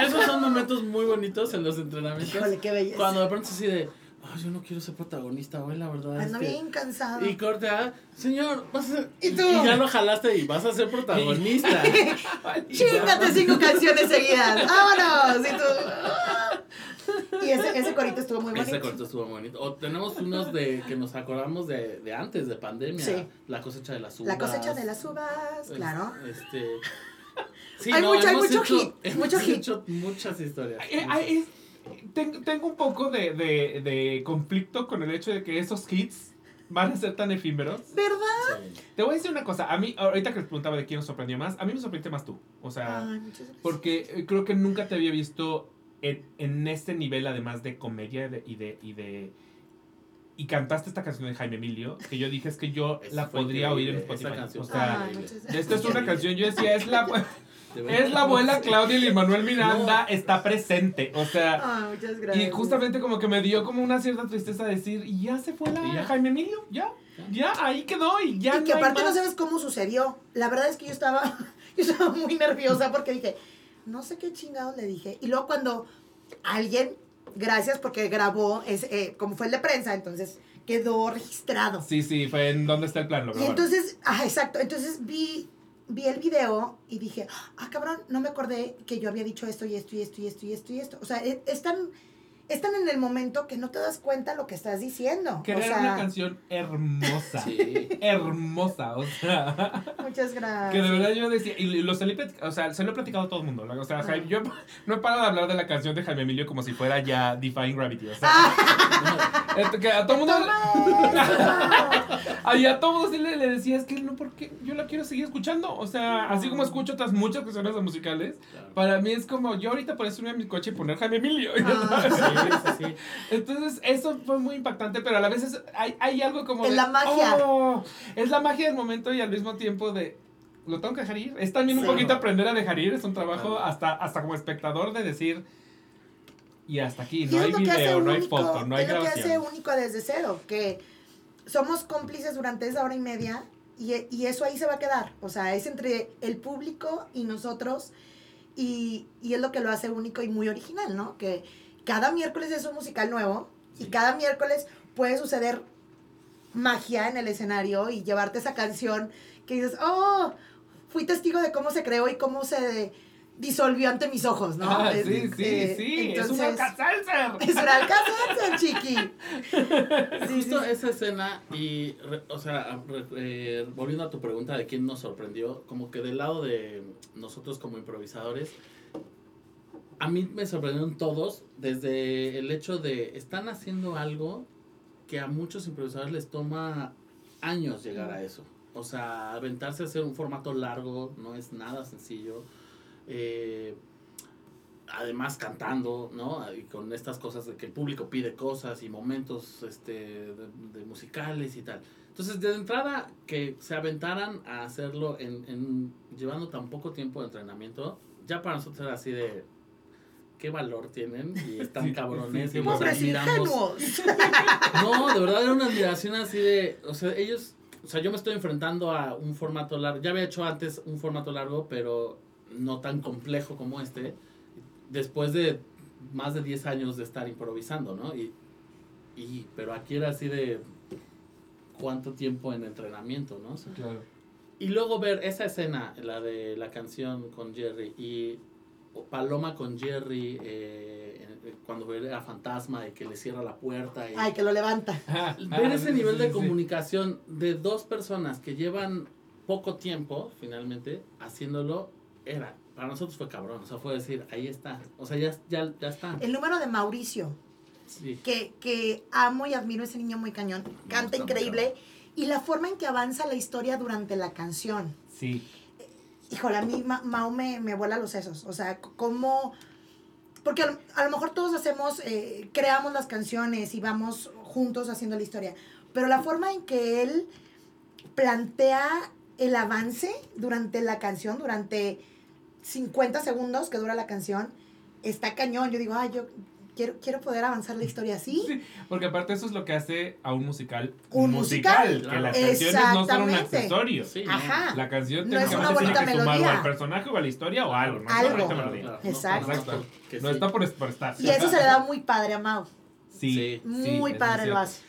Esos son momentos muy bonitos en los entrenamientos. Híjole, qué belleza. Cuando de pronto así de, "Ay, yo no quiero ser protagonista hoy, la verdad. es Ando que-". bien cansado. Y corte a, señor, vas a ser. ¿Y tú? ya lo jalaste y vas a ser protagonista. Chíngate cinco canciones seguidas. ¡Vámonos! Y tú. ¡ah! Y ese, ese corito estuvo muy bonito. Ese corto estuvo muy bonito. O tenemos unos de que nos acordamos de, de antes, de pandemia. Sí. La cosecha de las uvas. La cosecha de las uvas, Es- claro. Este. Sí, Hay mucho- hay mucho hecho- hit, hemos mucho hit. hecho muchas historias. Es- ten- tengo un poco de, de, de conflicto con el hecho de que esos hits van a ser tan efímeros. ¿Verdad? Sí. Te voy a decir una cosa. A mí, ahorita que les preguntaba de quién nos sorprendió más, a mí me sorprendiste más tú. O sea, Ay, muchas gracias. porque eh, creo que nunca te había visto en, en este nivel, además de comedia y de, y de, y de- y cantaste esta canción de Jaime Emilio, que yo dije es que yo Eso la podría oír en Spotify. canción O sea, muchas esta es una canción, yo decía, es la. es la abuela Claudia y Manuel Miranda, está presente. O sea, Ay, muchas gracias. y justamente como que me dio como una cierta tristeza decir, y ya se fue la. Jaime Emilio, ya, ya, ahí quedó y ya y que no hay aparte no sabes cómo sucedió. La verdad es que yo estaba, yo estaba muy nerviosa porque dije, no sé qué chingados le dije. Y luego cuando alguien, gracias porque grabó, es, eh, como fue el de prensa, entonces quedó registrado. Sí, sí, fue en dónde está el plan, lo Y entonces, ah, exacto, entonces vi, vi el video y dije, ah, cabrón, no me acordé que yo había dicho esto y esto y esto y esto y esto y esto. O sea, e- están, en el momento que no te das cuenta lo que estás diciendo. Que o era sea, una canción hermosa. Sí. Hermosa, o sea. Muchas gracias. Que de verdad yo decía, y lo salí, o sea, se lo he platicado a todo el mundo. O sea, Jaime- yo no he parado de hablar de la canción de Jaime Emilio como si fuera ya Defying Gravity. O sea, esto que a todo el mundo. Ay, a todo mundo sí le, le decía, es que no, porque yo la quiero seguir escuchando. O sea, así como escucho otras muchas canciones musicales, Claro. para mí es como, yo ahorita podría subirme a mi coche y poner Jaime Emilio. Ah. Sí, sí, sí. Entonces, eso fue muy impactante, pero a la vez es- hay, hay algo como. Es de, la magia. "Oh", es la magia del momento y al mismo tiempo de. Lo tengo que dejar ir. Es también un poquito aprender a dejar ir. Es un trabajo Claro. hasta, hasta como espectador de decir. Y hasta aquí. No hay video, no hay foto, no hay es lo que hace grabación. único desde cero, que somos cómplices durante esa hora y media y, y eso ahí se va a quedar. O sea, es entre el público y nosotros y, y es lo que lo hace único y muy original, ¿no? Que cada miércoles es un musical nuevo y cada miércoles puede suceder magia en el escenario y llevarte esa canción que dices, oh, fui testigo de cómo se creó y cómo se disolvió ante mis ojos, ¿no? Ah, Es- sí, sí, eh, sí. es un Alka-Seltzer. es un alcance, chiqui. Sí, Justo sí. esa escena y, re- o sea, re- eh, volviendo a tu pregunta de quién nos sorprendió, como que del lado de nosotros como improvisadores, a mí me sorprendieron todos desde el hecho de están haciendo algo que a muchos improvisadores les toma años llegar a eso. O sea, aventarse a hacer un formato largo no es nada sencillo. Eh, además cantando, ¿no? Y con estas cosas de que el público pide cosas y momentos este, de, musicales y tal. Entonces, de entrada, que se aventaran a hacerlo en, en llevando tan poco tiempo de entrenamiento, ya para nosotros era así de qué valor tienen y están Sí, cabrones sí, y sí, los Pobres admiramos. No, de verdad era una admiración así de, o sea, ellos, o sea, yo me estoy enfrentando a un formato largo, ya había hecho antes un formato largo, pero no tan complejo como este, después de más de 10 años de estar improvisando, ¿no? Y, y pero aquí era así de cuánto tiempo en entrenamiento, ¿no? O sea, Claro. y luego ver esa escena, la de la canción con Jerry y Paloma con Jerry eh, cuando ve a Fantasma y que le cierra la puerta y Ay, que lo levanta. ver ese nivel Sí, de sí. comunicación de dos personas que llevan poco tiempo finalmente haciéndolo era para nosotros fue cabrón, o sea, fue decir, ahí está, o sea, ya, ya, ya está. El número de Mauricio, Sí. que, que amo y admiro a ese niño muy cañón. Canta increíble. Y la forma en que avanza la historia durante la canción. Sí. Híjole, a mí Ma- Mau me, me vuela los sesos. O sea, cómo... Porque a lo, a lo mejor todos hacemos, eh, creamos las canciones y vamos juntos haciendo la historia. Pero la forma en que él plantea el avance durante la canción, durante 50 segundos que dura la canción, está cañón. Yo digo, ay, yo quiero, quiero poder avanzar la historia así. Sí, porque aparte eso es lo que hace a un musical Un musical, que las canciones no son un accesorio. Sí, ¿no? Ajá. La canción No es una técnicamente tiene bonita que sumar o melodía. al personaje o a la historia o algo, no Algo. bonita melodía. Exacto. No está por, por estar. Y eso se le da muy padre a Mau. Sí, Sí. Muy padre lo hace.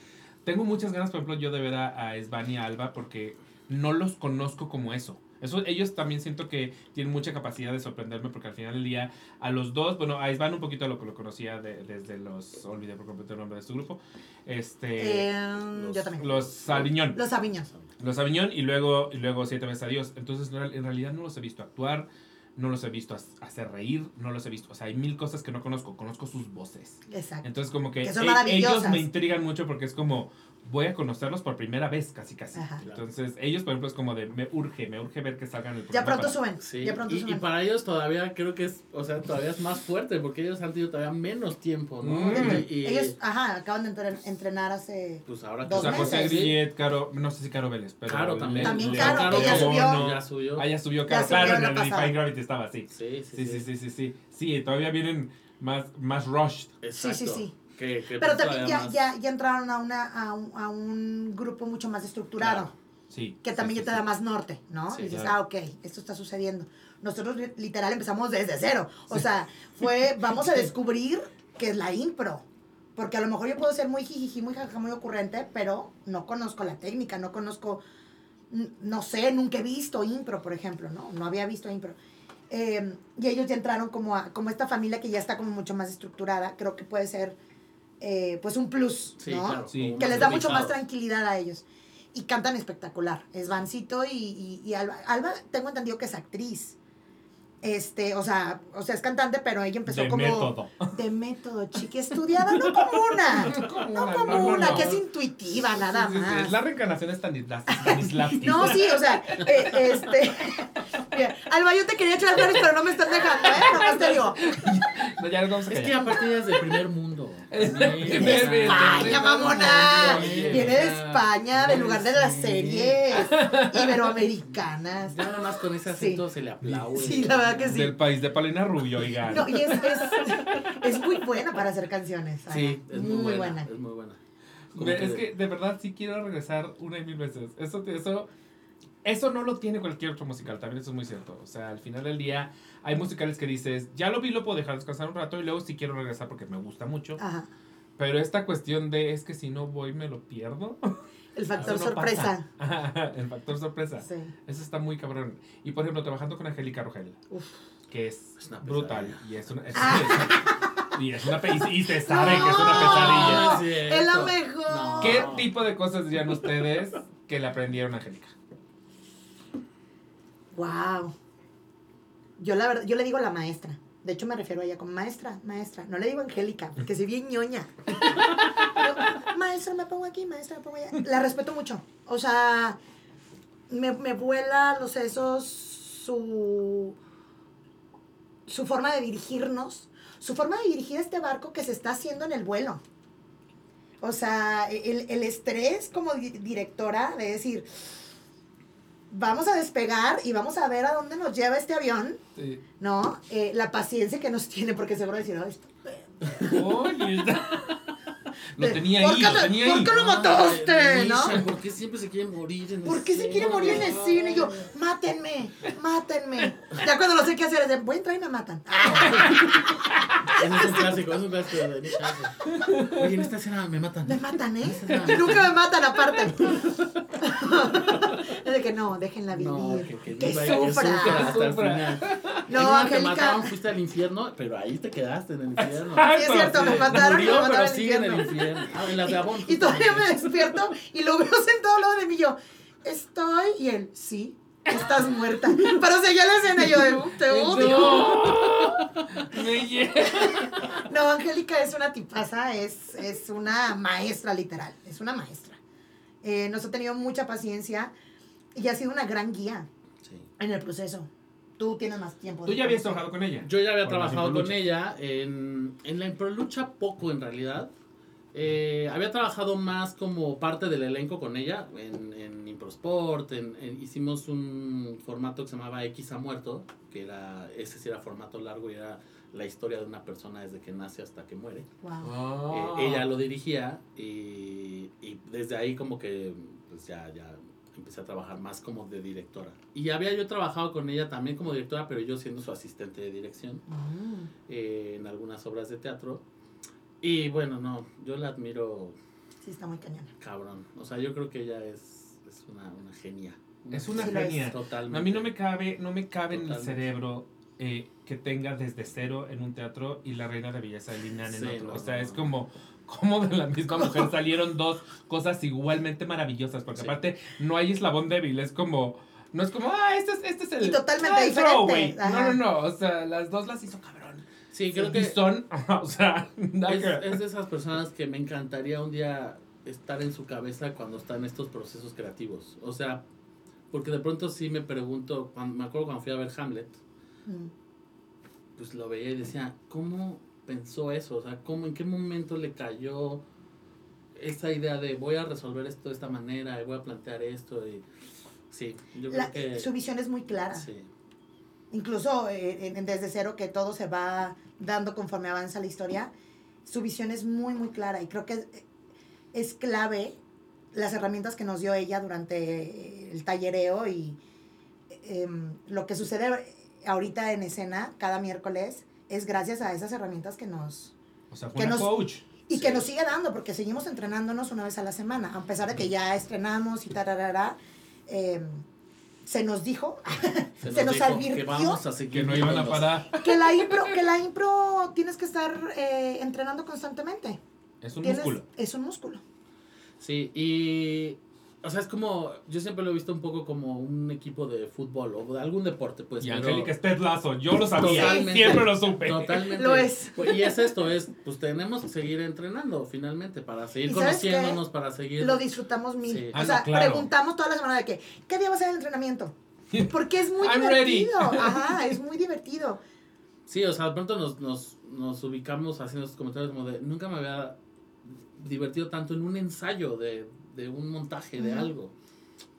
Tengo muchas ganas, por ejemplo, yo de ver a, a Esván y a Alba porque no los conozco como eso. Eso, ellos también siento que tienen mucha capacidad de sorprenderme porque al final del día a los dos, bueno, a Isvan un poquito lo que lo conocía de- desde los, olvidé por completo el nombre de su grupo, este, Eh, los- yo también. los Aviñón, Los Aviñón. los Aviñón y luego, y luego Siete veces Adiós. Entonces, en realidad no los he visto actuar, no los he visto ha- hacer reír, no los he visto, o sea, hay mil cosas que no conozco, conozco sus voces. Exacto. Entonces como que, Que son e- ellos me intrigan mucho porque es como voy a conocerlos por primera vez casi casi. Ajá. Entonces ellos por ejemplo es como de me urge, me urge ver que salgan el Ya programa pronto para- suben. Sí, Ya pronto y, y suben. para ellos todavía creo que es, o sea, todavía es más fuerte porque ellos han tenido todavía menos tiempo, ¿no? Mm. Y, y- Ellos, ajá, acaban de entren- entrenar hace. pues ahora dos O sea, José meses. Grillet, Caro, no sé si Caro Vélez, pero Caro también. También le- Caro, que ya subió. no. Ya subió. Ah, ya subió Ya Caro. subió claro, en el. Define Gravity estaba así. Sí, sí, Sí, sí, sí, sí, sí. Sí, todavía vienen más, más rushed. Exacto. Sí, sí, sí. Que, que Pero también ya, ya, ya entraron a, una, a, un, a un grupo mucho más estructurado. Claro. Sí. Que también sí, ya te da más norte, ¿no? Sí, y dices, claro. ah, ok, esto está sucediendo. Nosotros li- literal empezamos desde cero. O sea, fue, vamos a descubrir qué es la impro. Porque a lo mejor yo puedo ser muy jijiji, muy jajaja, muy ocurrente, pero no conozco la técnica, no conozco, no sé, nunca he visto impro, por ejemplo, ¿no? No había visto impro. Eh, y ellos ya entraron como, a, como esta familia que ya está como mucho más estructurada. Creo que puede ser, eh, pues, un plus, Sí, ¿no? claro. Sí. como que les da mucho más tranquilidad a ellos. Y cantan espectacular. Es Vancito y, y, y Alba. Alba, tengo entendido que es actriz. Este, o sea, o sea, es cantante, pero ella empezó De como. método. De método, chiqui, estudiada, no como una. No como no, una, no. que es intuitiva, nada Sí, sí, sí, más. Es la reencarnación de. No, sí, o sea, eh, este. mira, Alba, yo te quería echar flores, pero no me están dejando, ¿eh? Nomás te digo. No, ya nos vamos a Es que aparte ella es del primer mundo. Es de España, mamona. Viene de. España, del lugar de las series iberoamericanas. Ya nada más con ese acento se le aplaude. Sí, la verdad que sí. Del país de Palena Rubio, oigan. No, y es, es, es muy buena para hacer canciones. Ana. Sí, es muy, muy buena, buena. Es muy buena. Es que de verdad sí quiero regresar una y mil veces. Eso, eso, eso no lo tiene cualquier otro musical, también eso es muy cierto. O sea, al final del día hay musicales que dices, ya lo vi, lo puedo dejar descansar un rato y luego sí quiero regresar porque me gusta mucho. Ajá. Pero esta cuestión de es que si no voy me lo pierdo. El factor no sorpresa. pasa. El factor sorpresa. Sí. Eso está muy cabrón. Y por ejemplo, trabajando con Angélica Rogel, Uf. que es, Es una brutal. Y es una. es- Ah. y es una pe- y, y se sabe No. que es una pesadilla. Es la mejor. No. ¿Qué tipo de cosas dirían ustedes que le aprendieron a Angélica? Wow. Yo la verdad, yo le digo la maestra. De hecho, me refiero a ella como maestra, maestra. No le digo Angélica, porque soy bien ñoña. Yo, maestra, me pongo aquí, maestra, me pongo allá. La respeto mucho. O sea, me, me vuela los sesos su, su forma de dirigirnos, su forma de dirigir este barco que se está haciendo en el vuelo. O sea, el, el estrés como di- directora de decir, vamos a despegar y vamos a ver a dónde nos lleva este avión, Sí. ¿no? Eh, la paciencia que nos tiene, porque seguro decir, "Ay, esto- Oye, lo tenía ¿por ahí, lo te- tenía por ahí. qué lo mataste, Ay, no? ¿Por qué siempre se quiere morir en el ¿Por qué se quiere cine? morir en el cine? Y yo, mátenme, mátenme. Ya cuando lo sé qué hacer es de, voy a entrar y me matan. Ese es un clásico, es un clásico de. Oye, en esta escena me matan. Me matan, ¿eh? Nunca me matan aparte. De que no, déjenla vivir. No, que, que, que y que sufra. hasta el Sufra. final. No, En una te Angélica. mataron, fuiste al infierno, pero ahí te quedaste en el infierno. Sí, es cierto, me mataron y me Murió, mataron pero sigue en el infierno. Ah, en las de Avon. Y todavía me despierto y lo veo sentado al lado de mí. y Yo, estoy. Y él, sí, estás muerta. Pero seguía la escena y yo, de, "Uh, te odio. No. Me. No, Angélica es una tipaza, es, es una maestra literal, es una maestra. Eh, nos ha tenido mucha paciencia y ha sido una gran guía Sí. en el proceso. Tú tienes más tiempo. Tú ya habías trabajado con ella. Yo ya había trabajado con ella en, en la Improlucha poco en realidad. Eh, había trabajado más como parte del elenco con ella en, en Improsport. En, en- hicimos un formato que se llamaba X ha muerto, que era ese sí era formato largo y era la historia de una persona desde que nace hasta que muere. Wow. Ah. Eh, ella lo dirigía y, y desde ahí como que pues ya, ya empecé a trabajar más como de directora. Y había yo trabajado con ella también como directora, pero yo siendo su asistente de dirección Mm. eh, en algunas obras de teatro. Y bueno, no, yo la admiro Sí, está muy cañona. cabrón. O sea, yo creo que ella es, es una, una genia. Es una Sí lo es. genia. Totalmente. A mí no me cabe, no me cabe en el cerebro eh, que tenga desde cero en un teatro y la reina de belleza de Linan en Sí, otro. no, o sea, no, es como, como de la misma mujer salieron dos cosas igualmente maravillosas. Porque Sí. aparte no hay eslabón débil, es como. No es como, ah, este es, este es el. Y totalmente ah, diferente. throwaway". No, no, no. O sea, las dos las hizo cabrón. Sí, creo que son, o sea, es, es de esas personas que me encantaría un día estar en su cabeza cuando está en estos procesos creativos. O sea, porque de pronto sí me pregunto, cuando, me acuerdo cuando fui a ver Hamlet, Mm. pues lo veía y decía, ¿cómo pensó eso? O sea, ¿cómo, ¿en qué momento le cayó esa idea de voy a resolver esto de esta manera y voy a plantear esto? Y, sí, yo creo que... Su visión es muy clara. Sí, Incluso eh, en- desde cero, que todo se va dando conforme avanza la historia, su visión es muy, muy clara. Y creo que es, es clave las herramientas que nos dio ella durante el tallereo y em, lo que sucede ahorita en escena cada miércoles es gracias a esas herramientas que nos, O sea, fue que una nos- coach. y Sí. que nos sigue dando, porque seguimos entrenándonos una vez a la semana, a pesar de que ya estrenamos y tararara, eh, se nos dijo Se nos dijo advirtió que vamos a Que no iban a parar. que la impro, que la impro tienes que estar eh, entrenando constantemente. Es un Tienes- músculo. Es un músculo. Sí, y. O sea, es como. Yo siempre lo he visto un poco como un equipo de fútbol o de algún deporte, pues. y Angélica es Ted Lasso, yo lo sabía, Totalmente. siempre lo supe. Totalmente. Lo es. Pues, Y es esto, es, pues tenemos que seguir entrenando finalmente para seguir ¿Y sabes conociéndonos, para seguir... Lo disfrutamos mil. Sí. O Ah, sea, no, claro. preguntamos toda la semana de que, ¿qué día va a ser el entrenamiento? Porque es muy I'm ready. divertido. Ajá, es muy divertido. Sí, o sea, de pronto nos, nos, nos ubicamos haciendo estos comentarios como de, nunca me había divertido tanto en un ensayo de, de un montaje, de algo.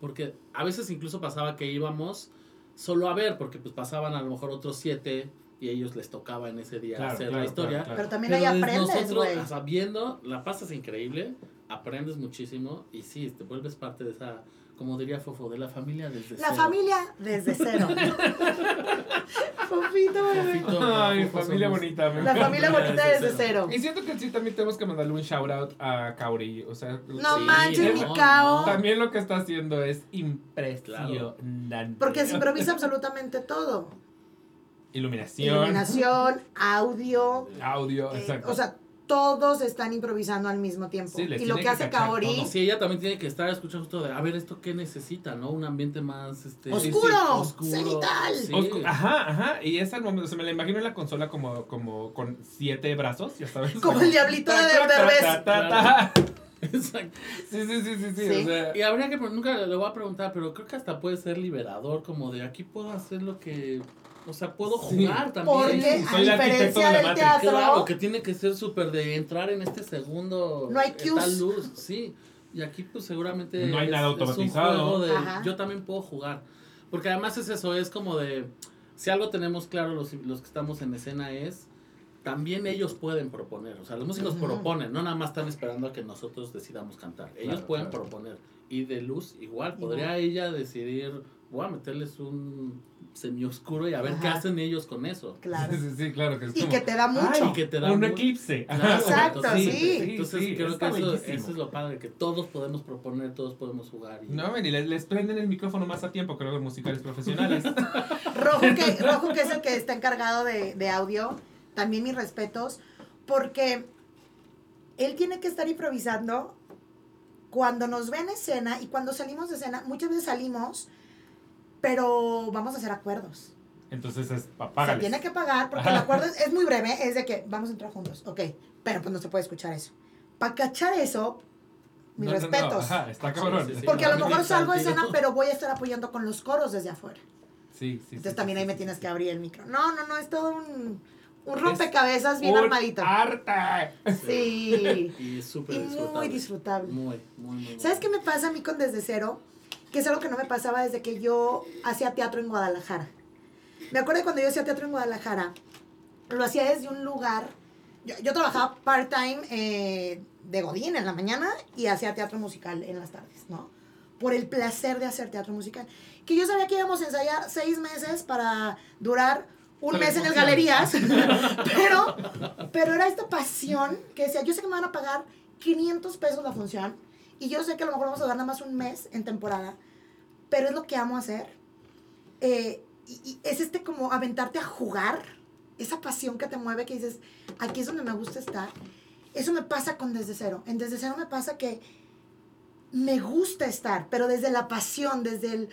Porque a veces incluso pasaba que íbamos solo a ver, porque pues pasaban a lo mejor otros siete y a ellos les tocaba en ese día Claro, hacer claro, la historia. claro, Pero también Pero ahí aprendes, nosotros, güey. o sea, viendo, la pasas increíble, aprendes muchísimo y sí, te vuelves parte de esa, como diría Fofo, de la familia desde La cero. familia desde cero. Fofito, bebé. Fofito, Ay, Fofo familia somos- bonita. me La familia bonita Desde desde cero. Y siento que sí, también tenemos que mandarle un shout out a Kauri. O sea, No Sí, manches, mi no, no. también lo que está haciendo es impresionante. Porque se improvisa absolutamente todo. Iluminación, Iluminación, audio. audio, eh, exacto. o sea, todos están improvisando al mismo tiempo. Sí, y lo que que hace Kaori, todo. Sí, ella también tiene que estar escuchando todo de, a ver, ¿esto qué necesita, no? Un ambiente más, este... Oscuro, oscuro. cenital. Sí. Oscu- Ajá, ajá. Y es al momento, se me la imagino en la consola como, como con siete brazos, ya sabes. como el diablito de Ta, Derbez. Exacto. Sí, sí, sí, sí, sí. Sí. O sea, Y habría que, nunca le voy a preguntar, pero creo que hasta puede ser liberador, como de aquí puedo hacer lo que... O sea, puedo Sí. jugar también. Porque Soy a el arquitecto diferencia de la del teatro, Claro, que tiene que ser súper de entrar en este segundo. No hay esta cues. luz, sí. Y aquí, pues seguramente. No hay nada un automatizado. juego de, Ajá. yo también puedo jugar. Porque además es eso, es como de. Si algo tenemos claro los, los que estamos en escena es. También ellos pueden proponer. O sea, los músicos proponen, no nada más están esperando a que nosotros decidamos cantar. Ellos Claro, pueden claro. proponer. Y de luz, igual. Igual. Podría ella decidir. Voy a meterles un semioscuro y a ver qué hacen ellos con eso. claro. Sí, claro que es Y como, que te da mucho. Ay, que te da un eclipse. Claro, Exacto, entonces, sí. Entonces sí, creo que eso, eso es lo padre, que todos podemos proponer, todos podemos jugar. Y... No, ven, y les, les prenden el micrófono más a tiempo, creo que en musicales profesionales. Rojo que, Rojo, que es el que está encargado de, de audio, también mis respetos, porque él tiene que estar improvisando cuando nos ve en escena y cuando salimos de escena, muchas veces salimos, pero vamos a hacer acuerdos. Entonces es Se papágales. tiene que pagar porque el acuerdo es, es muy breve, es de que vamos a entrar juntos, ok, pero pues no se puede escuchar eso. Para cachar eso, mis No, no, no, respetos. ajá, está cabrón. Sí, sí, sí. Porque a lo No, mejor no, salgo de escena, pero voy a estar apoyando con los coros desde afuera. Sí, sí, Entonces sí, también sí, ahí me sí, tienes sí. que abrir el micro. No, no, no, es todo un, un rompecabezas bien Un armadito. arte. Sí. Y es súper y disfrutable. muy disfrutable. Muy, muy, muy. ¿Sabes muy. qué me pasa a mí con Desde Cero? Que es algo que no me pasaba desde que yo hacía teatro en Guadalajara. Me acuerdo de cuando yo hacía teatro en Guadalajara, lo hacía desde un lugar. Yo, yo trabajaba part-time eh, de Godín en la mañana y hacía teatro musical en las tardes, ¿no? Por el placer de hacer teatro musical. Que yo sabía que íbamos a ensayar seis meses para durar un mes en el. Galerías, pero, pero era esta pasión que decía, yo sé que me van a pagar 500 pesos la función y yo sé que a lo mejor vamos a dar nada más un mes en temporada, pero es lo que amo hacer. Eh, y es este como aventarte a jugar, esa pasión que te mueve, que dices, aquí es donde me gusta estar. Eso me pasa con Desde Cero. En Desde Cero me pasa que me gusta estar, pero desde la pasión, desde el...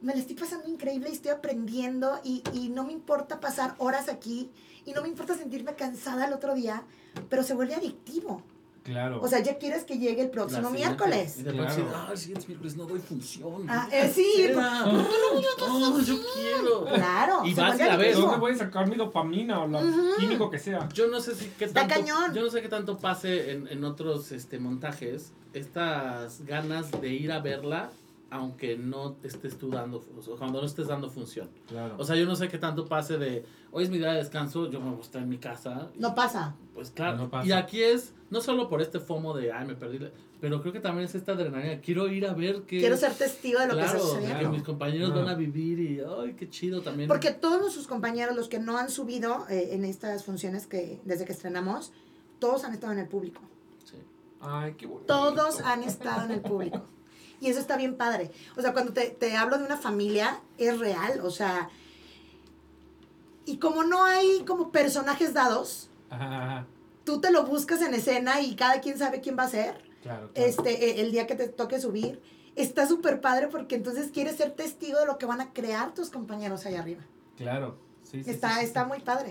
Me la estoy pasando increíble y estoy aprendiendo y, y no me importa pasar horas aquí y no me importa sentirme cansada el otro día, pero se vuelve adictivo. Claro. O sea, ya quieres que llegue el próximo miércoles. Y de Claro. ah, el siguiente miércoles no doy función. Ah, eh, sí, Quisiera. Oh, yo quiero. Claro. Y vas y la ves. ¿Dónde voy a sacar mi dopamina o lo Ujú. químico que sea? Yo no sé si qué Está tanto, cañón. yo no sé qué tanto pase en, en otros este montajes, estas ganas de ir a verla aunque no te estés tú dando, o sea, cuando no estés dando función. Claro. O sea, yo no sé qué tanto pase de, hoy es mi día de descanso, yo me voy a estar en mi casa. No pasa. Pues claro. No pasa. y aquí es, no solo por este fomo de, ay, me perdí, la-", pero creo que también es esta adrenalina. Quiero ir a ver qué... Quiero ser testigo de lo que claro, está sucediendo. que mis compañeros Claro. van a vivir y, ay, qué chido también. Porque todos nuestros compañeros, los que no han subido eh, en estas funciones que desde que estrenamos, todos han estado en el público. Sí. Ay, qué bonito. Todos han estado en el público. Y eso está bien padre. O sea, cuando te, te hablo de una familia, es real. O sea, y como no hay como personajes dados, Ajá, ajá. tú te lo buscas en escena y cada quien sabe quién va a ser. Claro, claro. Este, eh, el día que te toque subir, está súper padre porque entonces quieres ser testigo de lo que van a crear tus compañeros allá arriba. Claro. Sí, sí, está, sí, sí, está sí. muy padre.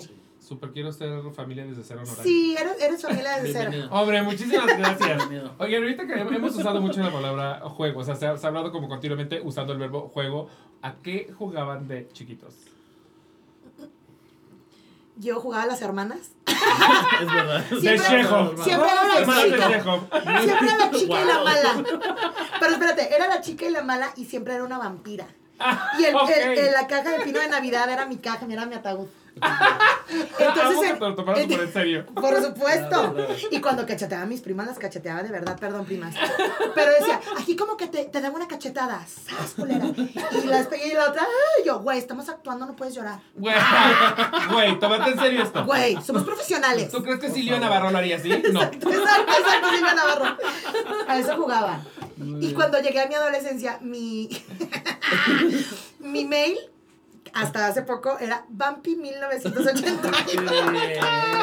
Sí. Súper quiero ser familia desde cero honorario. Sí, eres, eres familia desde cero. Hombre, muchísimas gracias. Oigan, ahorita que hemos usado mucho la palabra juego, o sea, se ha, se ha hablado como continuamente usando el verbo juego. ¿A qué jugaban de chiquitos? Yo jugaba a las hermanas. Es verdad. Siempre- de Chekhov. siempre era la Hermanas chica. Siempre era la chica y la mala. Pero espérate, era la chica y la mala y siempre era una vampira. Y el, ok. el- el- la caja de pino de Navidad era mi caja, era mi ataúd. Entonces, en- por en serio. Por supuesto. Y cuando cacheteaba a mis primas, las cacheteaba de verdad, perdón, primas. Pero decía, aquí como que te, te daba una cachetada, ¡sas, culera! Y la y la otra, ¡ay! yo, güey, estamos actuando, no puedes llorar. Güey, güey, tómate en serio esto. Güey, somos profesionales. ¿Tú crees que Silvia. Navarro lo haría así? No. Exacto, exacto, Silvia Navarro. A eso jugaba. Y cuando llegué a mi adolescencia, mi, mi mail, hasta hace poco, era Bumpy 1980.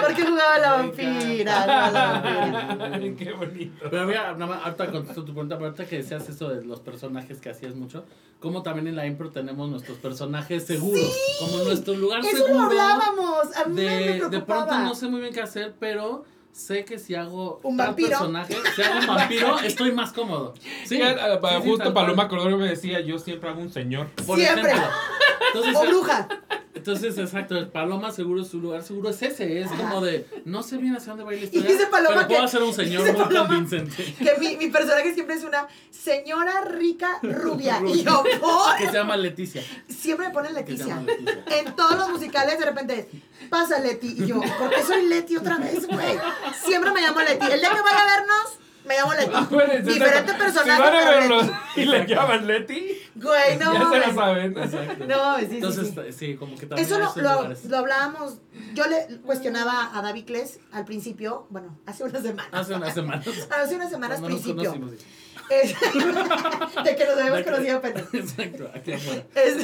Porque jugaba la vampira. jugaba la vampira. Qué bonito. Pero mira, nada más, ahorita contesto tu pregunta, pero ahorita que decías eso de los personajes que hacías mucho, como también en la impro tenemos nuestros personajes seguros, como nuestro lugar Eso seguro. lo hablábamos. A mí me, me de, de pronto no sé muy bien qué hacer, pero sé que si hago ¿Un tal vampiro? personaje, si hago un vampiro, estoy más cómodo. Sí, Sí, ah, sí, justo Paloma. Cordero me decía, yo siempre hago un señor. Por Siempre. ejemplo. Entonces, O bruja. Entonces, exacto, el Paloma seguro, su lugar seguro es ese. Es como de, no sé bien hacia dónde va a ir la historia. dice Paloma pero puedo que- hacer un señor muy Paloma- convincente. Que mi, mi personaje siempre es una señora rica rubia. Y yo, ¿por? Que se llama Leticia. Siempre me ponen Leticia. En todos los musicales, de repente, pasa Leti. Y yo, ¿por qué soy Leti otra vez, güey? Siempre me llamo Leti. El día que vaya a vernos, me llamo Leti. Acuérdense, Diferente si personaje. van a verlos Leti. y le llaman Leti, Güey, no. ya se la saben. Exacto. No, sí, sí, Entonces, sí. sí, como que también Eso lo, lo, lo hablábamos. Yo le cuestionaba a David Kles al principio, bueno, hace unas semanas. Hace unas semanas. Hace unas semanas nos principio. de que nos habíamos conocido apenas. Exacto, aquí afuera. Es-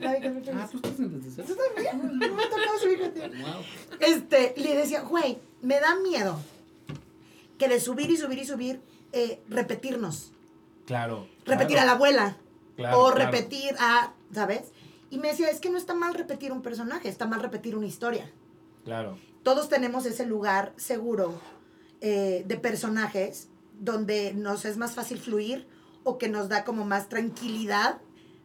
David, ¿qué me Ah, crees? tú estás en desde ¿Tú también? No me ha tocado subir contigo. Wow. Este, le decía, güey, me da miedo que de subir y subir y subir, eh, repetirnos. Claro. Repetir a la abuela. Claro, o claro. repetir a, ¿sabes? Y me decía, es que no está mal repetir un personaje, está mal repetir una historia. Claro. Todos tenemos ese lugar seguro eh, de personajes donde nos es más fácil fluir o que nos da como más tranquilidad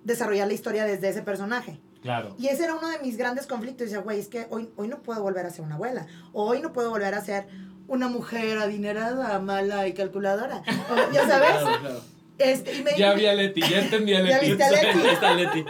desarrollar la historia desde ese personaje. Claro. Y ese era uno de mis grandes conflictos. Decía, güey, es que hoy, hoy no puedo volver a ser una abuela. O hoy no puedo volver a ser una mujer adinerada, mala y calculadora. O, ya sabes. Claro, claro. Este, y me, Ya vi a Leti, ya entendí a Ya Leti. viste a Leti. Ahí está Leti.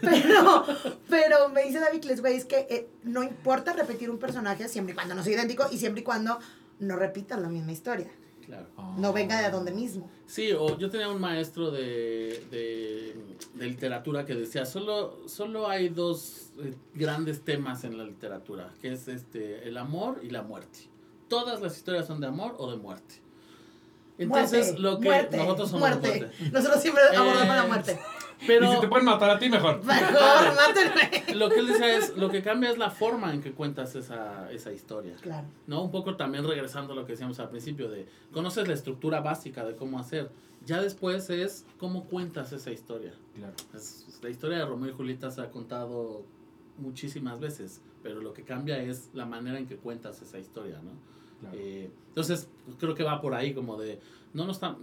pero, pero me dice David Kles, güey, es que eh, no importa repetir un personaje siempre y cuando no sea idéntico y siempre y cuando no repitas la misma historia. Claro. No venga de donde mismo. Sí, o yo tenía un maestro de, de, de literatura que decía, solo, solo hay dos eh, grandes temas en la literatura, que es este el amor y la muerte. Todas las historias son de amor o de muerte. Entonces, Muerte, lo que muerte, nosotros somos muerte. muerte. Nosotros siempre Eh, abordamos la muerte. Pero Y si te pueden matar a ti, mejor. Mejor, mátenme. lo que él decía es, lo que cambia es la forma en que cuentas esa, esa historia. Claro. ¿no? Un poco también regresando a lo que decíamos al principio de conoces la estructura básica de cómo hacer. Ya después es cómo cuentas esa historia. Claro. Es- la historia de Romeo y Julieta se ha contado muchísimas veces, pero lo que cambia es la manera en que cuentas esa historia, ¿no? Eh, entonces, pues, creo que va por ahí como de, no nos está,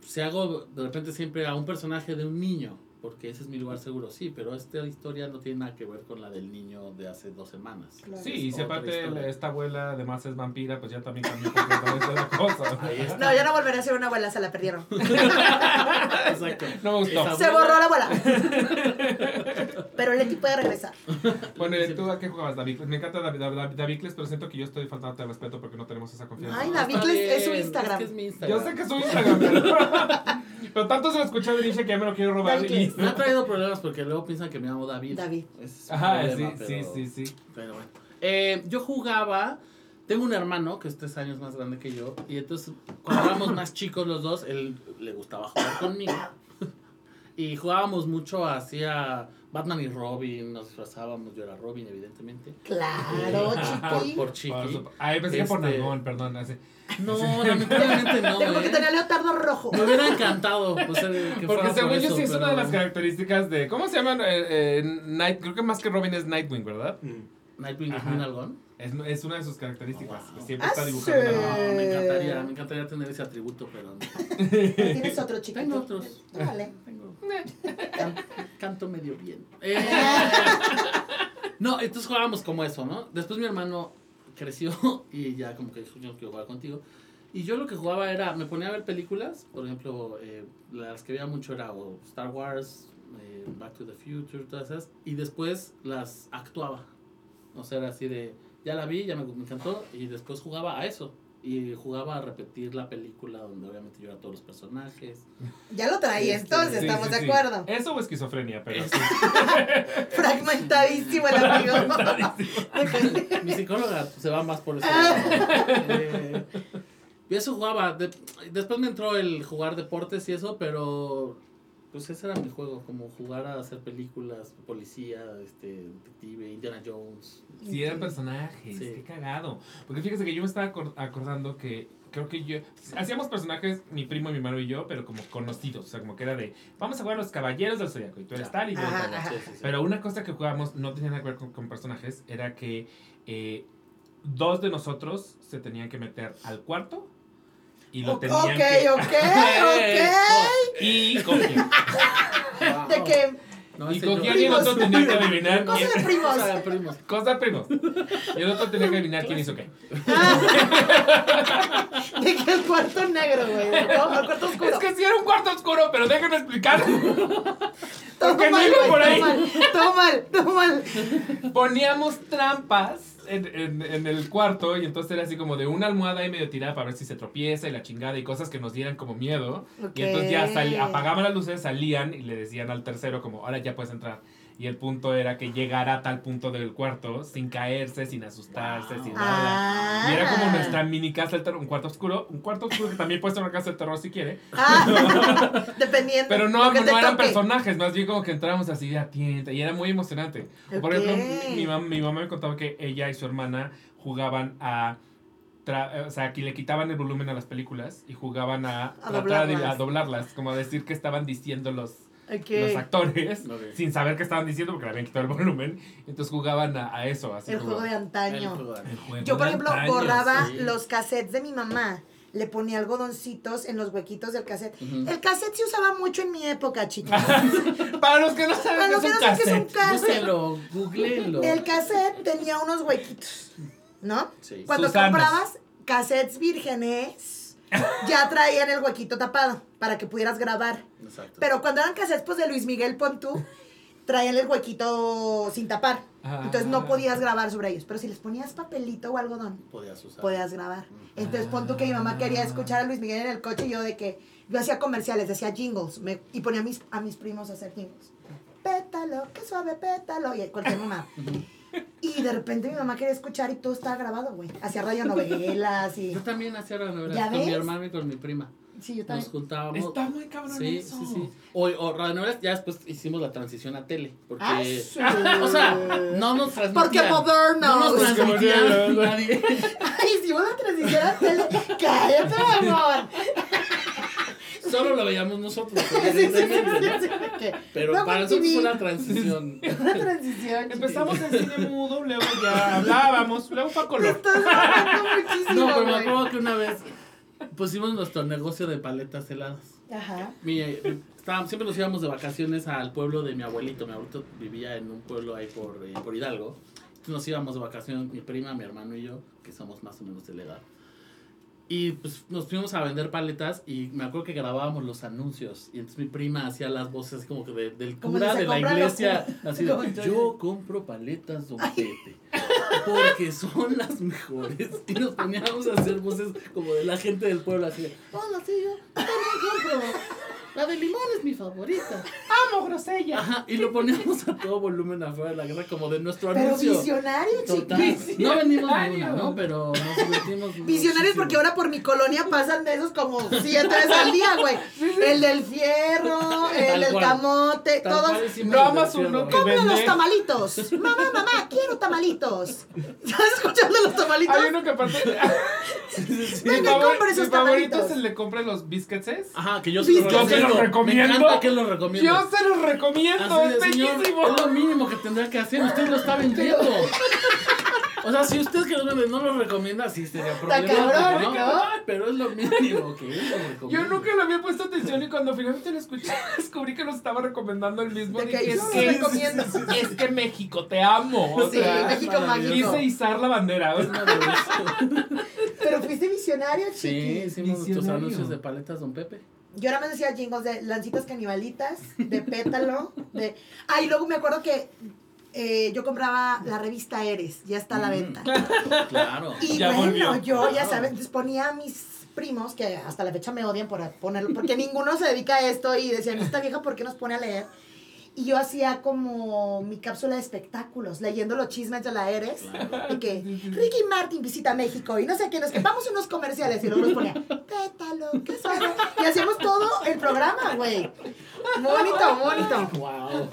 si hago de repente siempre a un personaje de un niño, porque ese es mi lugar seguro, sí, pero esta historia no tiene nada que ver con la del niño de hace dos semanas. Claro. Sí, y si aparte esta abuela además es vampira, pues ya también cambió completamente la cosa. No, ya no volveré a ser una abuela, se la perdieron. Exacto. No me gustó. Se borró la abuela. Pero Leti puede regresar. Bueno, ¿y ¿tú a qué jugabas, David? Me encanta David, David, David Kles, pero siento que yo estoy faltando de respeto porque no tenemos esa confianza. Ay, David es su Instagram. que es mi Instagram. Yo sé que es su Instagram, pero, pero tanto se lo escuché de Nietzsche que ya me lo quiero robar. David y-. Me ha traído problemas porque luego piensan que me llamo David. David. Es Ajá, sí, problema, sí, pero- sí, sí. Pero bueno. Eh, yo jugaba. Tengo un hermano que es tres años más grande que yo. Y entonces, cuando éramos más chicos los dos, él le gustaba jugar conmigo. Y jugábamos mucho hacia Batman y Robin. Nos disfrazábamos. Yo era Robin, evidentemente. Claro, Por, chiqui. por chiqui. Por su- Ay, pensé que por Este- Nalgón, perdón. así. No, lamentablemente no. Tengo que ¿eh? tener leotardo rojo. Me hubiera encantado. o sea, que Porque fuera según por yo eso, sí es una de las características de... ¿Cómo se llaman? Eh, eh, Night, creo que más que Robin es Nightwing, ¿verdad? Nightwing es Ajá. un algón. Es, es una de sus características. Wow. siempre Ah, está dibujando. No, mano. me encantaría, me encantaría tener ese atributo, pero no. Tienes otro chiquito. Tengo otros. Dale. Tengo. Can- canto medio bien. Eh, no, entonces jugábamos como eso, ¿no? Después mi hermano creció y ya como que dijo, yo no quiero jugar contigo. Y yo lo que jugaba era, me ponía a ver películas, por ejemplo, eh, las que veía mucho era o Star Wars, eh, Back to the Future, todas esas, y después las actuaba. O sea, era así de, ya la vi, ya me, me encantó, y después jugaba a eso. Y jugaba a repetir la película donde obviamente yo era todos los personajes. Ya lo traes, Este, entonces Sí, estamos sí, de sí. acuerdo. Eso o esquizofrenia, pero sí. Fragmentadísimo el amigo. Mi psicóloga se va más por eso. Ah. Eh, y eso jugaba. de- después me entró el jugar deportes y eso, pero pues ese era mi juego, como jugar a hacer películas, policía, este, detective, Indiana Jones. Sí, eran personajes, Sí. qué cagado. Porque fíjese que yo me estaba acor- acordando que creo que yo. Hacíamos personajes, mi primo, mi hermano y yo, pero como conocidos. O sea, como que era de. Vamos a jugar a los caballeros del zodiaco. Y tú eres Ya. tal y yo tal. ajá. Sí, sí, sí. Pero una cosa que jugábamos no tenía nada que ver con, con personajes. Era que eh, dos de nosotros se tenían que meter al cuarto. Y lo tenían ok, que. ok, ok. Y. Wow. De que No, Y ese cogían yo- y el otro Primos. tenía que adivinar Cosa quién. de primos. Cosa de primos. Cosa primos. Y el otro tenía que adivinar quién hizo qué. De que el cuarto negro, güey. ¿no? El cuarto oscuro. Es que sí era un cuarto oscuro, pero déjenme explicar. todo porque mal, negro güey, por ahí. Todo mal, todo mal, todo mal. Poníamos trampas en, en- el cuarto y entonces era así como de una almohada ahí medio tirada para ver si se tropieza y la chingada y cosas que nos dieran como miedo. Y entonces ya apagaban las luces, salían y le decían al tercero como, ahora ya puedes entrar. Y el punto era que llegara a tal punto del cuarto sin caerse, sin asustarse, sin nada. Ah. Y era como nuestra mini casa del terror, un cuarto oscuro, un cuarto oscuro que también puede ser una casa del terror si quiere. Ah, dependiendo. Pero no, no eran personajes, más bien como que entrábamos así de atienta y era muy emocionante. Por ejemplo, mi, mi mam- mi mamá me contaba que ella y su hermana jugaban a... o sea, que le quitaban el volumen a las películas y jugaban a, A tratar de- a doblarlas, como a decir que estaban diciendo los, Los actores sin saber qué estaban diciendo porque le habían quitado el volumen. Entonces jugaban a, a eso, así El juego de El antaño. el juego Yo, por ejemplo, antaño, borraba sí. los cassettes de mi mamá. Le ponía algodoncitos en los huequitos del cassette. El cassette se usaba mucho en mi época, chicos. Para los que no saben Para qué es no saben qué es un cassette. cassette. Búsquenlo, googleenlo. El cassette tenía unos huequitos, ¿no? Sí. Cuando Susanas. comprabas cassettes vírgenes, ya traían el huequito tapado para que pudieras grabar. Exacto. Pero cuando eran cassettes pues, de Luis Miguel Pontú, traían el huequito sin tapar. Entonces no Ah. podías grabar sobre ellos. Pero si les ponías papelito o algodón, podías usar. podías grabar. Entonces pon tú que mi mamá quería escuchar a Luis Miguel en el coche y yo de que yo hacía comerciales, decía jingles me- y ponía a mis, a mis primos a hacer jingles. Pétalo, qué suave pétalo. Y cualquier mamá. Y de repente mi mamá quería escuchar y todo estaba grabado, güey. Hacía radionovelas y... Yo también hacía radionovelas ¿Ya con mi ves? hermano y con mi prima. Sí, yo Nos también. juntábamos. Está muy cabrón Sí, eso. sí, sí. O, o radionovelas, ya después hicimos la transición a tele. Porque. Ah, sí. o sea, no nos transmitían. Porque modernos. No nos transmitían nadie. Ay, si vos la transición a tele, cállate, amor. Solo lo veíamos nosotros, Sí, sí, sí, evidentemente, sí, ¿no? sí, sí, que- Pero para nosotros fue una transición. Una transición. Empezamos en cine mudo, luego ya hablábamos, luego fue a color. estás hablando muchísimo, No, pero me acuerdo que una vez pusimos nuestro negocio de paletas heladas. Ajá. Mi, estábamos- siempre nos íbamos de vacaciones al pueblo de mi abuelito. Mi abuelito vivía en un pueblo ahí por, eh, por Hidalgo. Entonces nos íbamos de vacaciones, mi prima, mi hermano y yo, que somos más o menos de la edad. Y pues nos fuimos a vender paletas y me acuerdo que grabábamos los anuncios. Y entonces mi prima hacía las voces como que de- del cura de la iglesia. Así de, yo compro paletas Don Pepe. Porque son las mejores. Y nos poníamos a hacer voces como de la gente del pueblo así de, Hola, sí, yo compro. La de limón es mi favorita. ¡Amo, grosella! Ajá, y lo poníamos a todo volumen afuera de la guerra como de nuestro Pero anuncio. visionario, Total. chiquis. No vendimos ni Visionario. una, ¿no? Pero nos divertimos. Visionarios muchísimo. porque ahora por mi colonia pasan de esos como siete veces al día, güey. El del fierro, el del camote, Tal todos. No amas uno que ¡Compra los tamalitos! Mamá, mamá, quiero tamalitos. ¿Estás escuchando los tamalitos? Hay uno que aparte. Venga, compre esos mi favorito tamalitos. es el de compra los biscuits. Ajá, que yo se los recomiendo. Me encanta que lo recomiendo. Yo se los recomiendo, Así es señor, bellísimo. es lo mínimo que tendrá que hacer. Usted lo está vendiendo. O sea, si usted que no, no lo recomienda, sí sería problema. cabrón, ¿no? ¿no? Pero es lo mínimo que él lo recomienda. Yo nunca le había puesto atención y cuando finalmente lo escuché descubrí que los estaba recomendando el mismo. De que es, lo que, recomiendo. es que México, te amo. O Sí, sea, México mágico. quise izar la bandera. Pero fuiste visionario, Sí, chiqui. hicimos nuestros anuncios de paletas Don Pepe. Yo ahora me decía jingles de lancitas canibalitas, de pétalo, de... Ah, y luego me acuerdo que eh, yo compraba la revista Eres, ya está a la Mm. venta. Claro. Y Ya bueno, volvió. yo ya sabes, entonces ponía a mis primos, que hasta la fecha me odian por ponerlo, porque ninguno se dedica a esto y decían, esta vieja, ¿por qué nos pone a leer? Y yo hacía como mi cápsula de espectáculos, leyendo los chismes de la Eres. Claro. Y que Ricky Martin visita México y no sé qué, nos que vamos a unos comerciales y luego nos ponía, pétalo, qué suave. Y hacíamos todo el programa, güey. Bonito, bonito. Wow.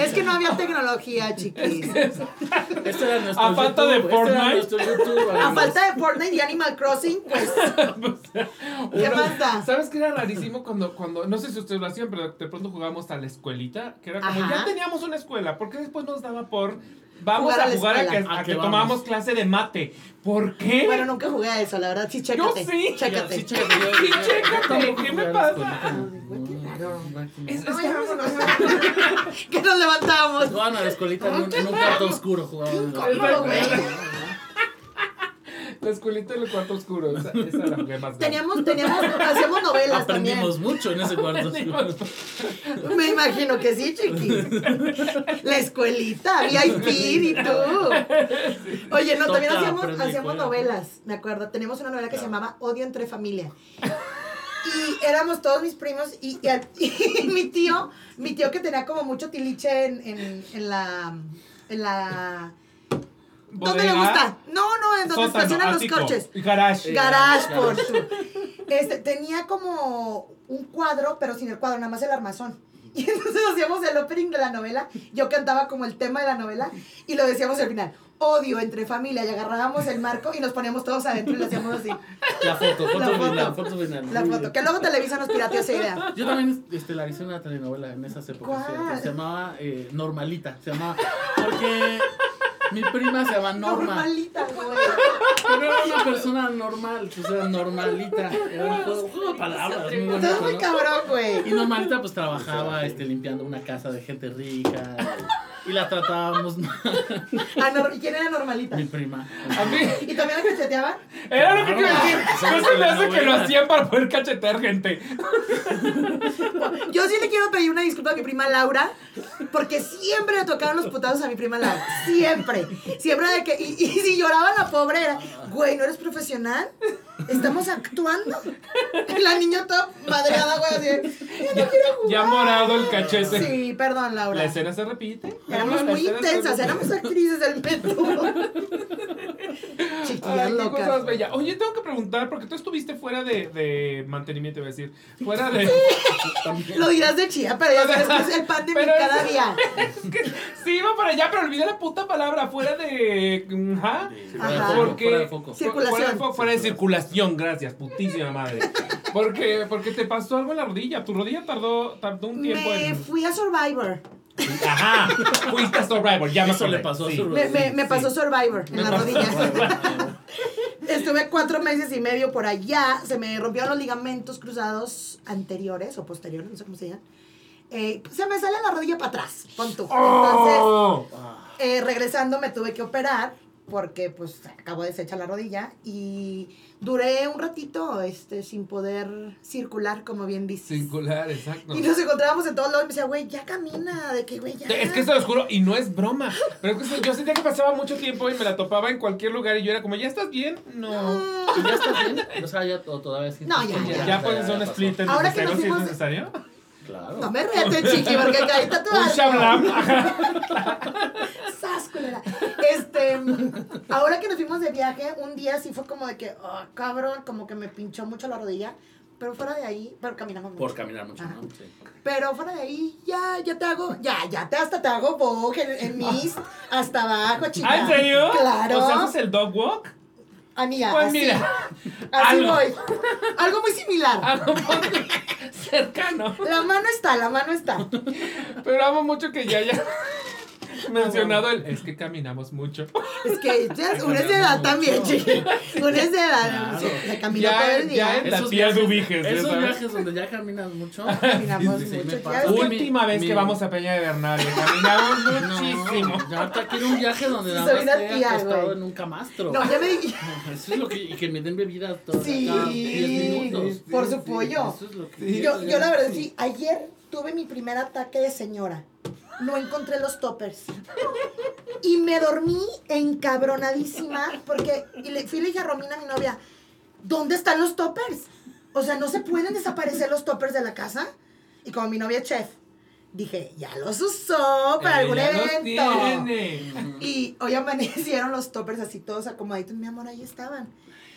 Es que no había tecnología, chiquis. Este era nuestro A falta de YouTube, este era Fortnite. nuestro YouTube, A falta de Fortnite y Animal Crossing, pues, ¿qué más da? ¿Sabes qué era rarísimo cuando, cuando, no sé si ustedes lo hacían, pero de pronto jugábamos a la escuelita? Que era como, Ajá. ya teníamos una escuela, ¿por qué después nos daba por, vamos Jugar a a jugar a que, a ¿A que vamos? clase de mate? ¿Por qué? Bueno, nunca jugué a eso, la verdad, sí, chécate. sí. Chécate. Sí, chécate, yo- Sí, yo- chécate, yo ¿qué me pasa? Es- No, que nos levantábamos. Jugaban a la escuelita en un, en un cuarto oscuro. Jugaban. La escuelita en el cuarto oscuro. Esa, esa la jugué más. Teníamos, teníamos, hacíamos novelas Aprendimos también. mucho en ese cuarto oscuro. Me imagino que sí, chiqui. La escuelita, VIP y tú. Oye, no, también hacíamos, hacíamos novelas, me acuerdo. Teníamos una novela que se llamaba Odio entre familia. Y éramos todos mis primos y, y al- y mi tío, mi tío que tenía como mucho tiliche en, en, en la... En la ¿Dónde le gusta? No, no, en donde sótano, estacionan los coches. Garage. Garage, Garage. por su. Este, tenía como un cuadro, pero sin el cuadro, nada más el armazón. Y entonces hacíamos el opening de la novela. Yo cantaba como el tema de la novela y lo decíamos al final. Odio entre familia. Y agarrábamos el marco y nos poníamos todos adentro y lo hacíamos así. La foto, foto La foto. final, foto final. La foto. Que luego Televisa nos pirateó esa idea. Yo también estelaricé una telenovela en esas épocas. ¿Cuál? Se llamaba eh, Normalita. Se llamaba. Porque mi prima se llama Norma. Normalita, güey. Pero era una persona normal. Pues era normalita. Era un juego, juego de palabras. Muy bonito, Estás muy ¿no? cabrón, güey. Y Normalita pues trabajaba este, limpiando una casa de gente rica. Y la tratábamos mal. Ah, ¿Y quién era Normalita? Mi prima. A mí, ¿Y también la cacheteaban? era lo que iba a decir. No se me hace que lo hacían para poder cachetear gente. Yo sí le quiero pedir una disculpa a mi prima Laura, porque siempre le tocaron los putados a mi prima Laura. Siempre. Siempre de que. Y, y si lloraba la pobre era, güey, ¿no eres profesional? Estamos actuando. La niña toda madreada, güey, así. de, "Ya no quiero jugar". Ya morado el cachete. Sí, perdón, La Laura. escena se repite. Éramos muy intensas, éramos actrices del metro. Chiquillas Ay, qué cosas locas. Oye, tengo que preguntar, porque tú estuviste fuera de, de mantenimiento, iba a decir. Fuera de. Lo dirás de chía, pero ya sabes que es el pan de mi es- cada día. Sí, iba para allá, pero olvidé la puta palabra. Fuera de. Ajá. Fuera de Ajá. foco, Porque- fuera de foco. Circulación. Fuera de, fo- fuera de circulación, gracias, putísima madre. Porque, porque te pasó algo en la rodilla. Tu rodilla tardó, tardó un tiempo Me en. fui a Survivor. Ajá. Fuiste a Survivor, ya me Eso le acordé, pasó a. Survivor. Me, me, me sí. pasó Survivor en Me la pasó rodilla. Estuve cuatro meses y medio por allá. Se me rompieron los ligamentos cruzados anteriores o posteriores, no sé cómo se llaman. Eh, se me sale la rodilla para atrás, pon tú. Entonces, ¡Oh! Ah, eh, regresando me tuve que operar porque pues se acabó deshecha la rodilla y duré un ratito este, sin poder circular, como bien dices. Circular, exacto. Y nos encontrábamos en todos lados y me decía, güey, ya camina, de que, güey, ya. Es que se los juro, y no es broma. Pero es que yo sentía que pasaba mucho tiempo y me la topaba en cualquier lugar y yo era como, ¿ya estás bien? No. ¿y ¿Ya estás bien? O sea, ya to- todavía sí. No, ya, Ya, ya. puedes hacer un split Ahora que necesario nos si es fuimos- necesario. Claro. No me retes, chiqui, porque caí tatuado. Un shablam. Sas, culera. Este, ahora que nos fuimos de viaje, un día sí fue como de que, oh, cabrón, como que me pinchó mucho la rodilla. Pero fuera de ahí, pero caminamos mucho. Por caminar mucho, Ajá. ¿no? Sí. Pero fuera de ahí, ya, ya te hago, ya, ya te hasta te hago bog en, en mis, hasta abajo, chica. ¿Ah, en serio? Claro. O sea, haces el dog walk. Amiga, Pues así, mira, así algo. voy. Algo muy similar. Algo muy cercano. La mano está, la mano está. Pero amo mucho que ya haya mencionado el. Es que caminamos mucho. Es que ya, es de edad también, chiqui. Uno es de edad. Claro. Se, se caminó todo el día. ya en la tía de ubiges. ¿ya esos viajes donde ya caminas mucho. Caminamos Sí, sí, mucho. Última vez mi- que vamos a Peña de Bernal. Caminamos No, muchísimo. ya ahorita quiero un viaje donde nada más una tía, acostado en un camastro. No, ya me di. Eso es lo que, y que me den bebidas todas Sí, cada 10 minutos. por su pollo. Eso es lo que Sí. Yo, yo la verdad sí, ayer tuve mi primer ataque de señora. No encontré los toppers. Y me dormí encabronadísima porque y le, fui y le dije a Romina, mi novia, ¿dónde están los toppers? O sea, ¿no se pueden desaparecer los toppers de la casa? Y como mi novia es chef, dije, ya los usó para algún evento. Y hoy amanecieron los toppers así todos acomodaditos, mi amor, ahí estaban.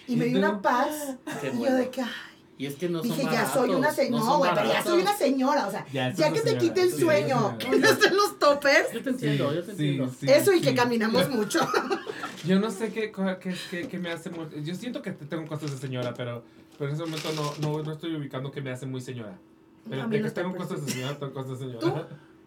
Y me ¿Y dio una paz. Qué y yo de que, ay, Y es que no son Dije, ya baratos, soy una no señora. son No, güey, pero ya soy una señora. O sea, Ya ya, que te quite el sueño, sí, ¿dónde están los toppers? Yo te entiendo, Sí, yo te sí, entiendo. sí, Eso y que caminamos mucho. Yo no sé qué, qué, qué, qué me hace muy... Yo siento que tengo cosas de señora, pero, pero en ese momento no, no, no estoy ubicando que me hace muy señora. Pero de que tengo cosas de señora, tengo cosas de señora. ¿Tú?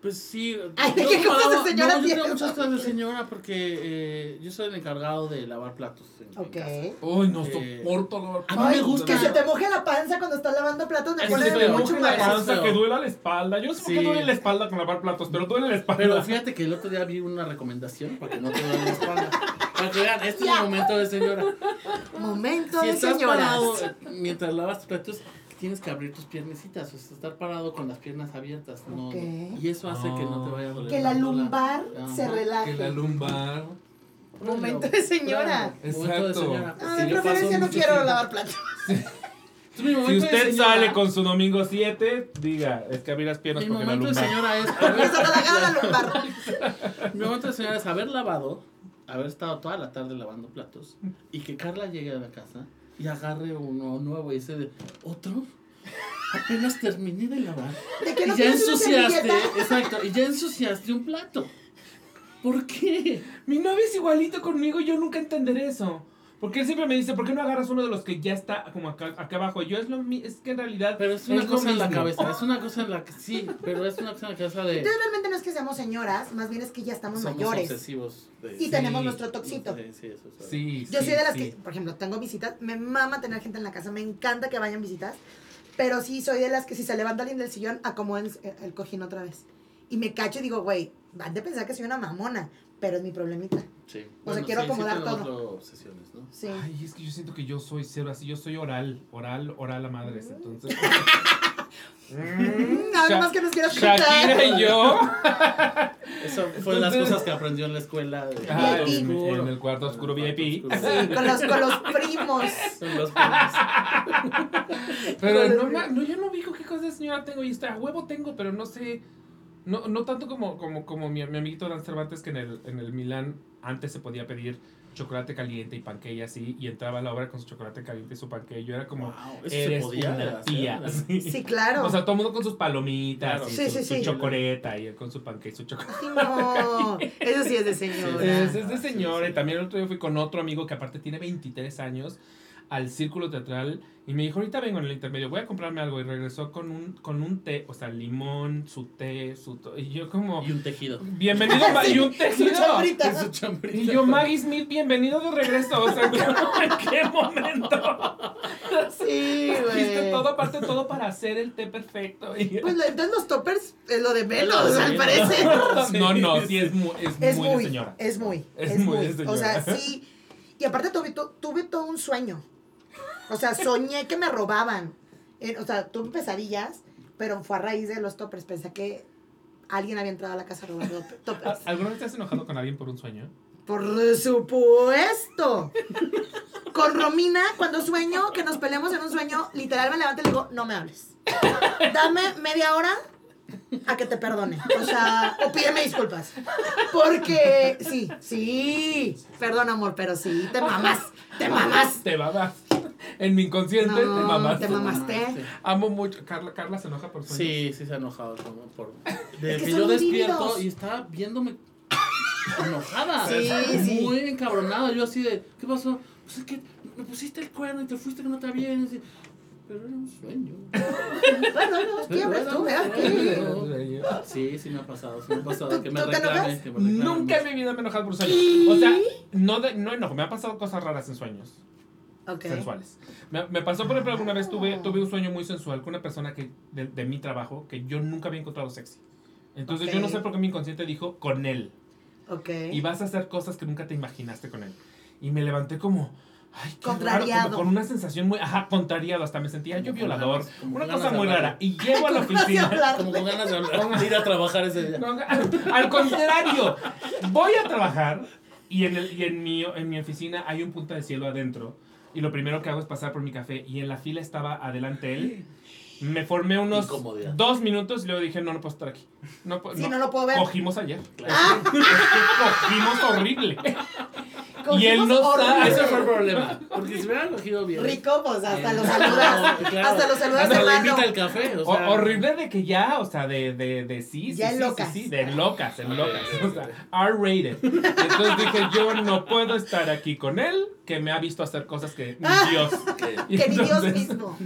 Pues sí. Ay, yo ¿qué cosas de no, señora yo tienes? tengo muchas cosas de señora porque eh, yo soy el encargado de lavar platos. en- en Ok. casa. Uy, no Eh, soporto lavar a mí me Ay, gusta. Que se te moje la panza cuando estás lavando platos me pone de mucho moje la panza, que duele la espalda. Yo no sé por qué duele la espalda con lavar platos, pero duele la espalda. Pero fíjate que el otro día vi una recomendación para que no te duele la espalda. Para que vean, este es el momento de señora. Momento Si de parado eh, mientras lavas tus platos, tienes que abrir tus piernecitas, o sea, estar parado con las piernas abiertas. No. Y eso hace que no te vaya a doler. Que la lumbar se relaje. Que la lumbar. Momento de señora. Claro, momento de señora. Ah, de preferencia no quiero tiempo. lavar platos. Si usted sale con su domingo 7, diga, es que abrí las piernas Mi porque la momento de lumbar. señora es haber, la mi momento de señora es haber lavado, haber estado toda la tarde lavando platos y que Carla llegue a la casa y agarre uno nuevo y dice, ¿otro? Apenas terminé de lavar. ¿De qué Y ya ensuciaste, exacto, y ya ensuciaste un plato. ¿Por qué? Mi novio es igualito conmigo yo nunca entenderé eso. Porque él siempre me dice, ¿por qué no agarras uno de los que ya está como acá, acá abajo? Yo es lo mi- es que en realidad Pero es una lo cosa en la cabeza, es una cosa en la que sí, pero es una cosa en la cabeza de Entonces realmente no es que seamos señoras, más bien es que ya estamos somos mayores. obsesivos. De, Y Sí. tenemos nuestro toxito. Sí, sí, eso es- Sí, Yo sí, soy de las sí. que, por ejemplo, tengo visitas, me mama tener gente en la casa, me encanta que vayan visitas, pero sí soy de las que si se levanta alguien del sillón, acomoden el, el cojín otra vez. Y me cacho y digo, güey, van de pensar que soy una mamona, pero es mi problemita. Sí. O sea, quiero acomodar todo. lo- obsesiones, ¿no? Sí. Ay, es que yo siento que yo soy cero así, yo soy oral, oral, oral a madres, entonces. Mm, Nada más que nos quieras escuchar. Shakira y yo. Eso fue de las cosas que aprendió en la escuela. De Ah, en, en el cuarto oscuro VIP. Oscuro. Sí, con los, con los primos. Son los primos. Pero no, no, yo no digo qué cosas de señora tengo y está, a huevo tengo, pero no sé. No, no tanto como, como, como mi, mi amiguito Dan Cervantes, que en el, en el Milán antes se podía pedir chocolate caliente y panque y así, y entraba a la obra con su chocolate caliente y su panque. Yo era como, Wow, eso se eres podía una hacer, tía. Sí. Sí, claro. O sea, todo el mundo con sus palomitas, Claro. y Sí, su, sí, su sí. chocoleta, y él con su panque y su chocolate. Ay, no, eso sí es de señora. Es, es de señora. Y también el otro día fui con otro amigo que aparte tiene 23 años al círculo teatral y me dijo, ahorita vengo en el intermedio, voy a comprarme algo. Y regresó con un, con un té, o sea, limón, su té, su... Y yo como, Y un tejido. bienvenido, Ma- y un Su tejido. chambrita. Su chambrita. Y yo, Maggie Smith, bienvenido de regreso. O sea, ¿en qué momento? Sí, Hiciste güey. todo, aparte todo para hacer el té perfecto. Y- Pues lo- entonces los toppers es lo de menos, al parecer. no, no, sí es muy, es Es muy, muy, de señora. es muy, Es es, muy muy. de señora. O sea, sí. Y aparte tuve, tu- tuve todo un sueño. O sea, soñé que me robaban. Eh, o sea, tuve pesadillas, pero fue a raíz de los toppers. Pensé que alguien había entrado a la casa robando toppers. ¿Alguna vez te has enojado con alguien por un sueño? Por supuesto. Con Romina, cuando sueño, que nos peleamos en un sueño, literal me levanto y le digo, no me hables. Dame media hora a que te perdone. O sea, o pídeme disculpas. Porque, sí, sí. Perdón, amor, pero sí, te mamás. Te mamás. Te mamas. En mi inconsciente te No, mamas. te mamaste. Sí. Amo mucho. Carla, Carla se enoja por sueños. Sí, sí se ha enojado como por de Es que que son yo despierto y está viéndome enojada, Sí, sí. muy encabronada, yo así de, ¿qué pasó? Pues es que me pusiste el cuerno y te fuiste que no está bien, así, pero era un sueño. Bueno, no. Sí, sí me ha pasado, sí me ha pasado Nunca en mi vida me he enojado por sueños. O sea, no, de, no enojo. Me han pasado cosas raras en sueños. Ok. sensuales. Me, me pasó, por ejemplo, alguna vez tuve, tuve un sueño muy sensual con una persona que, de, de mi trabajo que yo nunca había encontrado sexy. Entonces yo no sé por qué mi inconsciente dijo con él. Ok. Y vas a hacer cosas que nunca te imaginaste con él. Y me levanté como... Ay, qué raro, Contrariado. como con una sensación muy... Ajá, contrariado. Hasta me sentía yo violador. ganas- Una cosa muy rara. Y llego a la oficina... Como con ganas de hablar, ir a trabajar ese día. No, al contrario, voy a trabajar y en, el, y en, mi, en mi oficina hay un punta de cielo adentro. Y lo primero que hago es pasar por mi café. Y en la fila estaba adelante él. Me formé unos Incomodidad. dos minutos y luego dije, no, no puedo estar aquí. No, Sí, no. no lo puedo ver. Cogimos ayer. Claro. Es que cogimos horrible. Y él no sabe. Ese fue el problema. Porque si me hubieran cogido bien. Rico, pues hasta Eh, lo saludas. Hasta lo saludas Hasta de le mano. invita el café. O O- sea, horrible de que ya, o sea, de, de, de sí, sí, Ya sí, locas. sí, sí, de locas, en locas. O sea, R-rated. Entonces dije, yo no puedo estar aquí con él que me ha visto hacer cosas que ni Ah. Dios. Que- ni Dios mismo.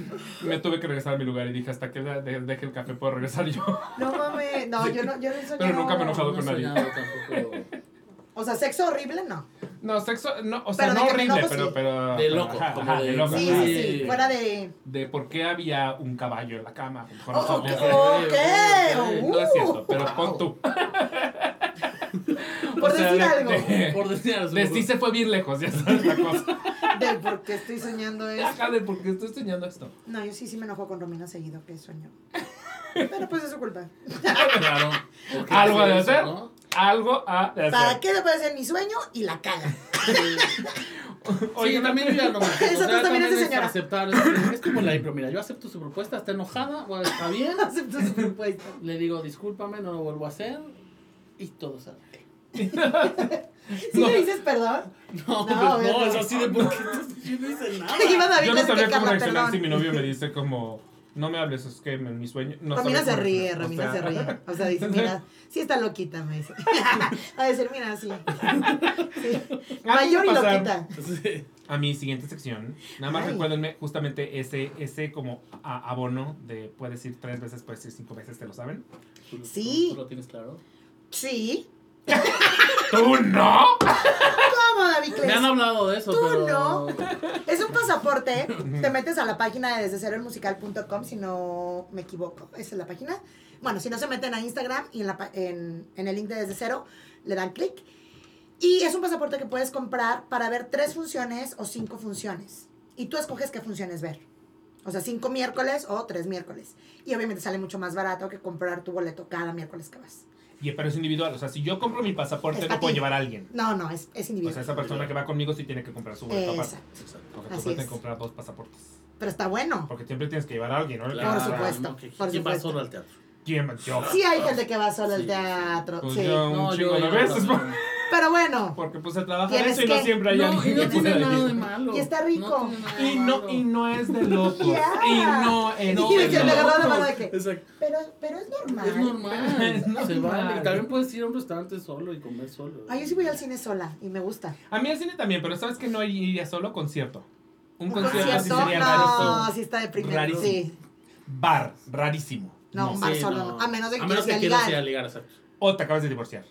Me tuve que regresar a mi lugar y dije, hasta que de- de- deje el café puedo regresar yo. No mames, no, yo no, yo no he Pero nunca me he enojado no con nadie. O sea, sexo horrible, no. No, sexo, no, o sea, Pero no horrible, pero, sí. pero... De loco, ajá, como ajá, de de- loco. Sí, ajá. sí, fuera de... De por qué había un caballo en la cama. Mejor Oh, no es cierto, pero wow. pon tú. Por O sea, decir de- algo. De, Por decir algo. de sí se fue bien lejos, ya sabes la cosa. De por qué estoy soñando eso. Ajá, de por qué estoy enseñando esto. No, yo sí, sí me enojo con Romina seguido que sueño. Pero pues es su culpa. Claro. ¿Por qué Algo hacer de eso, hacer. no? Algo a de ¿Para hacer. qué le puede ser mi sueño y la caga? Oye, sí, también yo ya no me Eso o sea, también es de es señora. aceptar. Es, es como la impro. Mira, yo acepto su propuesta, está enojada, bueno, está bien. Acepto su propuesta. Le digo, discúlpame, no lo vuelvo a hacer. Y todo sale. ¿Sí No. le dices perdón? No, No, pues no, es no. así de porque yo no hice nada. Yo no sabía cómo reaccionar si mi novio me dice como, no me hables, es que en mi sueño... No Romina se ríe, reaccionar". Romina O se ríe. O sea, dice, mira, sí está loquita, me dice. A decir, mira, sí. sí. Mayor y loquita. Sí. A mi siguiente sección, nada más Ay. recuérdenme justamente ese, ese como a- abono de puedes ir tres veces, puedes ir cinco veces, ¿te lo saben? ¿Tú- tú- Sí. ¿Tú lo tienes claro? Sí. ¿Tú no? ¿Cómo, David Me han hablado de eso, Tú pero. no. Es un pasaporte. Te metes a la página de desde cero el musical.com, si no me equivoco. Esa es la página. Bueno, si no se meten a Instagram y en, la, en, en el link de desde cero, le dan clic. Y es un pasaporte que puedes comprar para ver tres funciones o cinco funciones. Y tú escoges qué funciones ver. O sea, cinco miércoles o tres miércoles. Y obviamente sale mucho más barato que comprar tu boleto cada miércoles que vas. Y, pero es individual, o sea, si yo compro mi pasaporte no puedo llevar a alguien. No, no, es, es O individual. sea, esa persona que va conmigo sí tiene que comprar su boleto aparte. Exacto. Porque tú puedes es. comprar dos pasaportes. Pero está bueno. Porque siempre tienes que llevar a alguien, ¿no? Claro, supuesto, ¿no? Por ¿Quién va supuesto. solo al teatro? ¿Quién más? Yo. Sí hay gente que va solo al teatro, Pues sí. yo un No, chingo yo- de yo veces. también. Pero bueno, Porque pues se trabaja Tienes eso y no siempre hay No, alguien y no tiene nada de malo. Y está rico. No tiene nada de Y no, malo. y no es de locos. Ya. Y no es Y de de de locos. de pero, pero es normal. Es normal. Es Se normal. vale. También puedes ir a un restaurante solo y comer solo. Ay, yo sí voy al cine sola y me gusta. A mí al cine también, pero ¿sabes que no iría solo? Concierto. Un ¿Un concierto así concierto? sería No, rarísimo. sí está deprimente. Rarísimo. Sí. Bar, rarísimo. No, un bar Sí, solo no. no. A menos de que A menos quieras que ir a quieras ir a ligar. ligar, exacto. O te acabas de divorciar.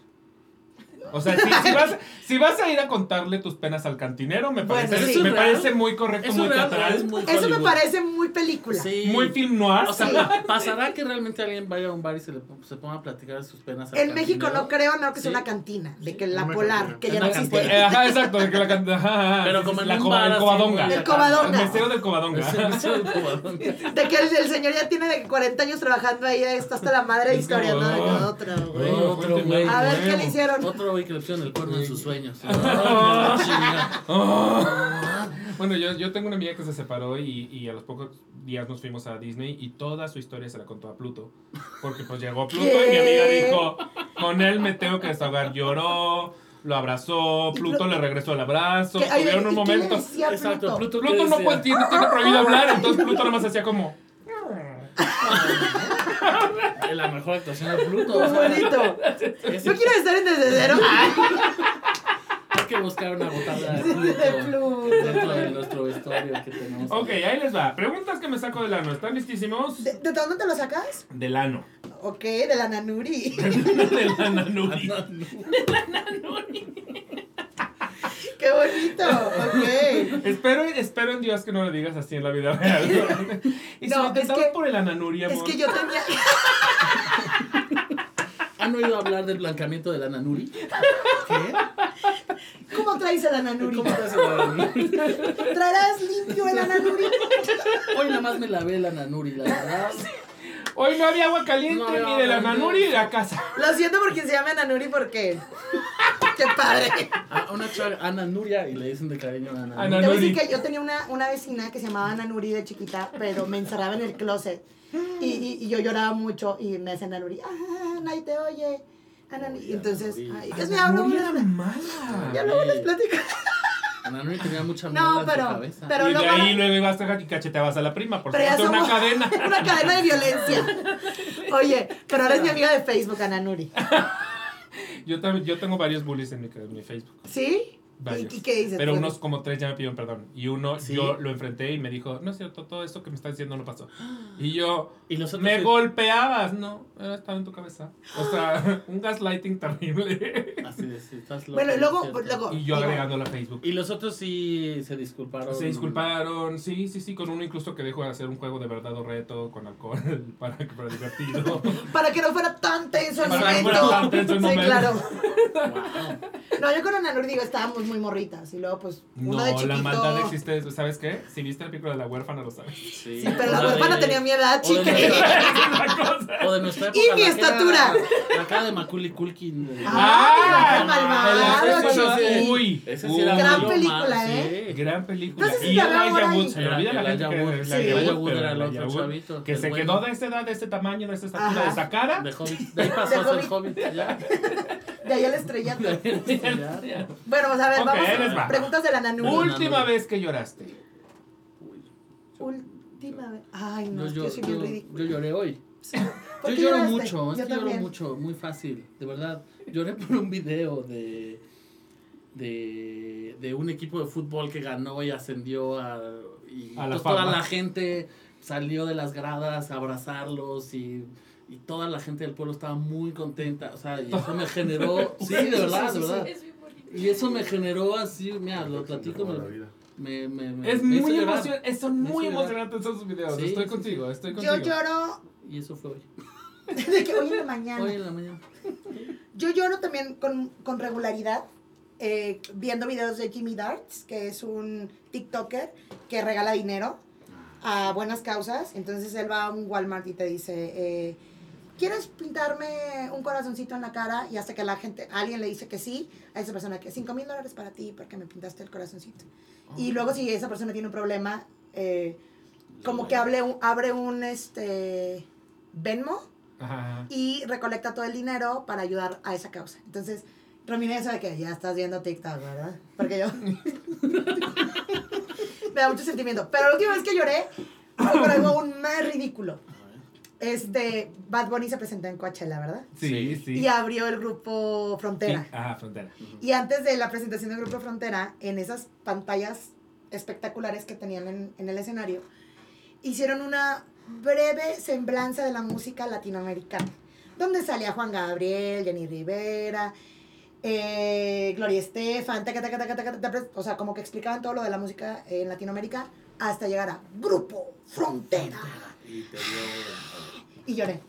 O sea, si, si vas, si vas a ir a contarle tus penas al cantinero, me Bueno, parece, sí. me ¿Eso es parece muy correcto, ¿Eso muy es real teatral. es muy Eso me parece muy película. Sí. Muy film noir. O sea, Sí. ¿pasará que realmente alguien vaya a un bar y se, le, se ponga a platicar de sus penas? al En México no creo, no, que sea Sí. una cantina. De Sí. que la polar, cantina. que ya no cantina. existe. Eh, Ajá, exacto, de que la can- ajá, ajá, Pero como en la bar el cobadonga. El cobadonga. El mesero del cobadonga. El mesero del cobadonga. De que el, el señor ya tiene de que 40 años trabajando ahí, está hasta la madre de Es historia, como, ¿no? De que otro, güey. otro cuénteme güey. A ver, ¿qué le hicieron? Otro güey que le pusieron el cuerno en sus sueños. Ah. Ah. Oh. Bueno, yo, yo tengo una amiga que se separó y, y a los pocos días nos fuimos a Disney y toda su historia se la contó a Pluto. Porque pues llegó Pluto y mi amiga dijo, con él me tengo que desahogar. Lloró, lo abrazó, Pluto Plu- le regresó el abrazo, ¿Qué- ay, tuvieron un ¿y qué le momento. Pluto? Pluto, ¿qué Pluto no puede, tiene, tiene prohibido hablar, entonces Pluto nada más hacía como... Es la mejor actuación de Pluto. Sea, bonito. es- Yo quiero estar en desde cero. Hay que buscar una botarga de De Pluto dentro de nuestro vestuario que tenemos. Ok, ahí les va. Preguntas que me saco del ano. ¿Están listísimos? ¿De, de dónde te lo sacas? Del ano. Ok, de la Nanuri. Del ananuri. Qué bonito. Ok. Espero, espero en Dios que no le digas así en la vida real. y si No, lo es que- por el ananuri, amor. Es que yo tenía. ¿Han oído hablar del blancamiento de la nanuri? ¿Qué? ¿Cómo traes el Nanuri? ¿Cómo te hace la nanuri? ¿Traerás limpio el Nanuri? Hoy nada más me lavé la nanuri, la verdad. Hoy no había agua caliente No ni de la agua ananuri ni de la casa. Lo siento por quien se llama Nanuri porque. Qué padre. A una chava, Ana Nuria, y le dicen de cariño a Ana. Ana Te voy a Nuri. decir que yo tenía una, una vecina que se llamaba Nanuri de chiquita, pero me encerraba en el closet. Y, y, y yo lloraba mucho y me decían Nanuri, ah, nadie te oye. Ana Nuri". Entonces, ay, Ananuri no, era no. mala. Ya luego les platico. Ana Nuria tenía mucha mierda No, en su pero, cabeza. pero y de luego. ahí luego ibas a y cacheteabas a la prima, por pero supuesto, una cadena. Una cadena de violencia. Oye, pero ahora es mi amiga de Facebook, Ana Nuri. Yo, también, yo tengo varios bullies en mi, en mi Facebook. ¿Sí? Varios. ¿Y, y qué dices? Pero Pues, unos como tres ya me pidieron perdón. Y uno, ¿Sí? yo lo enfrenté y me dijo, no es cierto, todo esto que me estás diciendo no pasó. Y yo, Y los otros me sí- golpeabas. No, estaba en tu cabeza. O sea, un gaslighting terrible. Así de, sí, estás loco, Bueno, y luego, es luego Y yo digo, agregándola a Facebook. Y los otros sí se disculparon. Se disculparon, sí, sí, sí, con uno incluso que dejó de hacer un juego de verdad o reto con alcohol para, para divertido. Para que no fuera tan tenso el Para que no momento. fuera tan tenso el sí, momento. claro. Wow. No, yo con Ananur digo, estábamos muy morritas. Y luego, pues, uno No, de chiquito. la maldad existe, ¿sabes qué? Si viste la película de la huérfana lo sabes. Sí, Sí, pero la huérfana de- tenía mi edad, o de chica. nuestra- O de nuestra época. Y mi la que era- estatura. La cara de Macaulay Culkin. de- Ah, malvado. Uy, uy. sí era Gran película, ¿eh? Gran película. No sé si y Elijah Wood, se le olvida la gente que Elijah Wood. Era el otro chavito, Que se quedó de esa edad, de este tamaño, de esta estatura, de esa cara. De Hobbit. De ahí pasó a ser Hobbit. Ya. De ahí al estrellato. Bueno, pues a ver, vamos a va. preguntas de la Nanur. Última vez que lloraste. Última vez. Ay, no, Yo, es que yo, soy lloré hoy. ¿Por Yo lloro lloraste? mucho, es Yo que lloro mucho, muy fácil, de verdad. Lloré por un video de, de, de un equipo de fútbol que ganó y ascendió a, y A la toda la gente salió de las gradas a abrazarlos y, y toda la gente del pueblo estaba muy contenta, o sea, y eso me generó, sí, de verdad, de verdad. Y eso me generó así, mira, lo platico, me, me, me, me- Es muy emocionante, son muy emocionantes esos videos. Sí, estoy sí, contigo, estoy contigo. Yo lloro Y eso fue hoy. de que hoy en la mañana. Hoy en la mañana. Yo lloro también con, con regularidad eh, viendo videos de Jimmy Darts, que es un TikToker que regala dinero a buenas causas. Entonces él va a un Walmart y te dice, eh, ¿quieres pintarme un corazoncito en la cara? Y hasta que la gente, alguien le dice que sí, a esa persona que 5 mil dólares para ti porque me pintaste el corazoncito. Y luego si esa persona tiene un problema, eh, como que hable un- abre un este Venmo Ajá. y recolecta todo el dinero para ayudar a esa causa. Entonces, Romina sabe que ya estás viendo TikTok, ¿verdad? Porque yo... Me da mucho sentimiento. Pero la última vez que lloré fue por algo aún más ridículo. Este, Bad Bunny se presentó en Coachella, ¿verdad? Sí, sí. Y abrió el grupo Frontera. Sí, Ajá, frontera. Y antes de la presentación del Grupo Frontera, en esas pantallas espectaculares que tenían en, en el escenario, hicieron una breve semblanza de la música latinoamericana, donde salía Juan Gabriel, Jenny Rivera, eh, Gloria Estefan, taca, taca, taca, taca, taca, o sea, como que explicaban todo lo de la música en Latinoamérica, hasta llegar a Grupo Frontera. Y te dio. Y lloré.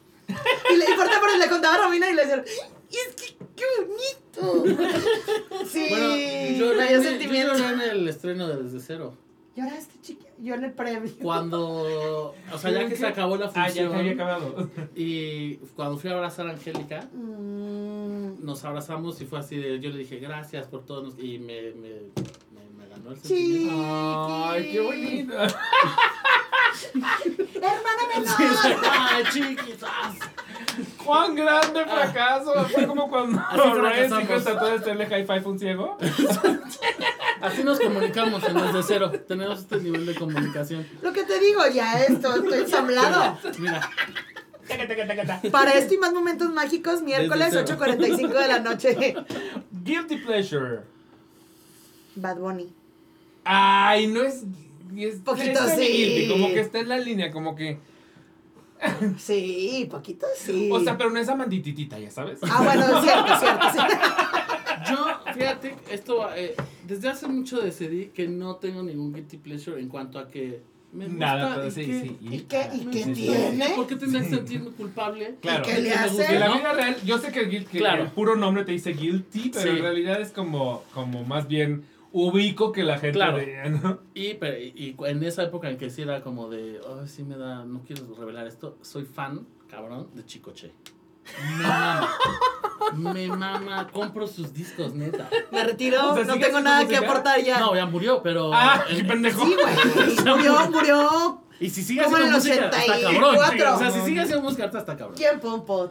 Y le, y por por- le contaba a Romina y le decía, "Y es que qué bonito. Sí, Bueno, me yo, dio lloré, yo sentimiento. lloré en el estreno de Desde Cero. Lloraste, chica. Yo en el previo. Cuando. O sea, ya que se acabó la Ah, ya función. había acabado. Y cuando fui a abrazar a Angélica, Mm, nos abrazamos y fue así de. Yo le dije gracias por todo. Y me, me, el sentimiento. Ay, qué bonito. Hermana menor. ¡Ay, chiquitas! Cuán grande fracaso. Fue como cuando fracasamos. Seacrest trató de hacerle high five a un ciego. Así nos comunicamos en Desde Cero. Tenemos este nivel de comunicación. Lo que te digo, ya esto, estoy ensamblado. Mira, taca. Para esto y más momentos mágicos, miércoles Desde cero. 8.45 de la noche. Guilty pleasure. Bad Bunny. Ay, no es. es Poquito es sí. guilty, Como que está en la línea, como que. Sí, poquito sí. O sea, pero no es amandititita, ya sabes. Ah, bueno, es cierto, es cierto. sí. yo, fíjate, esto. eh, desde hace mucho decidí que no tengo ningún guilty pleasure en cuanto a que. Me gusta Nada, pero y sí, que- sí. ¿Y qué, y qué tiene? ¿Por qué tendría que sentirme culpable? Claro. ¿Y qué le hace? En la vida real, yo sé que, el, guil- que Claro. el puro nombre te dice guilty, pero Sí. en realidad es como, como más bien ubico que la gente Claro. Y, pero- y, y en esa época en que sí era como de, oh, sí me da, no quiero revelar esto, soy fan, cabrón, de Chicoche. Me mama. me mama, compro sus discos, neta. Me retiro, O sea, no ¿sigue tengo nada que aportar ya. No, ya murió, pero... Ah, en- qué pendejo. Sí, güey. Murió, murió. Y si sigue haciendo música, está 84. cabrón. O sea, si sigue haciendo música, está cabrón. ¿Quién pompo?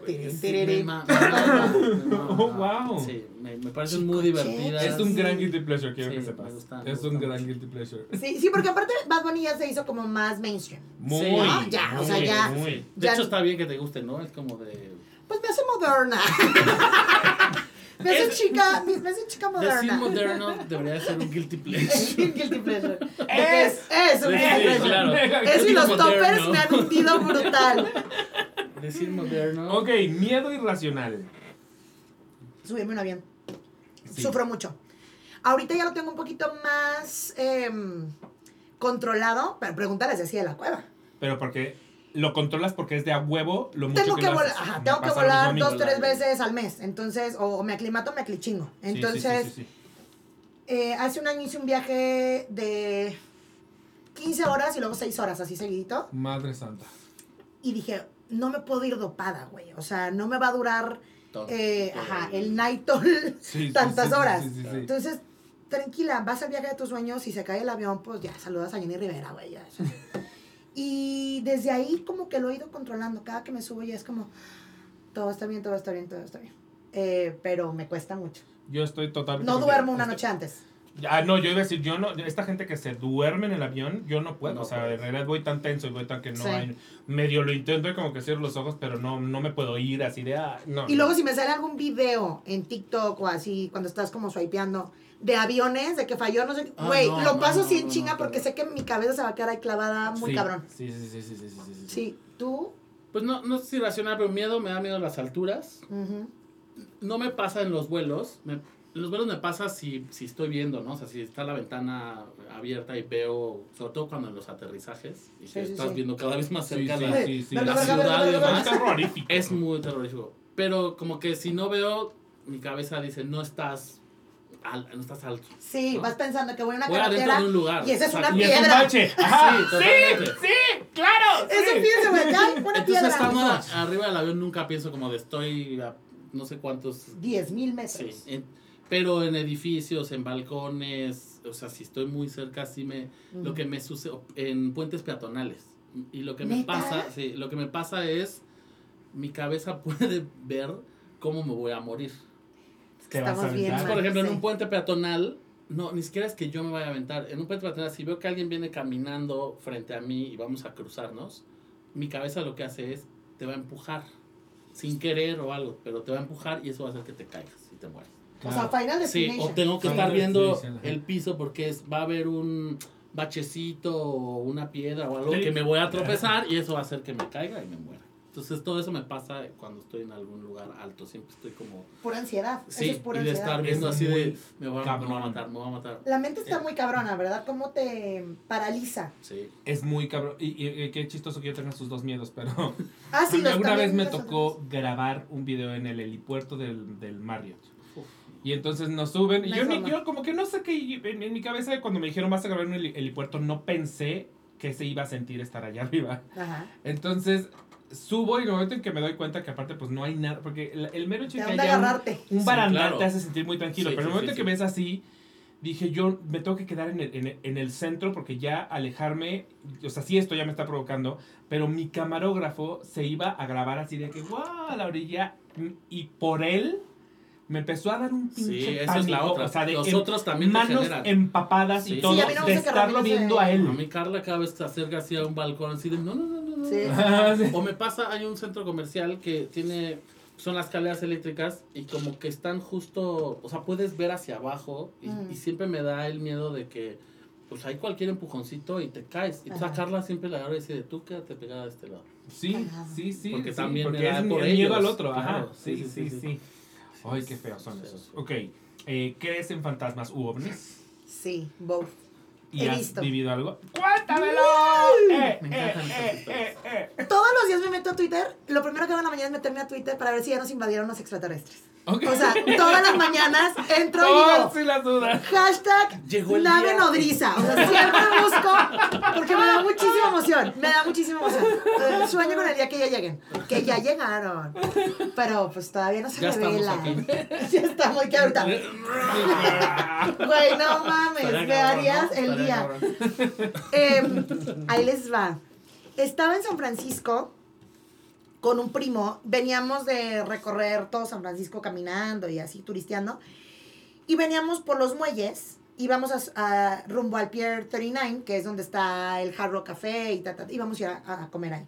Oh, wow. Sí, me, me parecen muy divertidas. Es un Sí. gran guilty pleasure, quiero Sí, que me sepas. gusta, es un gran mucho. guilty pleasure. Sí, sí, porque aparte Bad Bunny ya se hizo como más mainstream. Muy. Ah, ya, o sea, ya. muy. De Ya- hecho, está bien que te guste, ¿no? Es como de... Pues me hace moderna. Me hace chica, me hace chica Decir moderna. moderno debería ser un guilty pleasure. Guilty pleasure. Es- es un guilty pleasure. claro. Eso y los toppers me han hundido brutal. Decir moderno. Ok, miedo irracional. Subirme un avión. Sí. Sufro mucho. Ahorita ya lo tengo un poquito más em, controlado, pero pregúntales si así de la cueva. Pero porque lo controlas porque es de a huevo lo mucho Tengo que, que volar, ajá, tengo que volar mí. dos, tres veces al mes. Entonces, o me aclimato o me aclichingo. Sí, sí, sí, Entonces, sí, sí, sí. eh, hace un año hice un viaje de 15 horas y luego 6 horas, así seguidito. Madre santa. Y dije, no me puedo ir dopada, güey. O sea, no me va a durar Todo. eh, Todo ajá, el- sí, tantas horas. sí, sí, sí. Entonces, tranquila, vas al viaje de tus sueños, si se cae el avión, pues ya, saludas a Jenny Rivera, güey. ya, eso. Y desde ahí como que lo he ido controlando. Cada que me subo ya es como, todo está bien, todo está bien, todo está bien. Eh, pero me cuesta mucho. Yo estoy totalmente. No duermo una Estoy- noche antes. Ah, no, yo iba a decir, yo no, esta gente que se duerme en el avión, yo no puedo. No o sea, en realidad voy tan tenso y voy tan que no Sí. hay. Medio lo intento y como que cierro los ojos, pero no, no me puedo ir así de. Ah, no. Y no. luego si me sale algún video en TikTok o así, cuando estás como swipeando, de aviones, de que falló, no sé Ah, güey, no, lo no, paso no, así en no, chinga no, porque no. sé que mi cabeza se va a quedar ahí clavada muy Sí, cabrón. Sí, sí, sí, sí, sí, sí, sí, sí. Tú, Pues no, no es irracional, pero miedo, me da miedo las alturas. ujú, No me pasa en los vuelos. me- en los vuelos me pasa si, si estoy viendo, ¿no? O sea, si está la ventana abierta y veo, sobre todo cuando en los aterrizajes, y que estás sí. viendo cada vez más cerca sí, la, sí, sí. Verga, la ciudad y demás. terrorífico. Es muy terrorífico. Pero como que si no veo, mi cabeza dice, no estás, al- no estás alto. sí, ¿No? vas pensando que voy a una Voy adentro carretera de un lugar. y esa es una. Y es un bache. Ajá, Sí, sí, claro. Eso sí. fíjense, güey, acá una Entonces piedra. estando arriba del avión nunca pienso como de estoy a no sé cuántos 10 mil Sí, metros. en- pero en edificios, en balcones, o sea, si estoy muy cerca, sí me, lo que me sucede, en puentes peatonales. Y lo que me pasa, sí, lo que me pasa es, mi cabeza puede ver cómo me voy a morir. Te vas a Estamos bien mal. Por ejemplo, en un puente peatonal, no, ni siquiera es que yo me vaya a aventar. En un puente peatonal, si veo que alguien viene caminando frente a mí y vamos a cruzarnos, mi cabeza lo que hace es, te va a empujar, sin querer o algo, pero te va a empujar y eso va a hacer que te caigas y te mueras. O sea, Final Sí, o tengo que estar viendo el piso porque es, va a haber un bachecito o una piedra o algo Sí. que me voy a tropezar y eso va a hacer que me caiga y me muera. Entonces todo eso me pasa cuando estoy en algún lugar alto, siempre estoy como... Pura ansiedad. Sí, Eso es pura y de ansiedad. estar viendo Es así de, me voy, a, me voy a matar, me voy a matar. La mente está muy cabrona, ¿verdad? ¿Cómo te paraliza? Sí. Es muy cabrón. Y, y- y qué chistoso que yo tenga sus dos miedos, pero. Ah, sí, los alguna vez me tocó otros. grabar un video en el helipuerto del, del Marriott. Uf. Y entonces nos suben. Y yo, ni- yo como que no sé qué. En, en mi cabeza, cuando me dijeron vas a grabar en el helipuerto, no pensé que se iba a sentir estar allá arriba. Ajá. Entonces subo y en el momento en que me doy cuenta que aparte pues no hay nada. Porque el, el mero hecho de que haya un- agarrarte. un Sí, barandal claro. te hace sentir muy tranquilo. Sí, pero en el sí, momento sí, que sí. ves así, dije yo me tengo que quedar en el, en, el, en el centro porque ya alejarme, o sea, sí esto ya me está provocando, pero mi camarógrafo se iba a grabar así de que, wow, a la orilla, y por él me empezó a dar un pinche Sí, esa es la otra. o sea, de Los otros también te manos empapadas Sí. y todo, Sí, a de estarlo viendo a A él. mí Carla cada vez que se acerca así a un balcón así de, no, no, no. Sí. Ah, sí. O me pasa, hay un centro comercial que tiene, son las escaleras eléctricas y como que están justo, o sea, puedes ver hacia abajo y, Mm. y siempre me da el miedo de que, pues hay cualquier empujoncito y te caes. Y entonces a Ajá. Carla siempre le agarra y dice, tú quédate pegada de este lado. Sí, Ajá. sí, sí. Porque sí, también me porque da es por el miedo al otro. Ajá. claro. Sí, Sí, sí, sí, sí. sí. Ay, qué feos son Sí, esos. sí. Ok. Eh, ¿Crees en fantasmas u ovnis? Sí, both. ¿Y He has visto. vivido algo? ¡Cuéntamelo! Eh, Me eh, eh, eh, eh. Todos los días me meto a Twitter. Lo primero que hago en la mañana es meterme a Twitter para ver si ya nos invadieron los extraterrestres. O sea, todas las mañanas entro y Oh, digo, sí las dudas. hashtag Llegó el nave día. nodriza. O sea, siempre busco porque me da muchísima emoción. Me da muchísima emoción. Eh, Sueño con el día que ya lleguen. Que ya llegaron. Pero pues todavía no se Ya revela. ya está muy que ahorita. Güey, no mames. Me harías el día. Em, ahí les va. Estaba en San Francisco con un primo. Veníamos de recorrer todo San Francisco caminando y así turisteando. Y veníamos por los muelles. Íbamos a, a- rumbo al Pier 39, que es donde está el Hard Rock Café y ta, ta, íbamos a ir a, a comer ahí.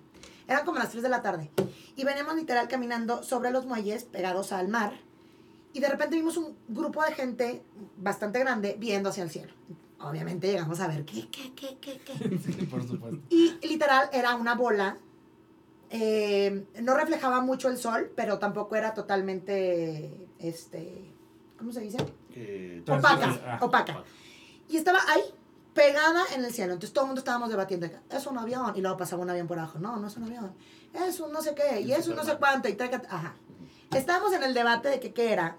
Eran como las 3 de la tarde. Y veníamos literal caminando sobre los muelles pegados al mar. Y de repente vimos un grupo de gente bastante grande viendo hacia el cielo. Obviamente llegamos a ver qué, qué, qué, qué, qué. Sí, por supuesto. Y literal era una bola. Eh, no reflejaba mucho el sol, pero tampoco era totalmente, este, ¿cómo se dice? Eh, Opaca, Ah. opaca. Y estaba ahí, pegada en el cielo. Entonces todo el mundo estábamos debatiendo, es un avión. Y luego pasaba un avión por abajo. No, no es un avión. Es un no sé qué. Y es un no sé cuánto. Y Ajá. Estábamos en el debate de que qué era.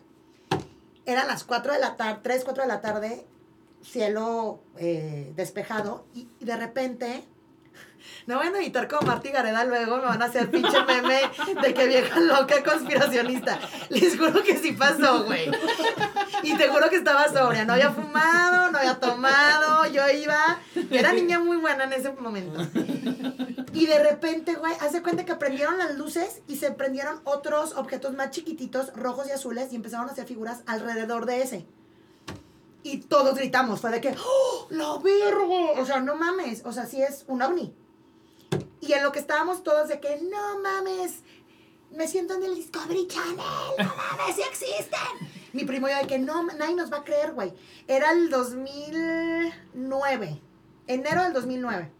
Eran las 4 de la tarde, 3, 4 de la tarde, cielo eh, despejado. Y, y de repente... No van a editar como Marty Gareda luego, me van a hacer pinche meme de que vieja loca conspiracionista. Les juro que sí pasó, güey. Y te juro que estaba sobria, no había fumado, no había tomado, yo iba, era niña muy buena en ese momento. Y de repente, güey, hace cuenta que prendieron las luces y se prendieron otros objetos más chiquititos, rojos y azules, y empezaron a hacer figuras alrededor de ese. Y todos gritamos, fue de que, ¡Oh, la verga! O sea, no mames, o sea, sí es un ovni. Y en lo que estábamos todos de que, no mames, me siento en el Discovery Channel, no mames, sí existen. Mi primo yo de que no, nadie nos va a creer, güey. Era el 2009, enero del 2009.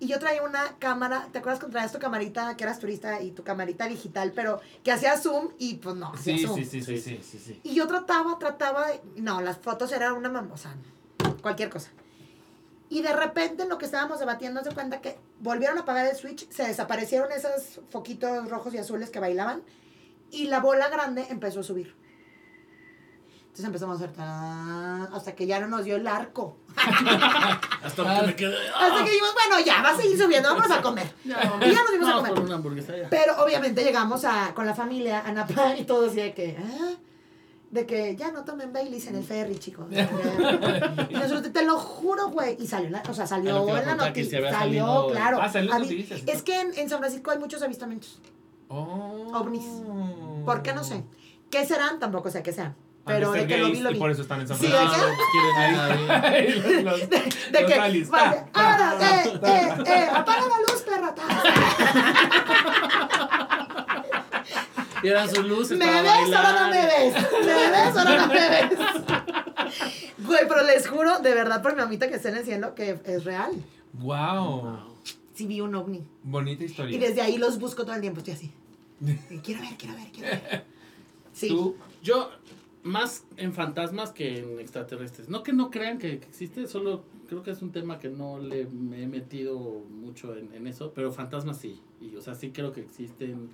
Y yo traía una cámara, ¿te acuerdas cuando traías tu camarita, que eras turista, y tu camarita digital, pero que hacía zoom y pues no, Sí, zoom. sí, sí, sí, sí, sí, sí. Y yo trataba, trataba. No, las fotos eran una mam- o sea, cualquier cosa. Y de repente en lo que estábamos debatiendo, se cuenta que volvieron a apagar el switch, se desaparecieron esos foquitos rojos y azules que bailaban, y la bola grande empezó a subir. Entonces empezamos a hacer... tan- hasta que ya no nos dio el arco. Hasta que me quedé. Hasta que dijimos, bueno, ya, va a seguir subiendo, vámonos a comer. Ya, Y ya nos dimos a vamos comer. por una hamburguesa ya. Pero obviamente llegamos a, con la familia a Napa y todo así de que, ¿ah? De que ya no tomen Baileys en el ferry, chicos. y nosotros, te lo juro, güey. Y salió, la, o sea, salió en la noticia. Salió, claro. Ah, salió noticias. es que en, en San Francisco hay muchos avistamientos. Oh. ovnis. ¿Por qué? No sé. ¿Qué serán? Tampoco sé qué sean. Han Pero de que lo vi, lo y vi. por eso están en San Sí, Francisco. ¿de qué? Ah, De los que, ahora, eh, eh, eh, apaga la luz, perra. Y eran sus luces ¿Me ves ahora no me ves? ¿Me ves ahora no me ves? Güey, pero les juro, de verdad, por mi mamita que está en el cielo, que es real. Wow. Sí vi un ovni. Bonita Y historia. desde ahí los busco todo el tiempo, estoy así. Quiero ver, quiero ver, quiero ver. Sí. Tú, Yo, más en fantasmas que en extraterrestres. No que no crean que, que existe, solo creo que es un tema que no le me he metido mucho en, en eso, pero fantasmas sí. Y, o sea, sí creo que existen,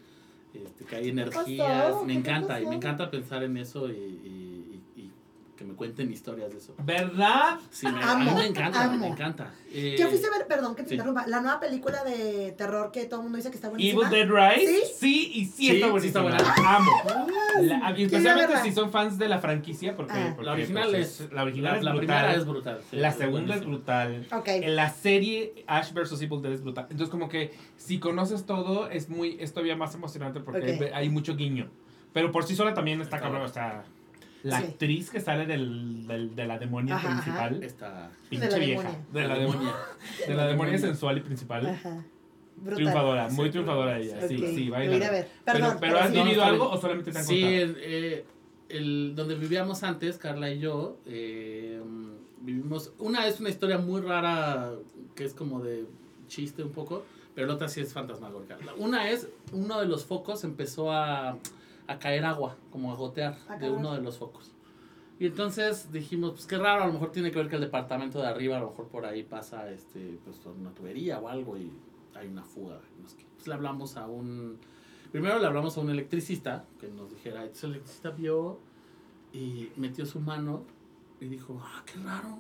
este, que hay energías. Me ¿Qué encanta, y me encanta pensar en eso y, y- y- y que me cuenten historias de eso. ¿verdad? Sí, me, a mí Amo, me encanta, amo. me encanta. Eh, ¿Qué fuiste a ver? Perdón que te sí. interrumpa. La nueva película de terror que todo el mundo dice que está Evil buenísima. Dead Rise. ¿Sí? Sí, y sí, Sí, está sí buenísima. está buena. La amo. La- Quiero especialmente si son fans de la franquicia, porque, Ah. porque, La original pues, es, la original es la brutal. primera es brutal. sí, la segunda es brutal. Ok. En la serie Ash vs Evil Dead es brutal. Entonces como que si conoces todo es muy es todavía más emocionante porque Ok. hay, hay mucho guiño. Pero por sí sola también está cabrón, o sea, la Sí. actriz que sale del, del- de la demonia Ajá, ajá. principal, Está pinche De la vieja, demonia. de la demonia, de la demonia sensual y principal. Ajá. Brutal. Triunfadora, muy Sí, triunfadora ella, sí, sí, a ver. Pero, Perdón, pero, pero ¿has sí. vivido No, algo o solamente te han Sí, contado? el, eh, el- donde vivíamos antes, Carla y yo, eh, vivimos. Una es una historia muy rara que es como de chiste un poco, pero la otra sí es fantasmagórica. Una es, uno de los focos empezó a, a caer agua, como a gotear Ah, de uno de los focos. Y entonces dijimos, pues qué raro, a lo mejor tiene que ver que el departamento de arriba, a lo mejor por ahí pasa este, pues, una tubería o algo y hay una fuga. Pues le hablamos a un... Primero le hablamos a un electricista que nos dijera, entonces el electricista vio y metió su mano y dijo, ah, qué raro.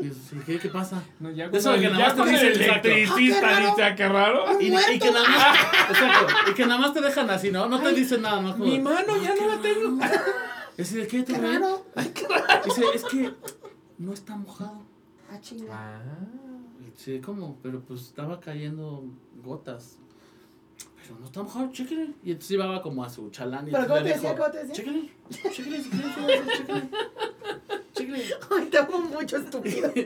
Y yo, "Sí, ¿qué, ¿qué pasa? No, ya Eso que nada ya más te cuando el electricista Ah, qué dice, "Ah, qué raro. Un Y, y que nada más, exacto, y que nada más te dejan así, ¿no? No te Ay, dicen nada más. como, Mi mano ya "Ah, no qué la tengo. raro". Y así de, ¿qué? ¿Todo Qué bien? raro. Dice, es que no está mojado. Ah, chinga. Ah. Sí, ¿cómo? Pero pues estaba cayendo gotas. Pero no está mojado, chéquele. Y entonces iba como a su chalán y ¿Pero cómo le te decía? dijo, ¿Cómo te decía? Chéquele, chéquele, chéquele. Chéquele. Ay, te amo mucho, estúpido.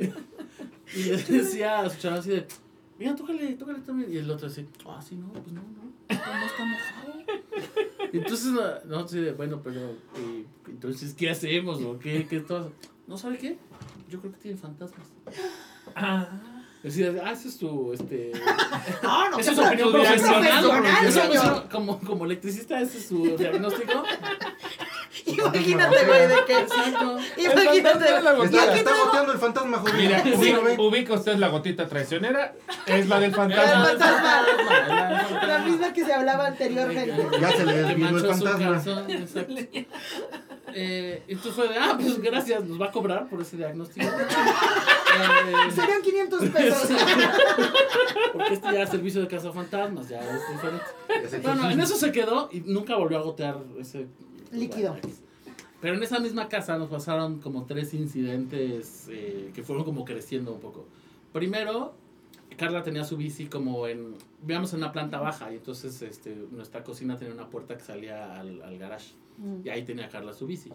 Y le decía a su chalán así de, mira, tócale, tócale también. Y el otro así, ah, sí, no, pues no, no, no, está mojado. Entonces, no, no sé, bueno, pero, eh, entonces, ¿qué hacemos? ¿O qué, qué todo? ¿No sabe qué? Yo creo que tiene fantasmas. Ah. Decía, ah, eso es tu, este... No, no, Esa es opinión pro- profesional. profesional, Eso- eso, como, como electricista, ese es su diagnóstico. Imagínate, güey, de que. Exacto. Imagínate. Es Está traigo- goteando el fantasma, joven. Mira, ¿Sí ubica usted la gotita traicionera, es la del El fantasma. fantasma. La misma que se hablaba anteriormente. Ya se le desvió el fantasma. Eh, entonces fue de, ah, pues gracias, nos va a cobrar por ese diagnóstico. Eh, Serían 500 pesos. porque este ya es servicio de cazafantasmas, ya es diferente. Bueno, en eso se quedó y nunca volvió a gotear ese Líquido. Pero en esa misma casa nos pasaron como tres incidentes eh, que fueron como creciendo un poco. Primero, Carla tenía su bici como en, vivíamos en una planta baja y entonces este, nuestra cocina tenía una puerta que salía al, al garage y ahí tenía Carla su bici.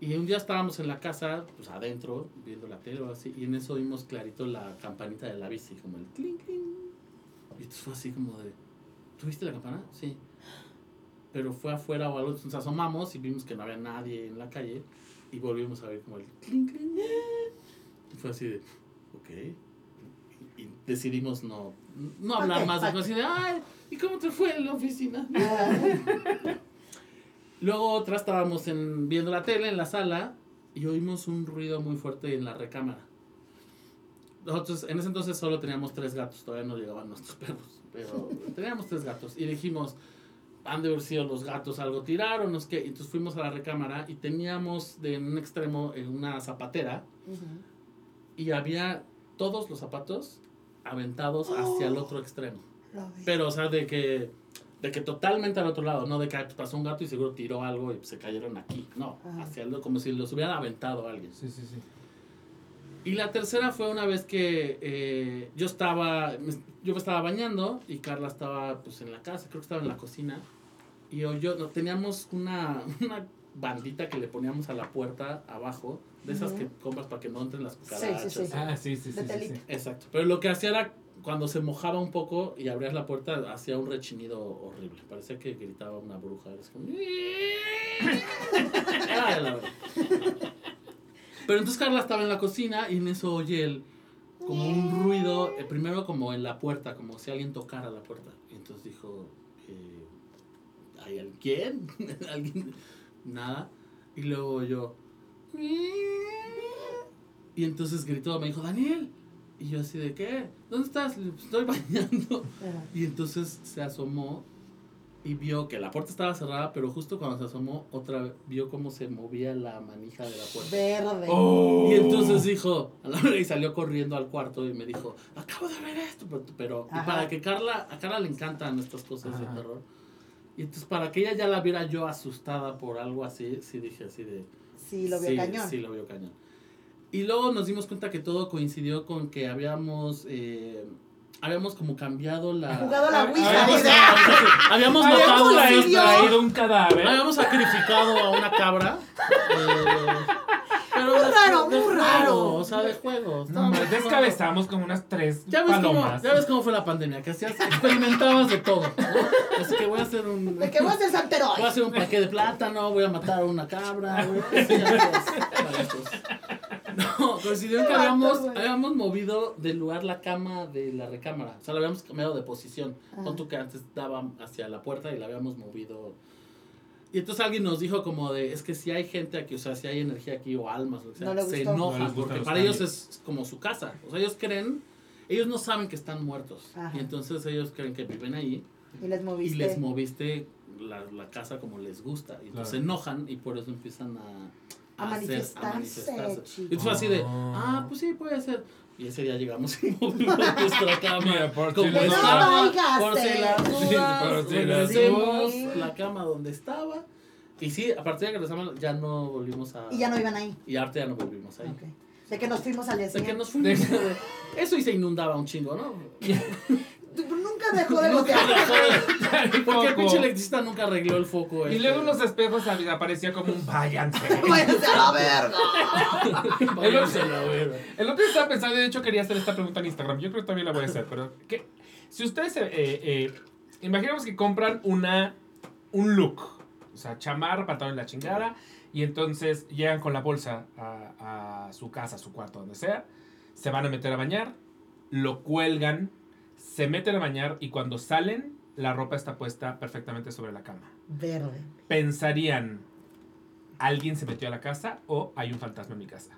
Y un día estábamos en la casa, pues adentro, viendo la tele o así, y en eso oímos clarito la campanita de la bici, como el clink, clink. Y entonces fue así como de, ¿tú viste la campana? Sí. Pero fue afuera o algo, entonces asomamos y vimos que no había nadie en la calle y volvimos a ver como el clink, clink. Y fue así de, ok. Y, y decidimos no, no hablar Ok, más, así de, ay, ¿y cómo te fue en la oficina? Luego otra estábamos en, viendo la tele en la sala y oímos un ruido muy fuerte en la recámara. Nosotros en ese entonces solo teníamos tres gatos, todavía no llegaban nuestros perros, pero teníamos tres gatos y dijimos, han de haber sido los gatos, algo tiraron, qué. Y Entonces fuimos a la recámara y teníamos de en un extremo eh, una zapatera y había todos los zapatos aventados hacia el otro extremo. Pero, o sea, de que, de que totalmente al otro lado, no de que pues, pasó un gato y seguro tiró algo y se cayeron aquí. No, Ajá. hacia el, como si los hubiera aventado alguien. Sí, sí, sí. Y la tercera fue una vez que eh, yo estaba, yo me estaba bañando y Carla estaba pues en la casa, creo que estaba en la cocina. Y yo, yo no, teníamos una, una bandita que le poníamos a la puerta abajo, de esas Ujú. que compras para que no entren las Sí, cucarachas. sí, sí. Ah, sí, sí, sí. Sí, telita. sí. Exacto. Pero lo que hacía era, cuando se mojaba un poco y abrías la puerta, hacía un rechinido horrible. Parecía que gritaba una bruja. Pero entonces Carla estaba en la cocina y en eso oye el, como un ruido, eh, primero como en la puerta, como si alguien tocara la puerta. Y entonces dijo, eh, ¿hay alguien? ¿Alguien? Nada. Y luego yo... Y entonces gritó, me dijo, Daniel. Y yo así de, ¿qué? ¿Dónde estás? Le digo, "Pues Estoy bañando. Ajá. Y entonces se asomó y vio que la puerta estaba cerrada, pero justo cuando se asomó, otra vez vio cómo se movía la manija de la puerta. Verde. Oh. Y entonces dijo, a la hora y salió corriendo al cuarto y me dijo, acabo de ver esto, pero, pero y para que Carla, a Carla le encantan estas cosas Ajá. de terror. Y entonces para que ella ya la viera yo asustada por algo así, sí dije así de, Sí, lo vio sí, cañón. Sí, lo vio cañón. Y luego nos dimos cuenta que todo coincidió con que habíamos, eh, habíamos como cambiado la... Jugado a la Ouija. habíamos- dice. habíamos Habíamos matado a traído un cadáver. Habíamos sacrificado a una cabra. eh, pero Muy raro, de muy raro. O sea, de juego. No, estábamos más jugando. descabezamos como unas tres Ya ves, cómo, palomas. ya ves cómo fue la pandemia, que hacías, experimentabas de todo. ¿no? Así que voy a hacer un. De que vos del Santeroy. Voy a hacer un paquete de plátano, voy a matar a una cabra, voy a hacer varias cosas. No, coincidió en que habíamos, habíamos movido del lugar la cama de la recámara. O sea, la habíamos cambiado de posición. Ah. Pon tú que antes daba hacia la puerta y la habíamos movido. Y entonces alguien nos dijo como de, es que si hay gente aquí, o sea, si hay energía aquí o almas, que sea, No se. No enojan porque para ellos es como su casa. O sea, ellos creen, ellos no saben que están muertos. Ajá. Y entonces ellos creen que viven ahí Y les y moviste. les moviste la, la casa como les gusta. Y entonces Claro. se enojan y por eso empiezan a, A manifestarse, chico. Y entonces fue así de, Ah. ah, pues sí, puede ser. Y ese día llegamos y movimos nuestra cama. Mira, por como si las estaba, por si las Sí, dudas, por si las regresemos dudas. la cama donde estaba. Y sí, a partir de que regresamos ya no volvimos a... Y ya no iban ahí. Y arte ya no volvimos ahí. Ok. De que nos fuimos al día De que nos fuimos. Eso y se inundaba un chingo, ¿no? Nunca dejó de gotear. Porque el pinche electricista nunca arregló el foco. Y este. luego unos espejos sab- aparecía como un váyanse. Váyanse a la verga. Váyanse a la verga. El otro día estaba pensando, y de hecho quería hacer esta pregunta en Instagram. Yo creo que también la voy a hacer, pero ¿qué? si ustedes, eh, eh, imaginemos que compran una un look. O sea, chamarra, pantalón en la chingada. Y entonces llegan con la bolsa a, a su casa, a su cuarto, donde sea. Se van a meter a bañar. Lo cuelgan. Se meten a bañar. Y cuando salen, la ropa está puesta perfectamente sobre la cama. Verde. Pensarían, ¿alguien se metió a la casa o hay un fantasma en mi casa?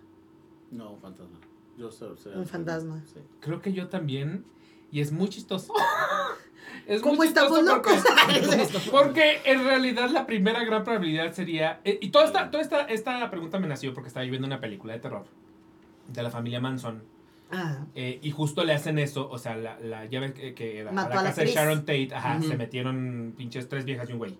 No, un fantasma. Yo sé, sé- Un fantasma. Sí. Creo que yo también. Y es muy chistoso. es ¿Cómo muy chistoso estamos porque- locos? Porque en realidad la primera gran probabilidad sería. eh, y toda esta, toda esta, esta pregunta me nació porque estaba yo viendo una película de terror de la familia Manson. Ah, eh, y justo le hacen eso. O sea, la, la ven que, que a la a la casa de. Sharon Tate, ajá, se metieron pinches tres viejas y un güey.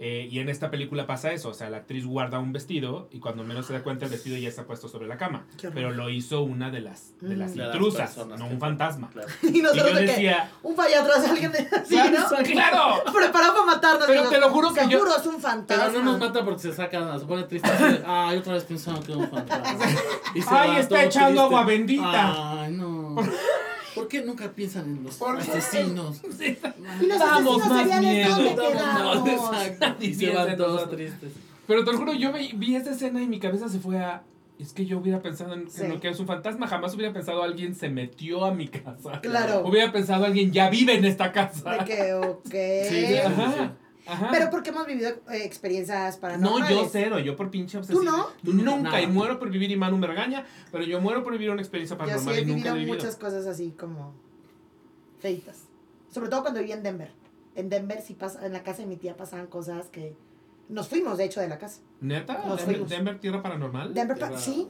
Eh, y en esta película pasa eso. O sea, la actriz guarda un vestido y cuando menos se da cuenta, el vestido ya está puesto sobre la cama. Pero lo hizo una de las, de las Mm. De las intrusas, no que- un fantasma. Claro. y Y nosotros yo de que decía, un fallo atrás de alguien de así, ¿no? claro. Preparado para matarnos. Pero te lo juro que yo- Seguro es un fantasma. Pero no nos mata porque se sacan, se pone triste. Ay, otra vez pensaba que era un fantasma. Y se Ay, va está echando triste. agua bendita. Ay, no. ¿Por qué nunca piensan en los asesinos? Y los Damos asesinos más seriales, miedo. ¿dónde Damos más, quedamos? exacto. Y se Fíjense van todos tristes. Pero te lo juro, yo vi, vi esa escena y mi cabeza se fue a... Es que yo hubiera pensado en, en Sí. lo que es un fantasma. Jamás hubiera pensado alguien se metió a mi casa. Claro. Hubiera pensado alguien ya vive en esta casa. De que, ok. Sí, sí, Ajá. Ajá. Pero porque hemos vivido eh, experiencias no, paranormales. yo cero, yo por pinche obsesivo. ¿Tú no? Tú Nunca, nada. y muero por vivir y Manu me regaña, pero yo muero por vivir una experiencia Yo sí paranormal he y nunca vivido he vivido. muchas cosas así como feitas. Sobre todo cuando vivía en Denver. En Denver sí pasa, en la casa de mi tía pasaban cosas que nos fuimos de hecho de la casa. ¿Neta? Nos ¿Denver, fuimos. Denver, tierra paranormal? Denver, pa- sí.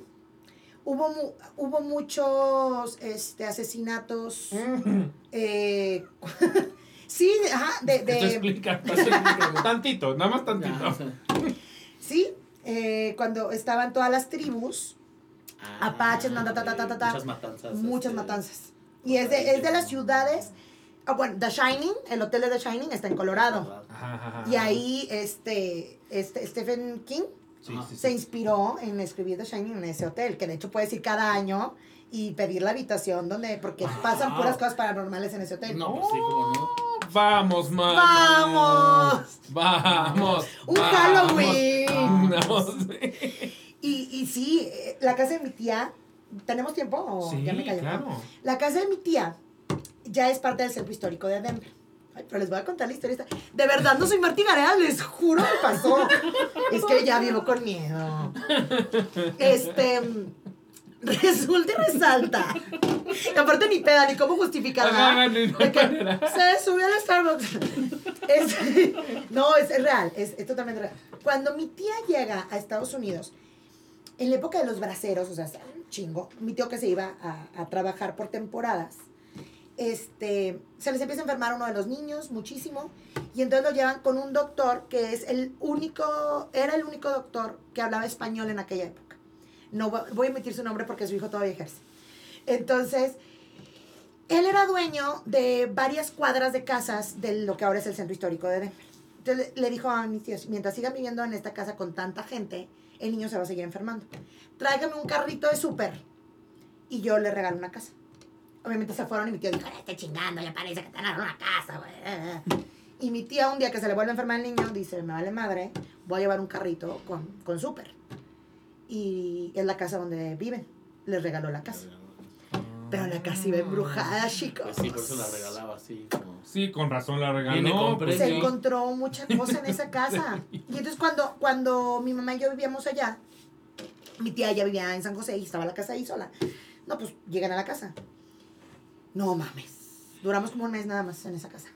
Hubo, mu- hubo muchos este, asesinatos. Mm. eh, sí, ajá, de, Esto de, explica, esto explica. tantito, nada más tantito. Ya, o sea, sí, eh, cuando estaban todas las tribus, ah, Apaches, ta, ta, ta, ta, ta, ta. Muchas matanzas. muchas este, matanzas. Y es de, es de las ciudades. Ah, bueno, The Shining, el hotel de The Shining está en Colorado. Ajá, ajá, ajá. Y ahí este, este Stephen King Sí, sí, sí. se inspiró en escribir The Shining en ese hotel, que de hecho puedes ir cada año y pedir la habitación donde, porque pasan puras cosas paranormales en ese hotel. No, pues sí, como no. Vamos, Manu. ¡Vamos! Vamos. Un vamos, Halloween. Vamos. Y, y sí, la casa de mi tía, ¿tenemos tiempo o Sí, ya me callo? claro. La casa de mi tía ya es parte del centro histórico de Denver. Ay, pero les voy a contar la historia. De verdad, no soy Martí Gareda, les juro que pasó. Es que ya vivo con miedo. Este. Resulta y resalta. Y aparte ni peda, ni cómo justificarla. De que manera. se subió al Starbucks. Es- no, es, es real, es, es totalmente real. Cuando mi tía llega a Estados Unidos, en la época de los braceros, o sea, chingo, mi tío que se iba a, a trabajar por temporadas, este, se les empieza a enfermar uno de los niños muchísimo, y entonces lo llevan con un doctor que es el único, era el único doctor que hablaba español en aquella época. No vo- voy a emitir su nombre porque su hijo todavía ejerce. Entonces, él era dueño de varias cuadras de casas de lo que ahora es el centro histórico de Denver. Entonces le dijo a mis tíos, mientras sigan viviendo en esta casa con tanta gente, el niño se va a seguir enfermando. Tráigame un carrito de súper y yo le regalo una casa. Obviamente se fueron y mi tío dijo, "Ay, estoy chingando, ya parece que te dan una casa, güey. Y mi tía un día que se le vuelve a enfermar el niño dice, me vale madre, voy a llevar un carrito con, con súper. Y es la casa donde viven. Les regaló la casa. Pero la casa iba embrujada, chicos. Pues sí, por eso la regalaba así como. Sí, con razón la regaló. Pues se encontró mucha cosa en esa casa. Y entonces cuando, cuando mi mamá y yo vivíamos allá, mi tía ya vivía en San José y estaba la casa ahí sola. No, pues llegan a la casa. No mames. Duramos como un mes nada más en esa casa.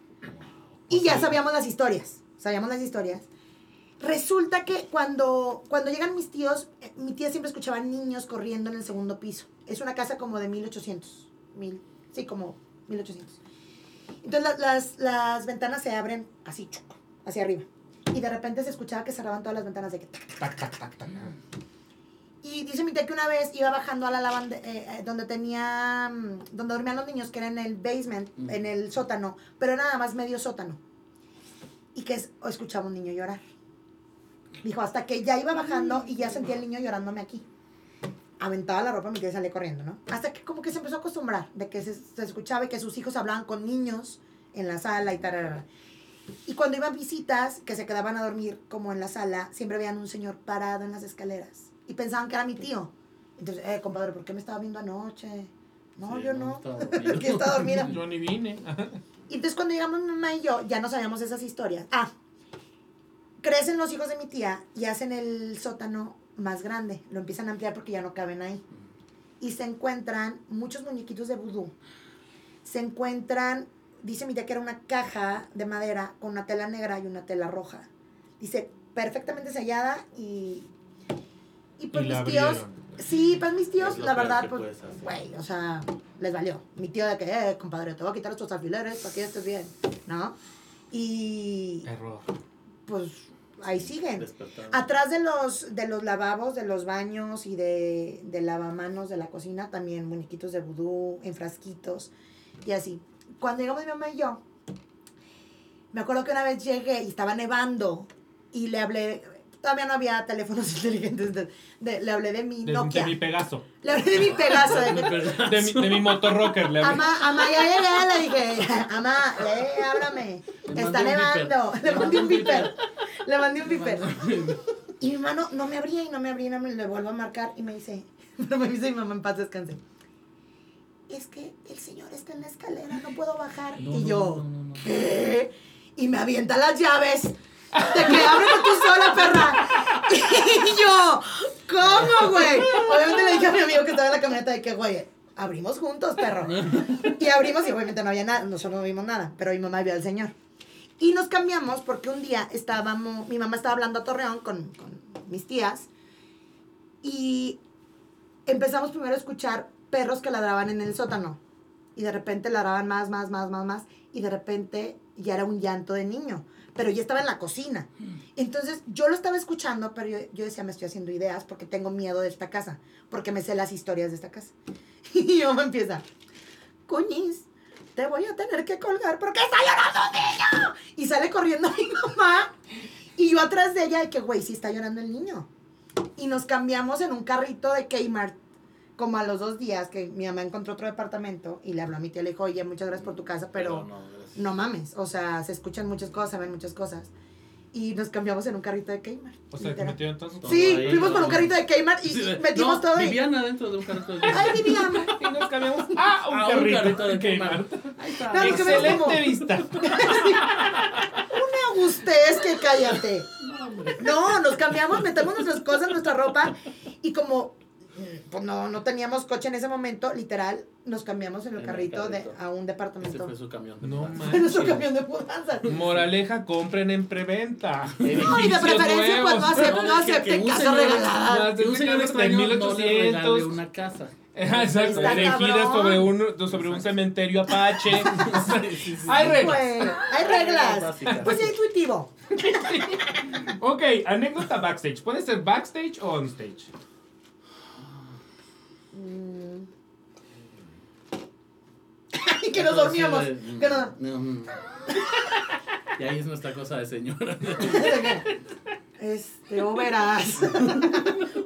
Y ya sabíamos las historias. Sabíamos las historias. Resulta que cuando, cuando llegan mis tíos, eh, mi tía siempre escuchaba niños corriendo en el segundo piso. Es una casa como de 1800. Mil, sí, como 1800. Entonces la- las, las ventanas se abren así, hacia arriba. Y de repente se escuchaba que cerraban todas las ventanas de que... tac. Tac, tac, tac, tac. Y dice mi tía que una vez iba bajando a la lavanda, eh, eh, donde tenía, mm, donde dormían los niños, que era en el basement, Mm. en el sótano, pero era nada más medio sótano. Y que es- o escuchaba un niño llorar. Dijo, hasta que ya iba bajando y ya sentía el niño llorándome aquí. Aventaba la ropa, mi tía salía corriendo, ¿no? Hasta que como que se empezó a acostumbrar de que se, se escuchaba y que sus hijos hablaban con niños en la sala y tal. Y cuando iban visitas, que se quedaban a dormir como en la sala, siempre veían un señor parado en las escaleras. Y pensaban que era mi tío. Entonces, eh, compadre, ¿por qué me estaba viendo anoche? No, Sí, yo no, que estaba dormida. Yo ni vine. Y entonces cuando llegamos mi mamá y yo, ya no sabíamos esas historias. Ah, crecen los hijos de mi tía y hacen el sótano más grande. Lo empiezan a ampliar porque ya no caben ahí. Y se encuentran muchos muñequitos de vudú. Se encuentran, dice mi tía que era una caja de madera con una tela negra y una tela roja. Dice, perfectamente sellada y... Y pues Y mis tíos... Sí, pues mis tíos, la verdad, pues, güey, o sea, les valió. Mi tío de que, eh, compadre, te voy a quitar estos alfileres para que estés bien, ¿no? Y Error. pues ahí siguen. Atrás de los, de los lavabos, de los baños y de, de lavamanos de la cocina, también muñequitos de vudú, en frasquitos y así. Cuando llegamos mi mamá y yo, me acuerdo que una vez llegué y estaba nevando y le hablé, todavía no había teléfonos inteligentes, de- le hablé de mi De, Nokia. de mi Pegaso. Le hablé de mi Pegaso, de que, De mi, de mi motorrocker. Le hablé. Amá, amá, ya llegué, le dije, amá, eh, háblame, Le está nevando. Le mandé un viper. Le mandé un viper. Y mi hermano no me abría y no me abría y no me le vuelvo a marcar y me dice, pero me dice mi mamá en paz descanse. Es que el señor está en la escalera, no puedo bajar. No, y no, yo, no, no, no. ¿qué? Y me avienta las llaves. De que ábreme tú sola, perra. Y yo, ¿cómo, güey? Obviamente le dije a mi amigo que estaba en la camioneta de que, güey, abrimos juntos, perro. Y abrimos y obviamente no había nada, nosotros no vimos nada, pero mi mamá vio al señor. Y nos cambiamos porque un día estábamos, mi mamá estaba hablando a Torreón con, con mis tías y empezamos primero a escuchar perros que ladraban en el sótano. Y de repente ladraban más, más, más, más, más. Y de repente ya era un llanto de niño. Pero ya estaba en la cocina. Entonces yo lo estaba escuchando, pero yo, yo decía, me estoy haciendo ideas porque tengo miedo de esta casa. Porque me sé las historias de esta casa. Y mi mamá empieza, coñis, te voy a tener que colgar porque está llorando un niño. Y sale corriendo mi mamá. Y yo atrás de ella de que, güey, sí está llorando el niño. Y nos cambiamos en un carrito de Kmart. Como a los dos días que mi mamá encontró otro departamento y le habló a mi tía, le dijo, oye, muchas gracias por tu casa, pero no. No mames, o sea, se escuchan muchas cosas, se ven muchas cosas. Y nos cambiamos en un carrito de Kmart. O sea, que entonces. Todo Sí, ahí, fuimos por un carrito de Kmart y, Sí, y de- metimos no, todo ahí. Vivían adentro de un carrito de Ay, vivíamos. Y nos cambiamos a un Ah, carrito. de Ok, Kmart. Marta. Ahí está. No, veo como- Excelente vista. Una gustez que cállate. No, nos cambiamos, metemos nuestras cosas, nuestra ropa y como pues no, no teníamos coche en ese momento, literal, nos cambiamos en el En el carrito, de, a un Ese departamento. fue su camión. de No mudanza. Fue nuestro camión de mudanza. Moraleja, compren en preventa. No, y de preferencia, pues no, nuevos. acep- No, no que- que acepten un casas señor- regaladas. Un señor de extraño no le 1800. regale una casa. Exacto, cabrón. sobre un, sobre un cementerio apache. Sí, sí, sí. Hay reglas. Hay reglas. Pues sí, intuitivo. Ok, anécdota backstage. ¿Puede ser backstage o onstage? Mm. Y que nos dormíamos. Que no- no, mm. Y ahí es nuestra cosa de señora. Este, o verás.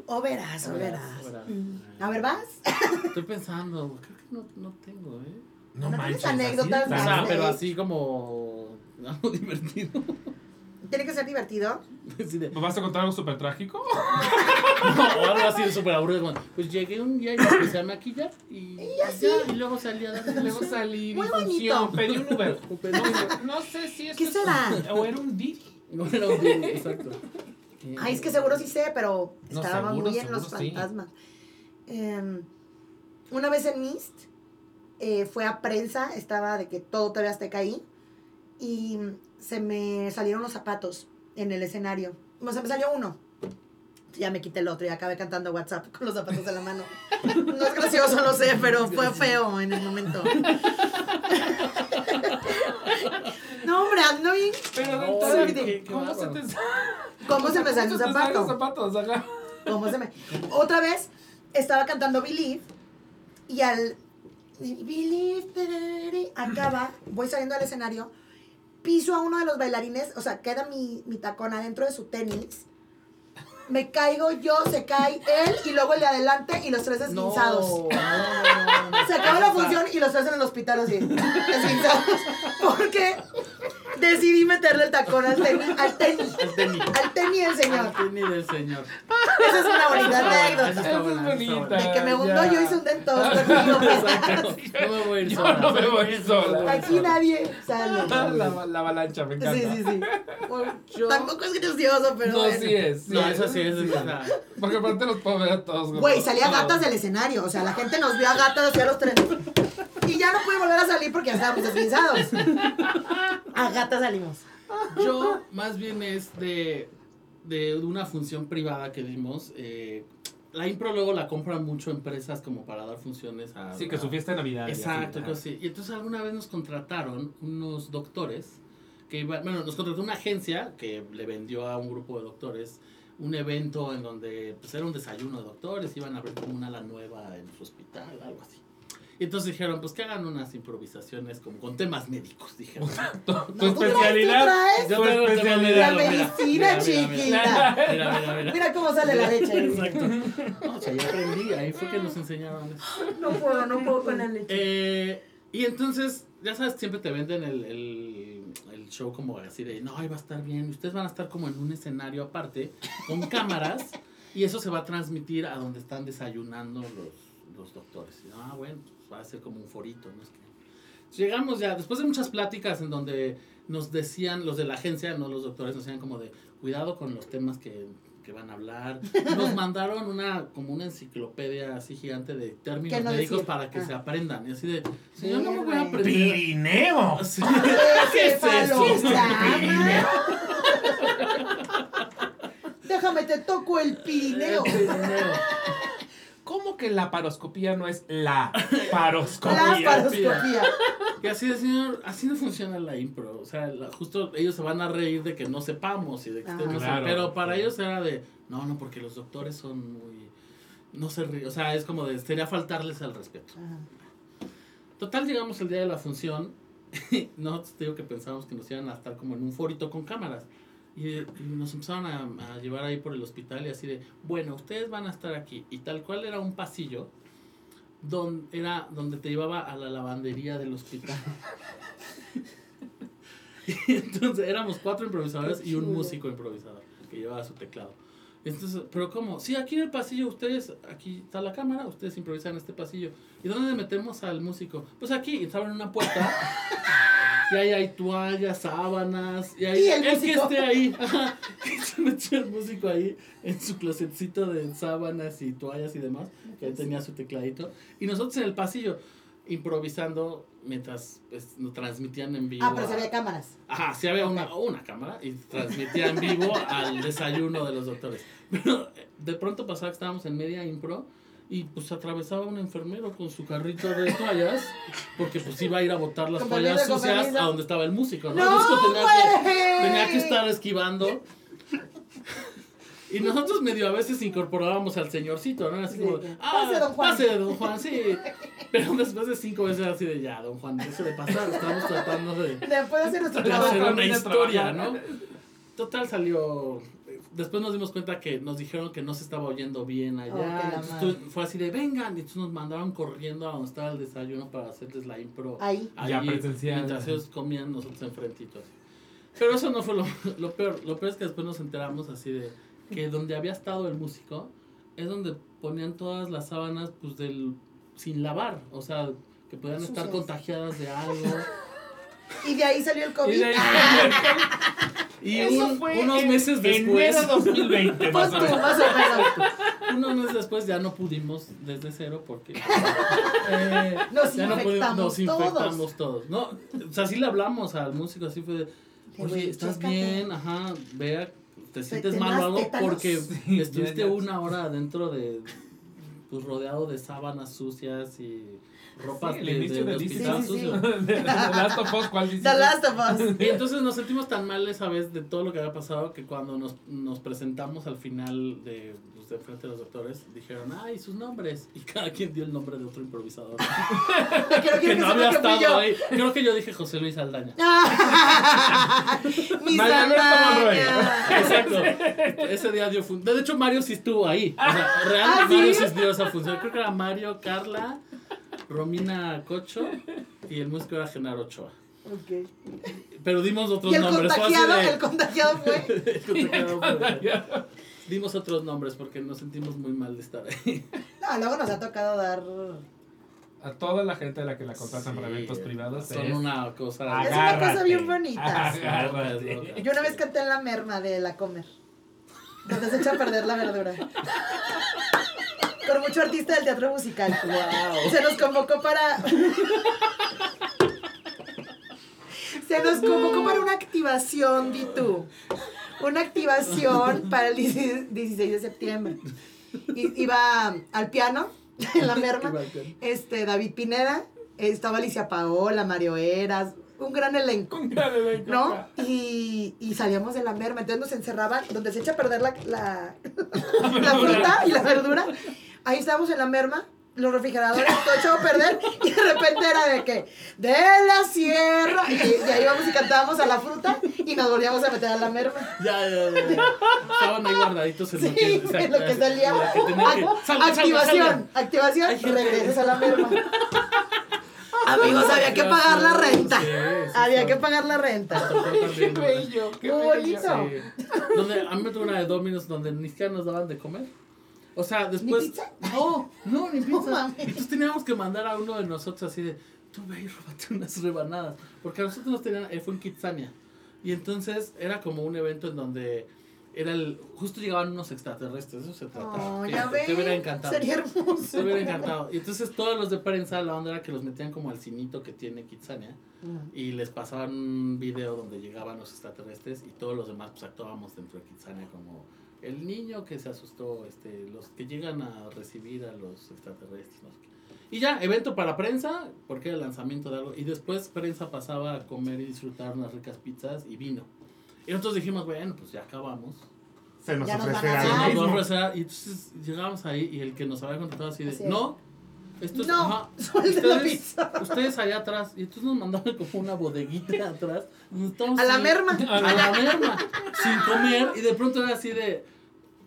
O verás, o verás. Mm. A ver, ¿vas? Estoy pensando, creo que no, no tengo, ¿eh? No ¿No manches. tienes así anécdotas de O sea, pero así como algo divertido. Tiene que ser divertido. De- ¿Me vas a contar algo súper trágico? No, o algo así súper aburrido. como, Pues llegué un día y me empecé a maquillar y, ya, y luego salí a dar Y luego salí, Muy bonito. función, pedí un Uber. Pedí No, no sé si es ¿Qué será? O era un Didi. No era un día, exacto. Ay, es que seguro sí sé, pero No, seguro, muy en los seguro sí. fantasmas. Em, una vez en Mist, eh, fue a prensa, estaba de que todo todavía Azteca ahí, y se me salieron los zapatos en el escenario. O sea, me salió uno. Ya me quité el otro y acabé cantando WhatsApp con los zapatos en la mano. No es gracioso, lo sé, pero fue feo en el momento. No, hombre, ando bien. Pero No, entonces, qué- qué ¿cómo se te ¿Cómo se me salió un zapato? zapatos? ¿Cómo se me.? Otra vez estaba cantando Believe y al. Believe, acaba, voy saliendo al escenario, piso a uno de los bailarines, o sea, queda mi, mi tacón adentro de su tenis. Me caigo yo, se cae él y luego el de adelante y los tres esguinzados. No, no, no, no. Se acaba la función y los tres en el hospital así, esguinzados. Porque decidí meterle el tacón al tenis, al tenis, Al tenis. al tenis del señor. Al tenis del señor. Esa es una bonita anécdota. Esa es buena, bonita. De que me hundo, yo hice un dentoso. No me voy a ir Yo sola. no me voy sola. No me voy Aquí sola. nadie sale. La, la avalancha, me encanta. Sí, sí, sí. Yo- Tampoco es gracioso, pero. No, bueno. sí es. sí No, eso sí es. sí Porque aparte los puedo ver a todos. güey. Güey, salía gatas del escenario. O sea, la gente nos vio a gatas hacia los trenes. Y ya no pude volver a salir porque ya estábamos desguizados. A gatas salimos. Yo más bien es de, de una función privada que dimos. eh, la impro luego la compran mucho empresas como para dar funciones a... Sí, que su fiesta de Navidad. y Exacto, cosas así. Y entonces alguna vez nos contrataron unos doctores que iban, bueno, nos contrató una agencia que le vendió a un grupo de doctores un evento en donde pues era un desayuno de doctores, iban a abrir como una ala nueva en su hospital, algo así. Y entonces dijeron, pues que hagan unas improvisaciones como con temas médicos, dijeron. Tu ¿Tú traes, especialidad. traes? Yo Tu especialidad. La medicina, mira, chiquita. Mira, mira, mira. Mira cómo sale la leche. Exacto. No, o sea, yo aprendí, ahí fue que nos enseñaron eso. No puedo, no puedo con la leche. Eh, y entonces, ya sabes, siempre te venden el, el, el show como así de, no, ahí va a estar bien. Ustedes van a estar como en un escenario aparte, con cámaras, y eso se va a transmitir a donde están desayunando los, los doctores. Y, ah, bueno, va a ser como un forito, ¿no? Es que... Llegamos ya, después de muchas pláticas en donde nos decían, los de la agencia, no los doctores, nos decían como de, cuidado con los temas que, que van a hablar. Nos mandaron una, como una enciclopedia así gigante de términos ¿Qué no médicos decir? para que Ah. se aprendan. Y así de, yo no me voy a aprender. ¡Pirineo! Sí. ¿Qué es eso? Cefalosama. Déjame, te toco el Pirineo. ¿Cómo que la paroscopía no es la paroscopía? La paroscopía. Y así de, señor, así no funciona la impro. O sea, la- justo ellos se van a reír de que no sepamos y de que Ah. no Claro. Pero para ellos era de, no, no, porque los doctores son muy... No se ríen. O sea, es como de, sería faltarles al respeto. Ajá. Total, llegamos el día de la función. Y nosotros te digo que pensábamos que nos iban a estar como en un forito con cámaras. Y, y nos empezaron a, a llevar ahí por el hospital y así de, bueno, ustedes van a estar aquí. Y tal cual era un pasillo donde, era donde te llevaba a la lavandería del hospital. y entonces éramos cuatro improvisadores y un músico improvisador que llevaba su teclado. Entonces, pero ¿cómo? Sí, aquí en el pasillo, ustedes, aquí está la cámara, ustedes improvisan en este pasillo. ¿Y dónde metemos al músico? Pues aquí, y abren una puerta. Y ahí hay toallas, sábanas. Y ahí ¿Y el que esté ahí. Ajá. Y se metió el músico ahí en su closetcito de sábanas y toallas y demás. Que ahí tenía su tecladito. Y nosotros en el pasillo, improvisando mientras pues, nos transmitían en vivo. Ah, pero a- se había cámaras. Ajá, sí había una, una cámara y transmitía en vivo al desayuno de los doctores. Pero eh, de pronto pasaba que estábamos en media impro y pues atravesaba un enfermero con su carrito de toallas porque pues iba a ir a botar las toallas sucias a donde estaba el músico, ¿no? ¡No, Entonces, tenía, que, tenía que estar esquivando. Y nosotros medio a veces incorporábamos al señorcito, ¿no? Así Sí, como, ah, "Pase, don Juan". pase, don Juan, sí. Pero después de cinco veces así de, ya, don Juan, eso de pasar, estamos tratando de, Después de hacer nuestro de trabajo. hacer una historia. ¿no? Total salió. Después nos dimos cuenta que nos dijeron que no se estaba oyendo bien allá. Oh, fue así de vengan. Y entonces nos mandaron corriendo a donde estaba el desayuno para hacerles la impro. Ahí. Ya Allí, presencial. Mientras ellos comían, nosotros enfrentito. Así. Pero eso no fue lo, lo peor. Lo peor es que después nos enteramos así de que donde había estado el músico es donde ponían todas las sábanas pues del sin lavar. O sea, que podían estar contagiadas de algo. Y de ahí salió el Y COVID. de ahí- Y Eso un- fue unos en meses después. Enero 2020, Pues más tú, o menos. más o menos. Unos meses después ya no pudimos desde cero porque eh, Nos ya no pudimos, nos infectamos infectamos todos. No, o sea, sí le hablamos al músico, así fue de, oye, ¿estás bien? Ajá, vea, te sientes te mal o algo porque Sí, estuviste ya, ya. una hora adentro de, pues rodeado de sábanas sucias y ropas Sí, el de, de- inicio de. De The Last of Us, ¿cuál? The Last of Us. Y entonces nos sentimos tan mal esa vez de todo lo que había pasado que cuando nos, nos presentamos al final de, pues, de frente a los doctores, dijeron, ay, sus nombres. Y cada quien dio el nombre de otro improvisador. Creo que, que que no había que estado yo. ahí. Creo que yo dije José Luis Aldaña. Exacto. Ese día dio función. De hecho, Mario sí estuvo ahí. O sea, ¿Ah, sí? Mario sí dio esa función. Creo que era Mario, Carla, Romina Cocho y el músico era Genaro Ochoa. Ok. Pero dimos otros Y el nombres. contagiado, de- el contagiado fue. El contagiado fue- Dimos otros nombres porque nos sentimos muy mal de estar ahí. No, luego nos ha tocado dar. A toda la gente a la que la contratan para eventos privados Son es... una cosa. Es una cosa bien bonita. Agárrate. Yo una vez canté en la merma de la comer. Donde se echa a perder la verdura. Con mucho artista del teatro musical. Wow. Se nos convocó para. Se nos convocó para una activación, di tú. Una activación para el 16 de septiembre. I- Iba al piano, en la merma, este, David Pineda, estaba Alicia Paola, Mario Eras, un gran elenco. Un gran elenco. ¿No? Y, y salíamos de la merma, entonces nos encerraban, donde se echa a perder la, la, la fruta y la verdura. Ahí estábamos en la merma, los refrigeradores, todo echado a perder, y de repente era de que, de la sierra, y, y ahí íbamos y cantábamos a la fruta, y nos volvíamos a meter a la merma. Ya, ya, ya. ya. Estaban ahí guardaditos en lo Sí, que, en lo que salía. en lo que tenía que- salga, activación, salga. activación, regresas a la merma. Amigos, había que pagar la renta. Sí, sí, Había que pagar la renta. Qué bello, qué bonito. Sí. Donde, a mí me tocó una de Domino's donde ni siquiera nos daban de comer. O sea, después. pizza? No, no, ni No pizza. mames. Entonces teníamos que mandar a uno de nosotros así de. Tú ve y róbate unas rebanadas. Porque a nosotros nos tenían. eh, fue en Kitsania. Y entonces era como un evento en donde. Era el. Justo llegaban unos extraterrestres. Eso se trataba. Oh, ya te, te hubiera encantado. Sería Te hermoso. hubiera encantado. Y entonces todos los de prensa, la onda era que los metían como al cinito que tiene Kitsania y les pasaban un video donde llegaban los extraterrestres y todos los demás pues actuábamos dentro de Kitsania como el niño que se asustó, este, los que llegan a recibir a los extraterrestres. no sé qué. Y ya, evento para prensa, porque era el lanzamiento de algo. Y después prensa pasaba a comer y disfrutar unas ricas pizzas y vino. Y nosotros dijimos, bueno, pues ya acabamos. Se nos ofrecerá lo Nos va a ofrecer, y entonces llegamos ahí y el que nos había contratado así de, Así no, esto es, No, ajá, la ustedes, pizza. ustedes allá atrás. Y entonces nos mandaron como una bodeguita atrás. A la ahí- merma. A la merma. sin comer. Y de pronto era así de.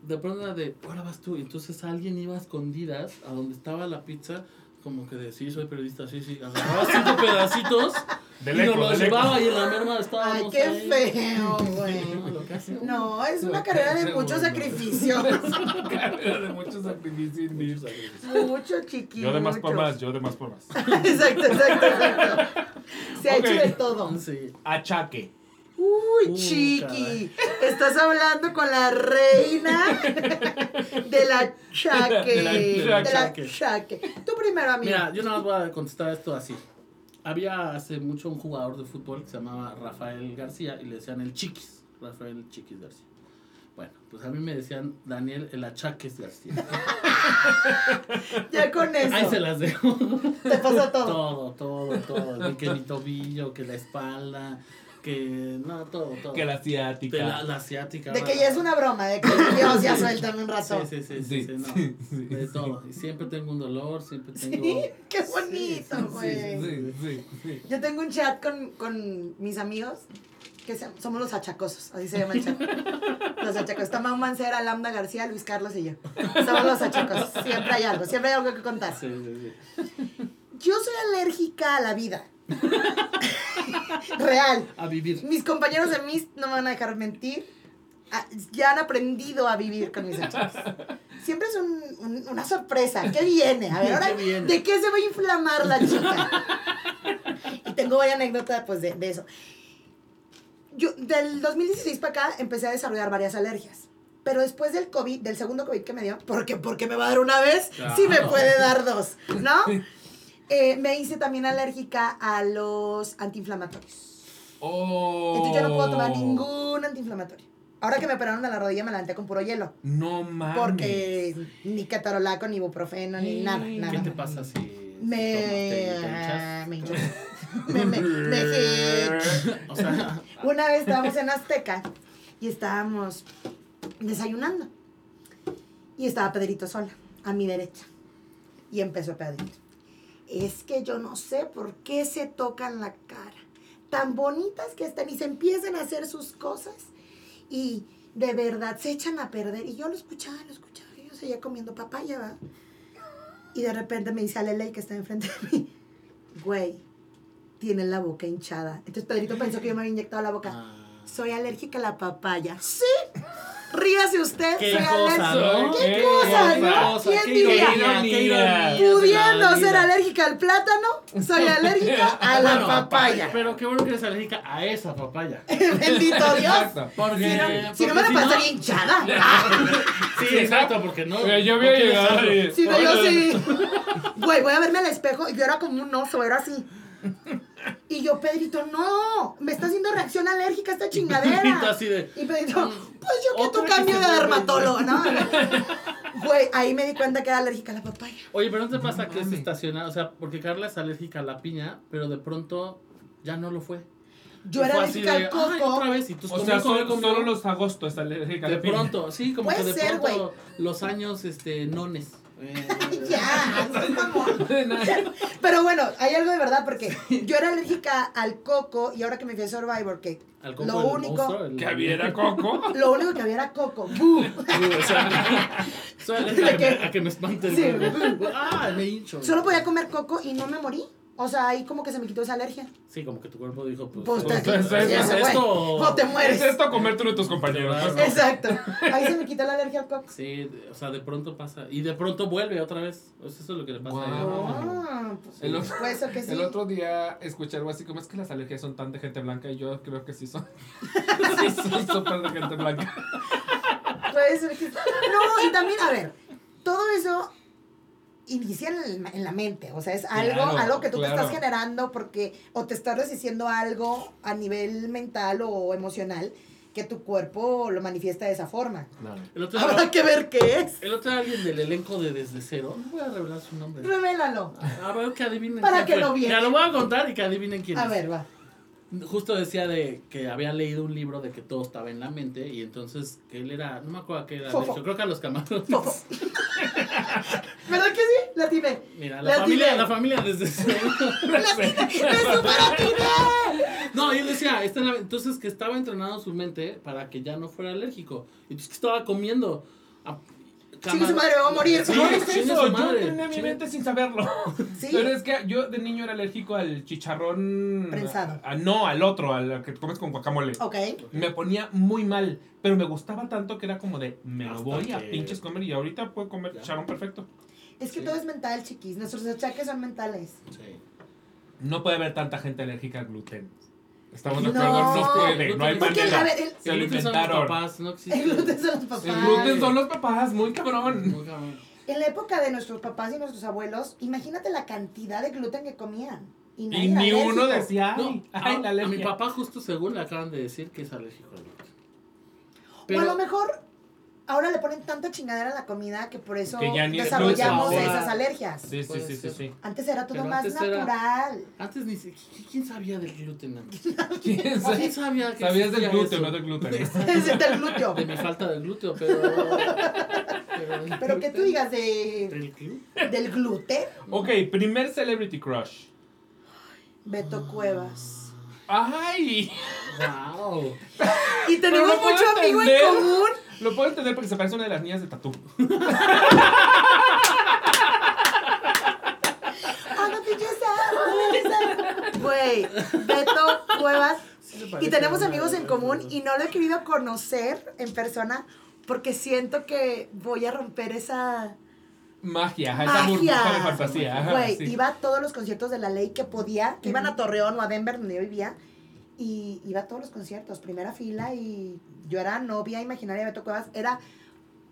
De pronto era de, ahora vas tú. Y entonces alguien iba a escondidas a donde estaba la pizza. Como que de, sí, soy periodista, sí, sí. Agarraba cinco pedacitos. De y nos lo llevaba y en la merma estábamos. Ay, qué ahí. feo, güey. No, es una carrera de mucho sacrificio. Carrera de muchos sacrificios. Muchos sacrificios. Mucho chiquito. Yo de más por más, yo de más por más. Exacto, exacto, exacto. Se ha hecho de todo. Sí. Achaque. Uy, Uh, chiqui. caray. Estás hablando con la reina de la chaque. De la- de la chaque. chaque. Tú primero, amigo. Mira, yo nada más voy a contestar esto así. Había hace mucho un jugador de fútbol que se llamaba Rafael García y le decían el Chiquis. Rafael Chiquis García. Bueno, pues a mí me decían Daniel el Achaques García. ya con eso. Ahí se las dejo. Te pasa todo. Todo, todo, todo. Que mi tobillo, que la espalda, que. No, todo, todo. Que la De asiática. la, la asiática. De que ya es una broma, de que Dios ya suéltame un rato. Sí, sí, sí, sí, Sí, sí, no. sí, sí, de sí. todo. Y siempre tengo un dolor, siempre tengo. Sí, qué bonito, sí, güey. Sí, sí, sí. Yo tengo un chat con, con mis amigos que se- somos los achacosos, así se llama el chat. Los achacosos. Tomás Mancera, Lambda García, Luis Carlos y yo. Somos los achacosos. Siempre hay algo, siempre hay algo que contar. Sí, sí, sí. Yo soy alérgica a la vida. Real. A vivir. Mis compañeros de MIS no me van a dejar mentir. Ah, Ya han aprendido a vivir con mis achacos. Siempre es un- un- una sorpresa. ¿Qué viene? A ver, ahora, ¿Qué? ¿de qué se va a inflamar la chica? Y tengo varias anécdotas pues, de, de eso. Yo, del 2016 para acá, empecé a desarrollar varias alergias. Pero después del COVID, del segundo COVID que me dio, porque porque me va a dar una vez, sí me Claro. puede dar dos, ¿no? Eh, me hice también alérgica a los antiinflamatorios. Oh. Entonces yo no puedo tomar ningún antiinflamatorio. Ahora que me operaron a la rodilla me la levanté con puro hielo. No mames. Porque ni ketorolaco, ni ibuprofeno, ni nada, nada. ¿Qué te pasa si, Me... tomas, te- te hinchas? me me, me. O sea, Una vez estábamos en Azteca y estábamos desayunando. Y estaba Pedrito sola, a mi derecha. Y empezó Pedrito. Es que yo no sé por qué se tocan la cara. Tan bonitas que están y se empiezan a hacer sus cosas. Y de verdad se echan a perder. Y yo lo escuchaba, lo escuchaba. Y yo seguía comiendo papaya, ¿va? Y de repente me dice a Lele que está enfrente de mí. Güey, tiene la boca hinchada. Entonces Pedrito pensó que yo me había inyectado la boca. Ah. Soy alérgica a la papaya. Sí. Ríase usted, Qué soy cosa, alérgica. ¿no? ¿Qué, Qué cosa, no? cosa, ¿Quién qué diría? ironía, Pudiendo ser alérgica al plátano, soy alérgica a la Bueno, papaya. Pero qué bueno que eres alérgica a esa papaya. Bendito Dios. Exacto. Porque, Si no, si me la pasaría hinchada. Ah, Sí, exacto, porque no. Yo no había quieres llegado hacerlo. y- Sí, no, yo sí. Güey, voy a verme al espejo y yo era como un oso, era así. Y yo, Pedrito, no, me está haciendo reacción alérgica esta chingadera. Y tú así de, Y Pedrito, Mm, pues yo que tu cambio de dermatólogo, ¿no? Güey, ahí me di cuenta que era alérgica a la papaya. Oye, pero no te pasa No que es mames. estacional, o sea, porque Carla es alérgica a la piña, pero de pronto ya no lo fue. Yo era alérgica de, al "Ay, coco. otra vez, y tú O sea, solo, los agostos es alérgica a De la piña. pronto, sí, como Puede que de ser, pronto los años, este, nones. Ya, no. Pero bueno, hay algo de verdad porque yo era alérgica al coco y ahora que me fui a Survivor, que Al coco lo único, monstruo, el- Que había era coco. lo único que había era coco. Solo podía comer coco y no me morí. O sea, ahí como que se me quitó esa alergia. Sí, como que tu cuerpo dijo, pues. Pues, eh, te- es- es- es esto- O te mueres. Es esto comerte uno de tus compañeros. Claro. pues, Exacto. Ahí se me quitó la alergia al coco. Sí, o sea, de pronto pasa. Y de pronto vuelve otra vez. Sea, eso es lo que le pasa a ella. Wow. Ah, pues, El otro- puede ser que sí. El otro día escuché algo así como es que las alergias son tan de gente blanca y yo creo que sí son. sí, son súper de gente blanca. Puede ser que No, y también, a ver, todo eso inicia en, el- en la mente. O sea, es algo, Claro, algo que tú claro. te estás generando porque o te estás resistiendo a algo a nivel mental o emocional que tu cuerpo lo manifiesta de esa forma. El otro, día, Habrá que ver qué es. el otro alguien del elenco de Desde Cero, no voy a revelar su nombre. Revélalo. A ver que adivinen Para quién que fue. lo vieran. Ya lo voy a contar y que adivinen quién A es. ver, va. Justo decía de que había leído un libro de que todo estaba en la mente y entonces que él era, no me acuerdo a qué era, yo creo que a los camarones. ¿Verdad que sí? La tiene. Mira, La la familia, atiné. la familia desde. No, y él decía, está en la- entonces que estaba entrenando su mente para que ya no fuera alérgico. Y pues que estaba comiendo. a- Chingue su madre, voy a morir. Sí, no es eso, su yo entrené mi mente sin saberlo. Sí. Pero es que yo de niño era alérgico al chicharrón. Prensado. a- no, al otro, al que comes con guacamole. Ok. Me ponía muy mal, pero me gustaba tanto que era como de, me lo voy a pinches comer y ahorita puedo comer Ya. chicharrón perfecto. Es que Sí. todo es mental, chiquis. Nuestros achaques son mentales. Sí. No puede haber tanta gente alérgica al gluten. Estamos de No. acuerdo, no puede, no hay Es que, manera. a ver, el- Se lo El gluten son los inventaron. papás, no existe. El gluten son los papás. El gluten son los papás, muy cabrón. Muy cabrón. En la época de nuestros papás y nuestros abuelos, imagínate la cantidad de gluten que comían. Y, ni uno decía, No, ay, a, ay, la a mi papá justo según le acaban de decir que es alérgico al gluten. O a lo mejor ahora le ponen tanta chingadera a la comida que por eso Que ya ni- desarrollamos no, esas alergias. Sí, sí, sí, sí, sí. Antes era todo Pero más antes era- natural. Antes ni ¿Quién sabía del gluten antes? ¿Quién ¿Quién sabe? sabía que Sabías del eso? no del gluten. Es del glúteo. De mi falta de glúteo, pero... Pero, Pero que tú digas de, ¿Del gluten? del gluten, Ok, primer celebrity crush. Beto Cuevas. ¡Ay! ¡Wow! Y tenemos mucho amigo en común. Lo puedo entender porque se parece a una de las niñas de Tatú. Ah. Güey, Beto Cuevas. Sí Y tenemos amigos en común y no lo he querido conocer en persona porque siento que voy a romper esa Magia, esa burbuja de fantasía. Güey, sí. iba a todos los conciertos de la ley que podía, que iban a Torreón o a Denver donde yo vivía y iba a todos los conciertos, primera fila y yo era novia imaginaria de Beto Cuevas, era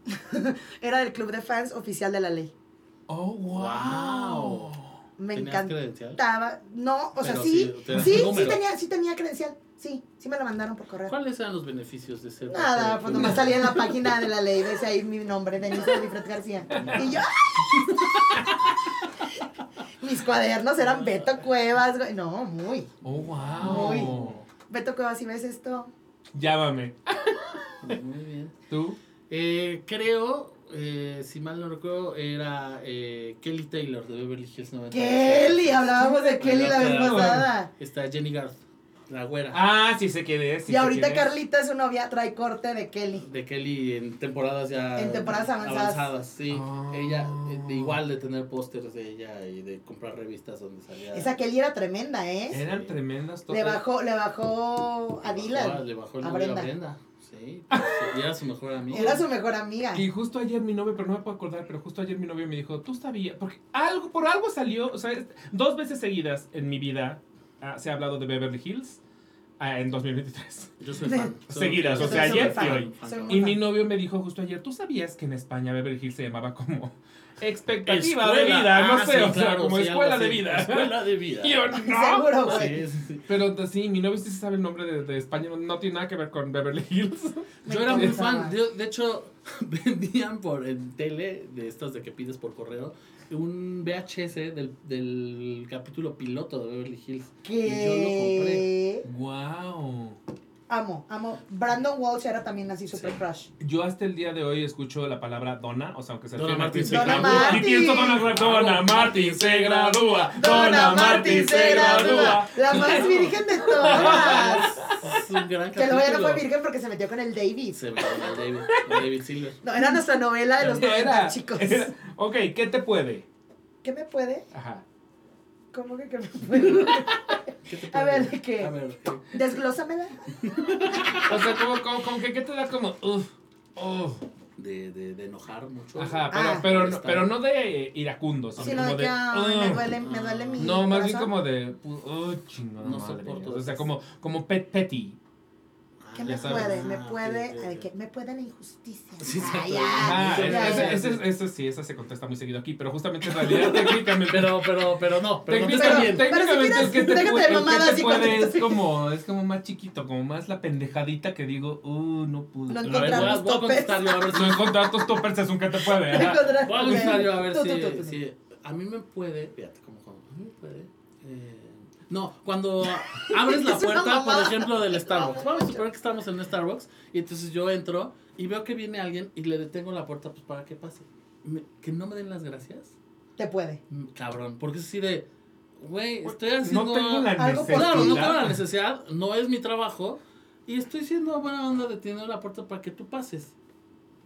era del club de fans oficial de la ley. Oh, wow. Me encantaba. No, o sea, Pero sí, sí, sí, tenía, sí tenía credencial. Sí, sí me lo mandaron por correo. ¿Cuáles eran los beneficios de ser Nada, pues nomás club? salía en la página de la ley, decía ahí mi nombre, Denise Olifred García. Y yo, ¡ay! Mis cuadernos eran Beto Cuevas, güey. No, muy. Oh, wow. Muy. Beto Cuevas, si ves esto. Llámame. Muy bien. ¿Tú? Eh, creo, eh, si mal no recuerdo, era eh, Kelly Taylor de Beverly Hills 90. Kelly, hablábamos de Kelly la vez pasada. Está Jenny Garth. La güera. Ah, sí sé quién es. sí y ahorita quién es. Carlita, su novia, trae corte de Kelly. De Kelly en temporadas ya. En temporadas avanzadas. sí. Ah. Ella, eh, igual de tener pósters de ella y de comprar revistas donde salía. Esa Kelly era tremenda, ¿eh? Eran tremendas Le todas. bajó, le bajó a Le bajó- Dylan. Le bajó el a novio a Brenda. Brenda. Sí, y era su mejor amiga. Era su mejor amiga. Y justo ayer mi novio, pero no me puedo acordar, pero justo ayer mi novio me dijo, tú sabías, porque algo, por algo salió, o sea, dos veces seguidas en mi vida ah, se ha hablado de Beverly Hills ah, en 2023. Yo soy fan. Seguidas, o sea, ayer y hoy. Y mi novio me dijo justo ayer, ¿tú sabías que en España Beverly Hills se llamaba como expectativa de Escuela. vida? No Ah, sé, sí, o sea, claro, como sí, escuela algo de vida. Escuela de vida. Y yo, no. Seguro, güey. Sí, sí, sí. Pero sí, mi novio sí sabe el nombre de, de España, no, no tiene nada que ver con Beverly Hills. Me Yo era muy fan. Yo, de hecho, vendían por en tele, de estos de que pides por correo, un VHS del, del capítulo piloto de Beverly Hills. Y yo lo compré. Que Wow. amo, amo. Brandon Walsh era también así super Sí. crush. Yo hasta el día de hoy escucho la palabra dona, o sea, aunque se Donna refiere a Martin se Donna gradúa. Martin. Y pienso Donna, Donna Martin se gradúa. Donna Martin se gradúa. La más virgen de todas. Es un gran que luego ya no fue virgen porque se metió con el David. Se me llama David, David Silver. No, era nuestra novela de los 90, chicos. era- ok, ¿qué te puede? ¿Qué me puede? Ajá. ¿Cómo que qué me puede? ¿Qué te A ver, qué? A ver, ¿qué? Desglósamela. O sea, como, como, como que ¿qué te da como, uff, uff. De, de, de enojar mucho. Ajá, pero, Ah. pero, no, pero no de iracundo, sino Sino como de que me duele, me duele mi No, más bien como de. Oh, chingada No madre. soporto O sea, como, como pet petty. ¿Qué Ah, me sabes. puede? Me Ah, puede, ok, ok, ay, ok. que me puede la injusticia. Sí, Ah, ya, Ah, sí, ese, ya, ese, ese- ese sí, esa se contesta muy seguido aquí, pero justamente en realidad técnicamente. Pero, pero, pero no, pero no te técnicamente, está bien. Pero si técnicamente quieres, el que te, déjate puede, de el que te puede es como, es como más chiquito, como más la pendejadita que digo, uh, no pude. No A ver, encontrar voy a, contestar yo a ver si. No encontrar tus toppers es un que te puede. Voy a contestar yo a ver si, a mí me puede, fíjate cómo cómo, a mí me puede. eh, no, cuando abres la puerta, por ejemplo, del Starbucks. Vamos a suponer que estamos en un Starbucks y entonces yo entro y veo que viene alguien y le detengo la puerta pues para que pase. Me- que no me den las gracias. Te puede. Mm, Cabrón, porque es así de, güey, estoy haciendo No tengo la algo por necesidad. Claro, no tengo la necesidad, no es mi trabajo y estoy siendo buena onda deteniendo la puerta para que tú pases.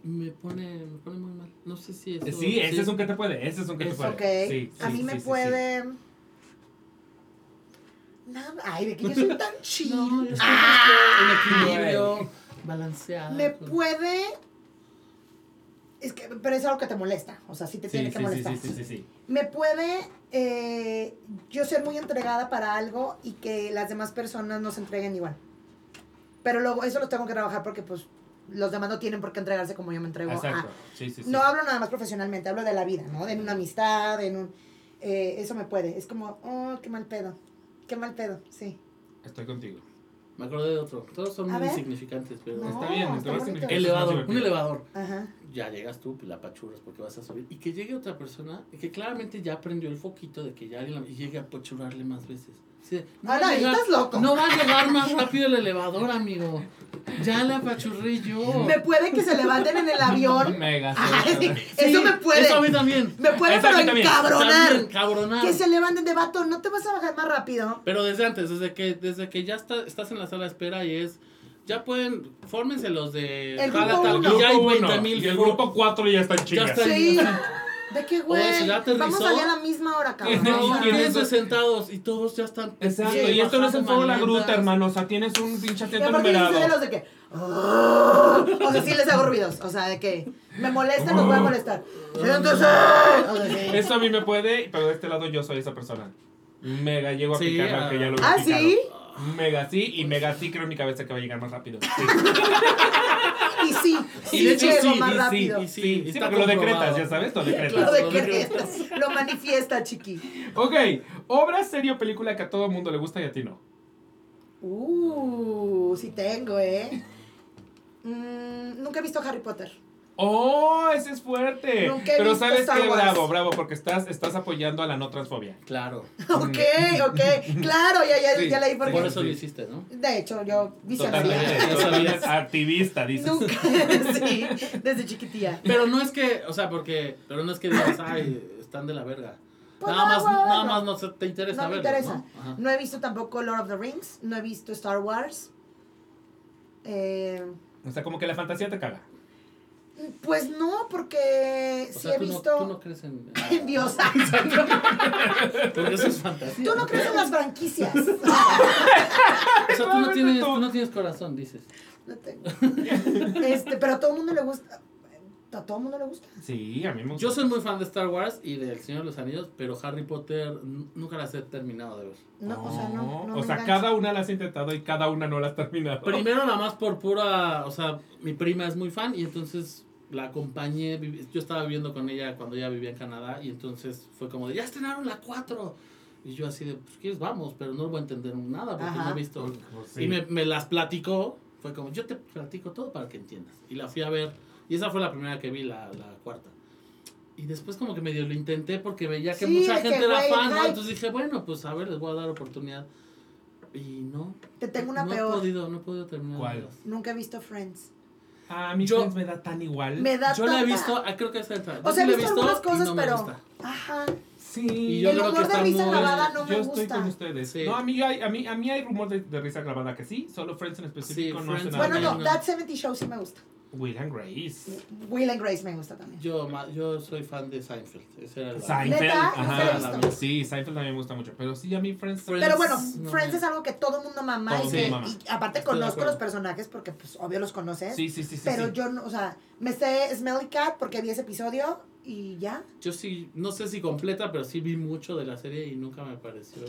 Me pone, me pone muy mal. No sé si eso. Sí, ese es un que te puede, ese es un que te Es- puede. Ok. Sí, a sí, mí sí, me sí, sí. puede. Nada. Ay, de que yo soy tan chill. No, Ah, en equilibrio, balanceado. me puede. Es que, pero es algo que te molesta. O sea, sí te Sí, tiene sí, que sí, molestar. sí, sí, sí, sí. Me puede eh, yo ser muy entregada para algo y que las demás personas no se entreguen igual. Pero luego eso lo tengo que trabajar porque pues los demás no tienen por qué entregarse como yo me entrego. Exacto. a- Sí, sí, sí. No hablo nada más profesionalmente, hablo de la vida, ¿no? En una amistad, en un... eh, eso me puede. Es como, oh, qué mal pedo. Qué mal pedo, sí. Estoy contigo. Me acordé de otro. Todos son A muy ver. insignificantes, pero. No, está bien, está bonito. Elevador, un elevador. Ajá. Ya llegas tú, pues la apachurras porque vas a subir. Y que llegue otra persona que claramente ya prendió el foquito de que ya alguien la- y llegue a apachurrarle más veces. Así de, no, Ah, va no, a ahí llegar, estás loco. no va a llegar más rápido el elevador, amigo. Ya le apachurré yo. Me puede que se levanten en el avión. Mega. Ay, sí. eso me puede. Eso a mí también. Me puede, Eso pero encabronar. Cabronar. Que se levanten de vato, no te vas a bajar más rápido. Pero desde antes, desde que, desde que ya está, estás en la sala de espera y es. Ya pueden. Fórmense los de. El grupo uno. que ya hay Grupo 20 uno, mil. y el grupo 4 ya está en Ya chingas. está Sí. ¿De qué, O güey? aterrizó. Vamos allá a la misma hora, cabrón. 15 sentados y todos ya están. Exacto, Sí, y esto no es en Fuego la Gruta, hermano. O sea, tienes un pinche Y yo soy de numerado. los de que. "Ah". O sea, sí les hago ruidos. O sea, de que me molestan, los voy a molestar. Siéntese. O sea, sí. Eso a mí me puede, pero de este lado yo soy esa persona. Mega llego a Sí, picarla, ah. que ya lo he ¿Ah, picado. sí? Mega sí, y mega sí creo en mi cabeza que va a llegar más rápido. Sí, Y sí, sí, Y de hecho sí, más y sí, rápido. y sí, sí, sí, está porque lo decretas, ya sabes, lo decretas. Lo decretas, lo manifiesta, chiqui. Ok, obra, serie o película que a todo mundo le gusta y a ti no. Uh, sí tengo, ¿eh? Mm, nunca he visto Harry Potter. ¡Oh, ese es fuerte! Nunca he Pero visto sabes Star qué, Wars. bravo, bravo, porque estás, estás apoyando a la no transfobia. Claro. Ok, ok. Claro, ya, ya, Sí, ya leí por sí. Por qué. eso lo hiciste, ¿no? De hecho, yo Totalmente, visionaria. totalmente activista, dices. Nunca, sí, desde chiquitilla. Pero no es que, o sea, porque, pero no es que digas, ay, están de la verga. Pues nada no, más, bueno, nada más no se- te interesa No me verlo, interesa. ¿no? Ajá. No he visto tampoco Lord of the Rings, no he visto Star Wars. Eh, O sea, como que la fantasía te caga. Pues no, porque O sí sea, he tú, visto no, tú no crees en... en Dios. Porque eso es fantasía. Tú no crees en las franquicias. O sea, tú no, tienes, tú. no tienes corazón, dices. No tengo. Este, pero a todo el mundo le gusta. A todo el mundo le gusta. Sí, a mí me gusta. Yo soy muy fan de Star Wars y del Señor de los Anillos, pero Harry Potter nunca las he terminado de ver. No, o sea, no. no o sea, cada una la has intentado y cada una no la has terminado. Primero nada más por pura, o sea, mi prima es muy fan y entonces la acompañé, yo estaba viviendo con ella cuando ella vivía en Canadá y entonces fue como de, ya estrenaron la 4. Y yo así de, pues quieres, vamos, pero no voy a entender nada porque Ajá. no he visto. Pues sí. Y me, me las platicó, fue como, yo te platico todo para que entiendas. Y la fui a ver, y esa fue la primera que vi, la, la cuarta. Y después como que medio lo intenté porque veía que Sí, mucha de que, gente era fan, ¿no? Entonces dije, bueno, pues a ver, les voy a dar oportunidad. Y no. Te tengo una no peor. He podido, no he podido terminar. ¿Cuál? Nunca he visto Friends. A mí Yo- Friends me da tan igual. Me da Yo la he visto, ah, creo que es esa. O Yo sea, he visto algunas cosas, no me pero. gusta. Ajá. Sí. Y yo El creo que humor de risa muy- grabada no yo me estoy gusta. con ustedes. Sí. No, a mí, hay- a, mí, a mí hay rumor de, de risa grabada que sí, solo Friends en específico Sí, no hace Friends nada. Bueno, no, no, no. That 70 Show sí me gusta. Will and Grace. Will and Grace me gusta también. Yo, yo soy fan de Seinfeld. Era Seinfeld. ¿Neta? Ajá. ¿Nunca la vi. Sí, Seinfeld también me gusta mucho. Pero sí, a mí Friends. Friends- Pero bueno, no Friends me- es algo que todo el mundo mama Todo y, que, mama. y aparte Estoy conozco los personajes porque pues obvio los conoces. Sí, sí, sí, sí. pero sí. yo no, o sea, me sé Smelly Cat porque vi ese episodio y ya. Yo sí, no sé si completa, pero sí vi mucho de la serie y nunca me pareció.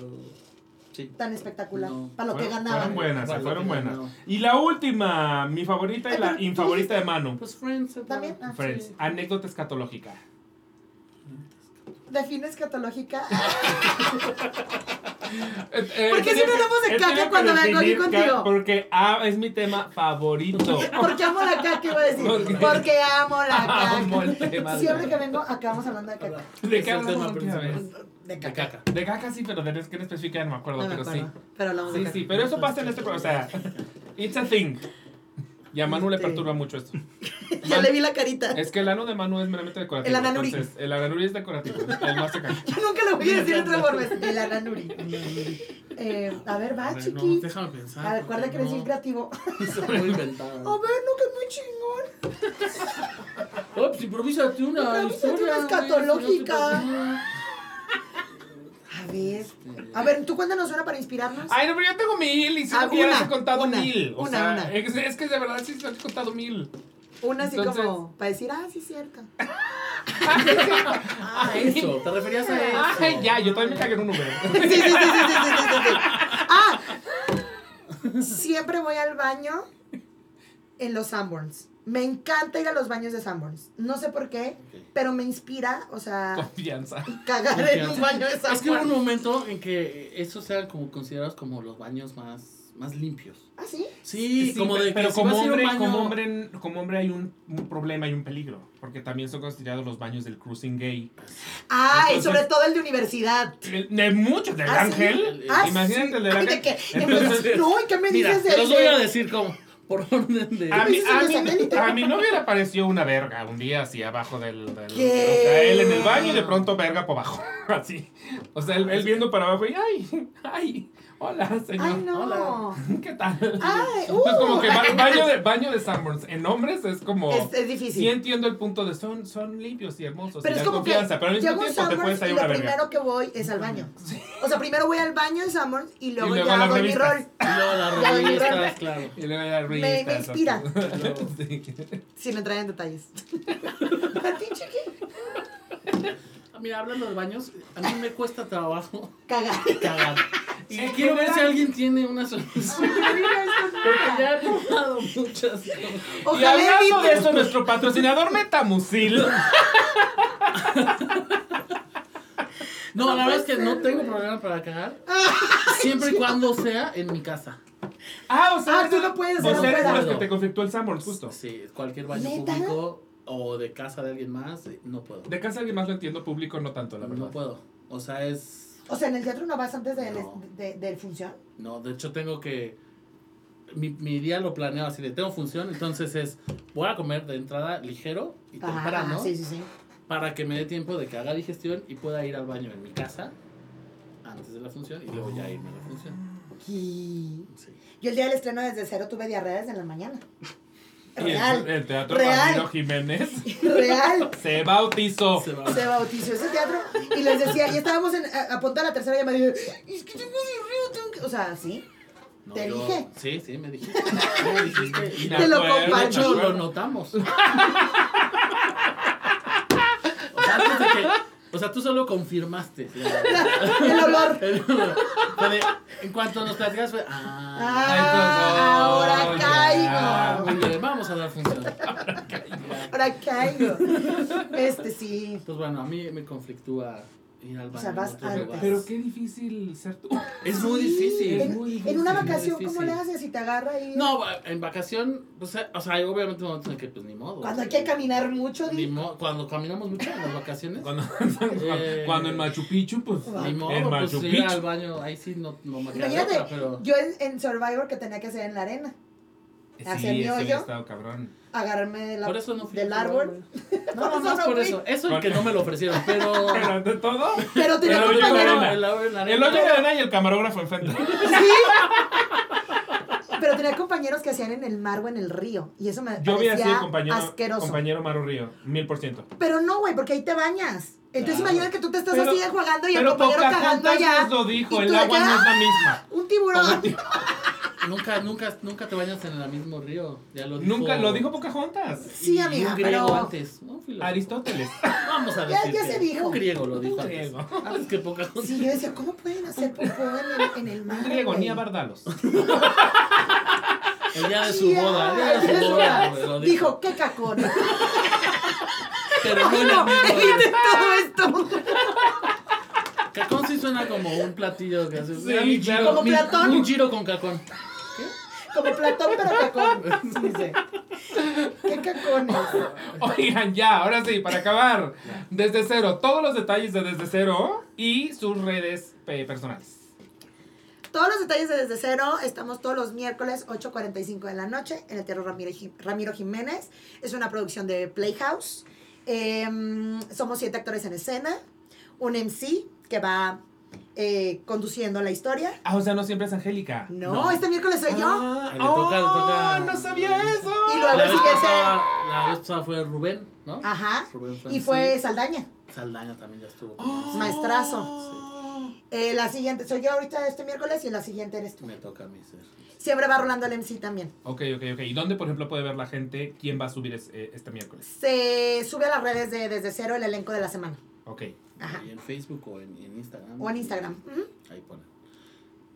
Sí. Tan espectacular. No. Para lo que Fueron- ganaba. Fueron buenas, fueron buenas. ganó. Y la última, mi favorita y la infavorita de Manu. Pues Friends. También, ah, Friends, sí. anécdota escatológica. Define escatológica. Eh, eh, ¿Por qué siempre hablamos de eh, caca cuando vengo aquí contigo? Porque ah, es mi tema favorito. ¿Por qué amo la caca? Iba a decir. Porque amo la caca. Amo el tema de Siempre que vengo, acabamos hablando de caca. ¿De Es qué hablamos última vez? De De caca. De caca sí, pero de que en específica no me acuerdo, No me pero acuerdo. sí. Pero hablamos de Sí, caca. sí, pero eso pasa en este programa. O sea, it's a thing. Y a Manu le Este. perturba mucho esto. Ya le vi la carita. Es que el ano de Manu es meramente decorativo. El ananuri. Entonces, el ananuri es decorativo. El más acá. Yo nunca le voy a decir otra forma. El ananuri. Eh, a ver, va, A ver, no, chiqui. déjame pensar. A ver, ¿cuál de porque que eres bien no- creativo? Soy muy inventada. A ver, no, que es muy chingón. Oh, pues improvísate una Improvísate historia. una escatológica. A ver. A ver, ¿tú cuéntanos una para inspirarnos? Ay, no, pero yo tengo mil y si ah, no contado mil. Una, una. Es, es, que de verdad sí te he contado mil. Una así como para decir, ah, sí es cierto. ah, ah eso, te referías a ah, eso. Ay, ya, yo también me cagué en un Uber. sí, sí, sí, sí, sí, sí, sí. Ah, siempre voy al baño en los Sanborns. Me encanta ir a los baños de Sanborns. No sé por qué, pero me inspira, o sea, Confianza. cagar en un baño de Es que hubo un Sanborns. momento en que esos eran como considerados como los baños más, más limpios. ¿Ah, sí? Sí, Sí, como de que pero si como un hombre, baño- como hombre, como hombre hay un, un problema y un peligro, porque también son considerados los baños del cruising gay. Ah, y sobre todo el de universidad. De muchos, del ¿Ah, ángel. Ah, Imagínate sí. el del Ay, ¿de ángel. qué? Entonces, no, ¿y qué me Mira, dices de te los voy a de- decir como por orden de... a, mí, dices a, de mí, satélite? a mi novio le apareció una verga un día así abajo del. del- ¿Qué? O sea, él en el baño y de pronto verga por abajo. Así. O sea, él, él viendo para abajo y ¡ay! ¡ay! Hola, señor. Ay, no. Hola. ¿Qué tal? Ay, Entonces, como uh. que ba- baño de, baño de Sanborns en hombres es como. Es, es difícil. Sí entiendo el punto de son, son limpios y hermosos Pero y es como confianza, que pero al mismo te Sanborns puedes y salir lo una verga. primero que voy es al baño. O sea, primero voy al baño de Sanborns y luego, Y luego ya hago mi revistas. rol. Y luego las Ya, revistas, claro. Y luego ya Me- risas, me inspira. Sí. Sin entrar en detalles. ¿A ti, chiqui? Mira, hablando de baños, a mí me cuesta trabajo Cagar. cagar. Y En quiero ver si alguien tiene una solución. Porque ya he probado muchas cosas. Y Ojalá hablando de eso, nuestro patrocinador Metamucil. No, la puede verdad es que no tengo problema para cagar. Siempre y cuando sea en mi casa. Ah, o sea, Ah, tú no puedes o hacer sea, eres los que te conflictó el Sanborns, justo. Sí, cualquier baño ¿Neta? público o de casa de alguien más, eh, no puedo. De casa de alguien más lo entiendo, público no tanto, la verdad. No puedo. O sea, es. O sea, en el teatro no vas antes de, No. de, de función. No, de hecho tengo que. Mi, mi día lo planeo así de tengo función, entonces es. Voy a comer de entrada ligero y temprano. Ah, sí, sí, sí. para que me dé tiempo de que haga digestión y pueda ir al baño en mi casa antes de la función y luego ya irme a la función. Y Sí. yo el día del estreno desde cero tuve diarrea desde la mañana. El- Real, El, teatro Real. Ramiro Jiménez real. se bautizó. Se bautizó ese teatro y les decía, y estábamos en, a, a punto de la tercera llamada y yo, es que tengo diarrea, tengo que-". O sea, sí. No, ¿Te yo- dije? Sí, sí, me dijiste. Sí, me dijiste. Y Me Te lo acuerdo, de me lo notamos. o sea, antes de que. O sea, tú solo confirmaste. El olor. En cuanto nos platicas, fue. Ah, Ah, ahora ya. caigo. bien, vamos a dar función. Ahora caigo. Este sí. Pues bueno, a mí me conflictúa ir al baño. O sea, vas antes. Pero qué difícil ser tú. es muy difícil. Es En, muy en una vacación, ¿cómo le haces si te agarra y No, en vacación, pues, o sea, hay obviamente momentos en que pues ni modo. Cuando hay que caminar mucho, Ni mo- cuando caminamos mucho en las vacaciones. Cuando, Eh, cuando en Machu Picchu, pues. Ni modo, en pues Machu ir Picchu. al baño, ahí sí no, no me queda Imagínate, otra, pero... yo en, en Survivor que tenía que hacer en la arena, Sí, hacer mi hoyo. estado cabrón. Agarrarme de la- Por eso no fui del árbol. No, no, más no por fui. eso. Eso y que no me lo ofrecieron, pero... Pero de todo. Pero tenía El hoyo de compañero, arena. El hoyo de arena y el camarógrafo enfrente. sí. Pero tenía compañeros que hacían en el mar o en el río. Y eso me Yo parecía sido compañero, asqueroso. compañero Maru Río, mil por ciento. Pero no, güey, porque ahí te bañas. Entonces Claro. imagina que tú te estás Pero- así jugando y el compañero cagando Pocahontas allá. nos lo dijo, el agua no es la ¡ah! misma. Un tiburón. Nunca, nunca, nunca te bañas en el mismo río. Ya lo dijo... Nunca lo dijo Pocahontas. Sí, amiga, un griego pero- antes. Aristóteles. Vamos a Ya- decir ya se dijo. Un griego lo dijo Un antes. griego. Antes que Pocahontas. Sí, yo decía, ¿cómo pueden hacer popó en el, en el mar? Un griego, ni a Bardalos. El día de su Sí, boda. El día de ay, su boda. Dijo, qué cacón. Pero el No, todo esto. Cacón sí suena como un platillo que hace. Sí, claro. Como mi- Platón. Un giro con cacón. Como Platón, pero cacón. Sí, dice. ¿Qué cacones? Oigan, ya, ahora sí, para acabar. Desde cero, todos los detalles de Desde Cero y sus redes eh, personales. Todos los detalles de Desde Cero, estamos todos los miércoles 8.45 de la noche en el Teatro Ramiro Jiménez. Es una producción de Playhouse. Em, somos siete actores en escena, un MC que va eh, conduciendo la historia. Ah, o sea, no siempre es Angélica. No, No. este miércoles soy yo. Ah, Le toca- le toca- oh, no sabía eso. Y luego La el vez, siguiente. pasada, la vez pasada fue Rubén, ¿no? Ajá. Rubén Y fue Saldaña. Saldaña también ya estuvo. con Oh. nosotros. maestrazo. Eh, la siguiente soy yo ahorita este miércoles y la siguiente eres tú. Me toca a mí ser. Siempre va rolando el MC también. Ok, ok, ok. ¿Y dónde, por ejemplo, puede ver la gente quién va a subir es- eh, este miércoles? Se sube a las redes de Desde Cero el elenco de la semana. Ok. Ajá. Y en Facebook o en, en Instagram. O en Instagram. Ahí ponen.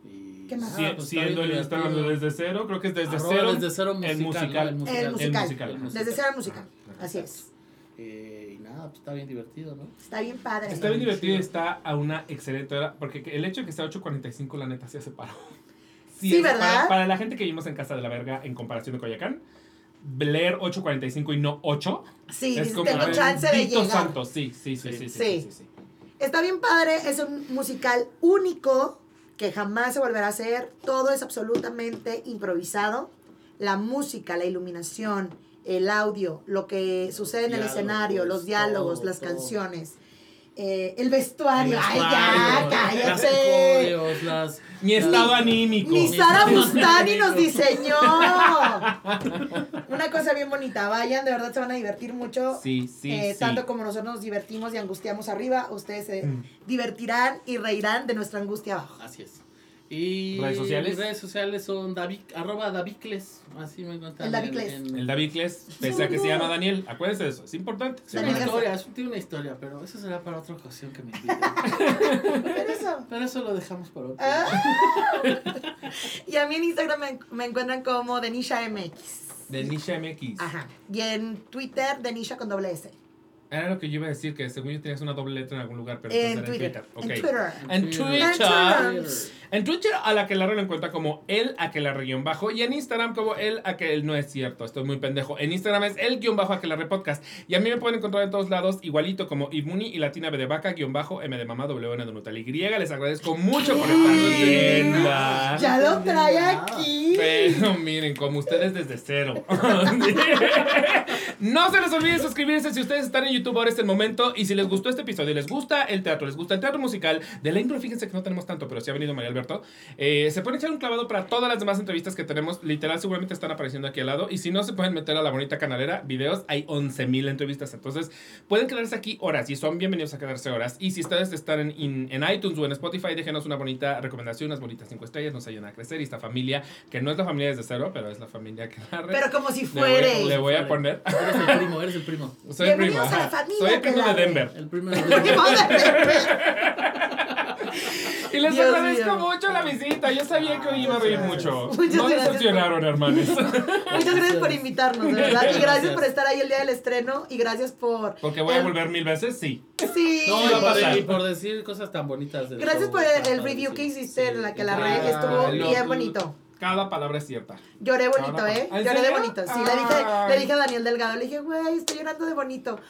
Y, ¿Qué más? Ah, pues siendo el Instagram. Desde Cero, creo que es Desde Arroba Cero. Desde cero musical. el musical. ¿no? El musical. El musical. El Desde Cero el musical. Así es. Eh, y nada, pues está bien divertido, ¿no? Está bien padre. Está bien divertido y está a una excelente hora. Porque el hecho de que sea 8.45, la neta, se hace paro. Sí, ¿verdad? Para, para la gente que vivimos en Casa de la Verga, en comparación de Coyacán, leer 8.45 y no 8 Sí, es como tengo chance de llegar. santo. Sí, sí, sí, sí, sí, Sí. sí, sí, sí. Está bien padre, es un musical único que jamás se volverá a hacer. Todo es absolutamente improvisado. La música, la iluminación, el audio, lo que sucede en el escenario, los diálogos, todo, las todo. canciones, eh, el vestuario. El ¡Ay, vestuario, ya! Las ¡Cállate! las... Mi estado anímico. Ni Sara Ni- Bustani nos diseñó. Una cosa bien bonita. Vayan, de verdad se van a divertir mucho. Sí, sí, Eh, sí. Tanto como nosotros nos divertimos y angustiamos arriba, ustedes se Mm. divertirán y reirán de nuestra angustia abajo. Así es. Y ¿Redes sociales? mis redes sociales son David, arroba Davicles. Así me encuentran. El Davicles. en- en- El David Kles, pese a que se llama Daniel, acuérdense de eso, es importante. Es una historia, es- tiene una historia, pero eso será para otra ocasión que me inviten. Pero eso. pero eso lo dejamos para otro. Ah. y a mí en Instagram me, me encuentran como Denisha MX. De Nisha MX. Ajá. Y en Twitter, Denisha con doble S. Era lo que yo iba a decir, que según yo tenías una doble letra en algún lugar, pero En entonces era Twitter. Ok. En Twitter. En En Twitter. Twitter. En Twitter a la que la lo encuentra como el a que la guion bajo y en Instagram como el a que el no es cierto, estoy muy pendejo. En Instagram es el guion bajo a que la podcast y a mí me pueden encontrar en todos lados igualito como Ibmuni y Latina B de vaca guion bajo M de mamá W N de Nutal Y. Les agradezco mucho por estar. Ya lo trae aquí. Pero miren, como ustedes desde cero. no se les olvide suscribirse si ustedes están en YouTube, ahora es el momento. Y si les gustó este episodio, les gusta el teatro, les gusta el teatro musical, de la intro, fíjense que no tenemos tanto, pero sí ha venido María Alberto. eh, se pueden echar un clavado para todas las demás entrevistas que tenemos. Literal, seguramente están apareciendo aquí al lado. Y si no, se pueden meter a la bonita canalera, videos. Hay 11.000 entrevistas. Entonces, pueden quedarse aquí horas y son bienvenidos a quedarse horas. Y si ustedes están en, in- en iTunes o en Spotify, déjenos una bonita recomendación, unas bonitas 5 estrellas. Nos ayudan a crecer. Y esta familia, que no es la familia desde cero, pero es la familia que narra. Pero como si le voy, fuere. le voy a poner. Eres el primo, eres el primo. Soy el primo. A la familia Soy el primo de. Denver. El primo de Primo de- Y les Dios agradezco mío. mucho la visita. Yo sabía que hoy iba a reír mucho. Muchas No gracias. decepcionaron, hermanos. Muchas gracias por invitarnos, de verdad. Y gracias por estar ahí el día del estreno. Y gracias por. Porque voy a volver mil veces, sí. Sí. No, Sí, y por, y por decir cosas tan bonitas. Gracias por el, el review que hiciste en la que la Ah, regué. Estuvo lo- bien bonito. Cada palabra es cierta. Lloré bonito, ¿eh? ¿en Lloré de bonito. Sí, le dije, le dije a Daniel Delgado, le dije, güey, estoy llorando de bonito.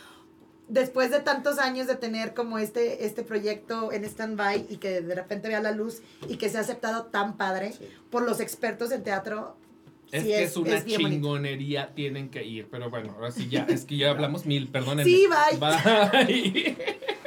Después de tantos años de tener como este, este proyecto en stand-by y que de repente vea la luz y que se ha aceptado tan padre Sí. por los expertos en teatro. Es sí, que es, una bonito. chingonería, tienen que ir. Pero bueno, ahora sí ya, es que ya hablamos mil, perdónenme. Sí, bye. Bye.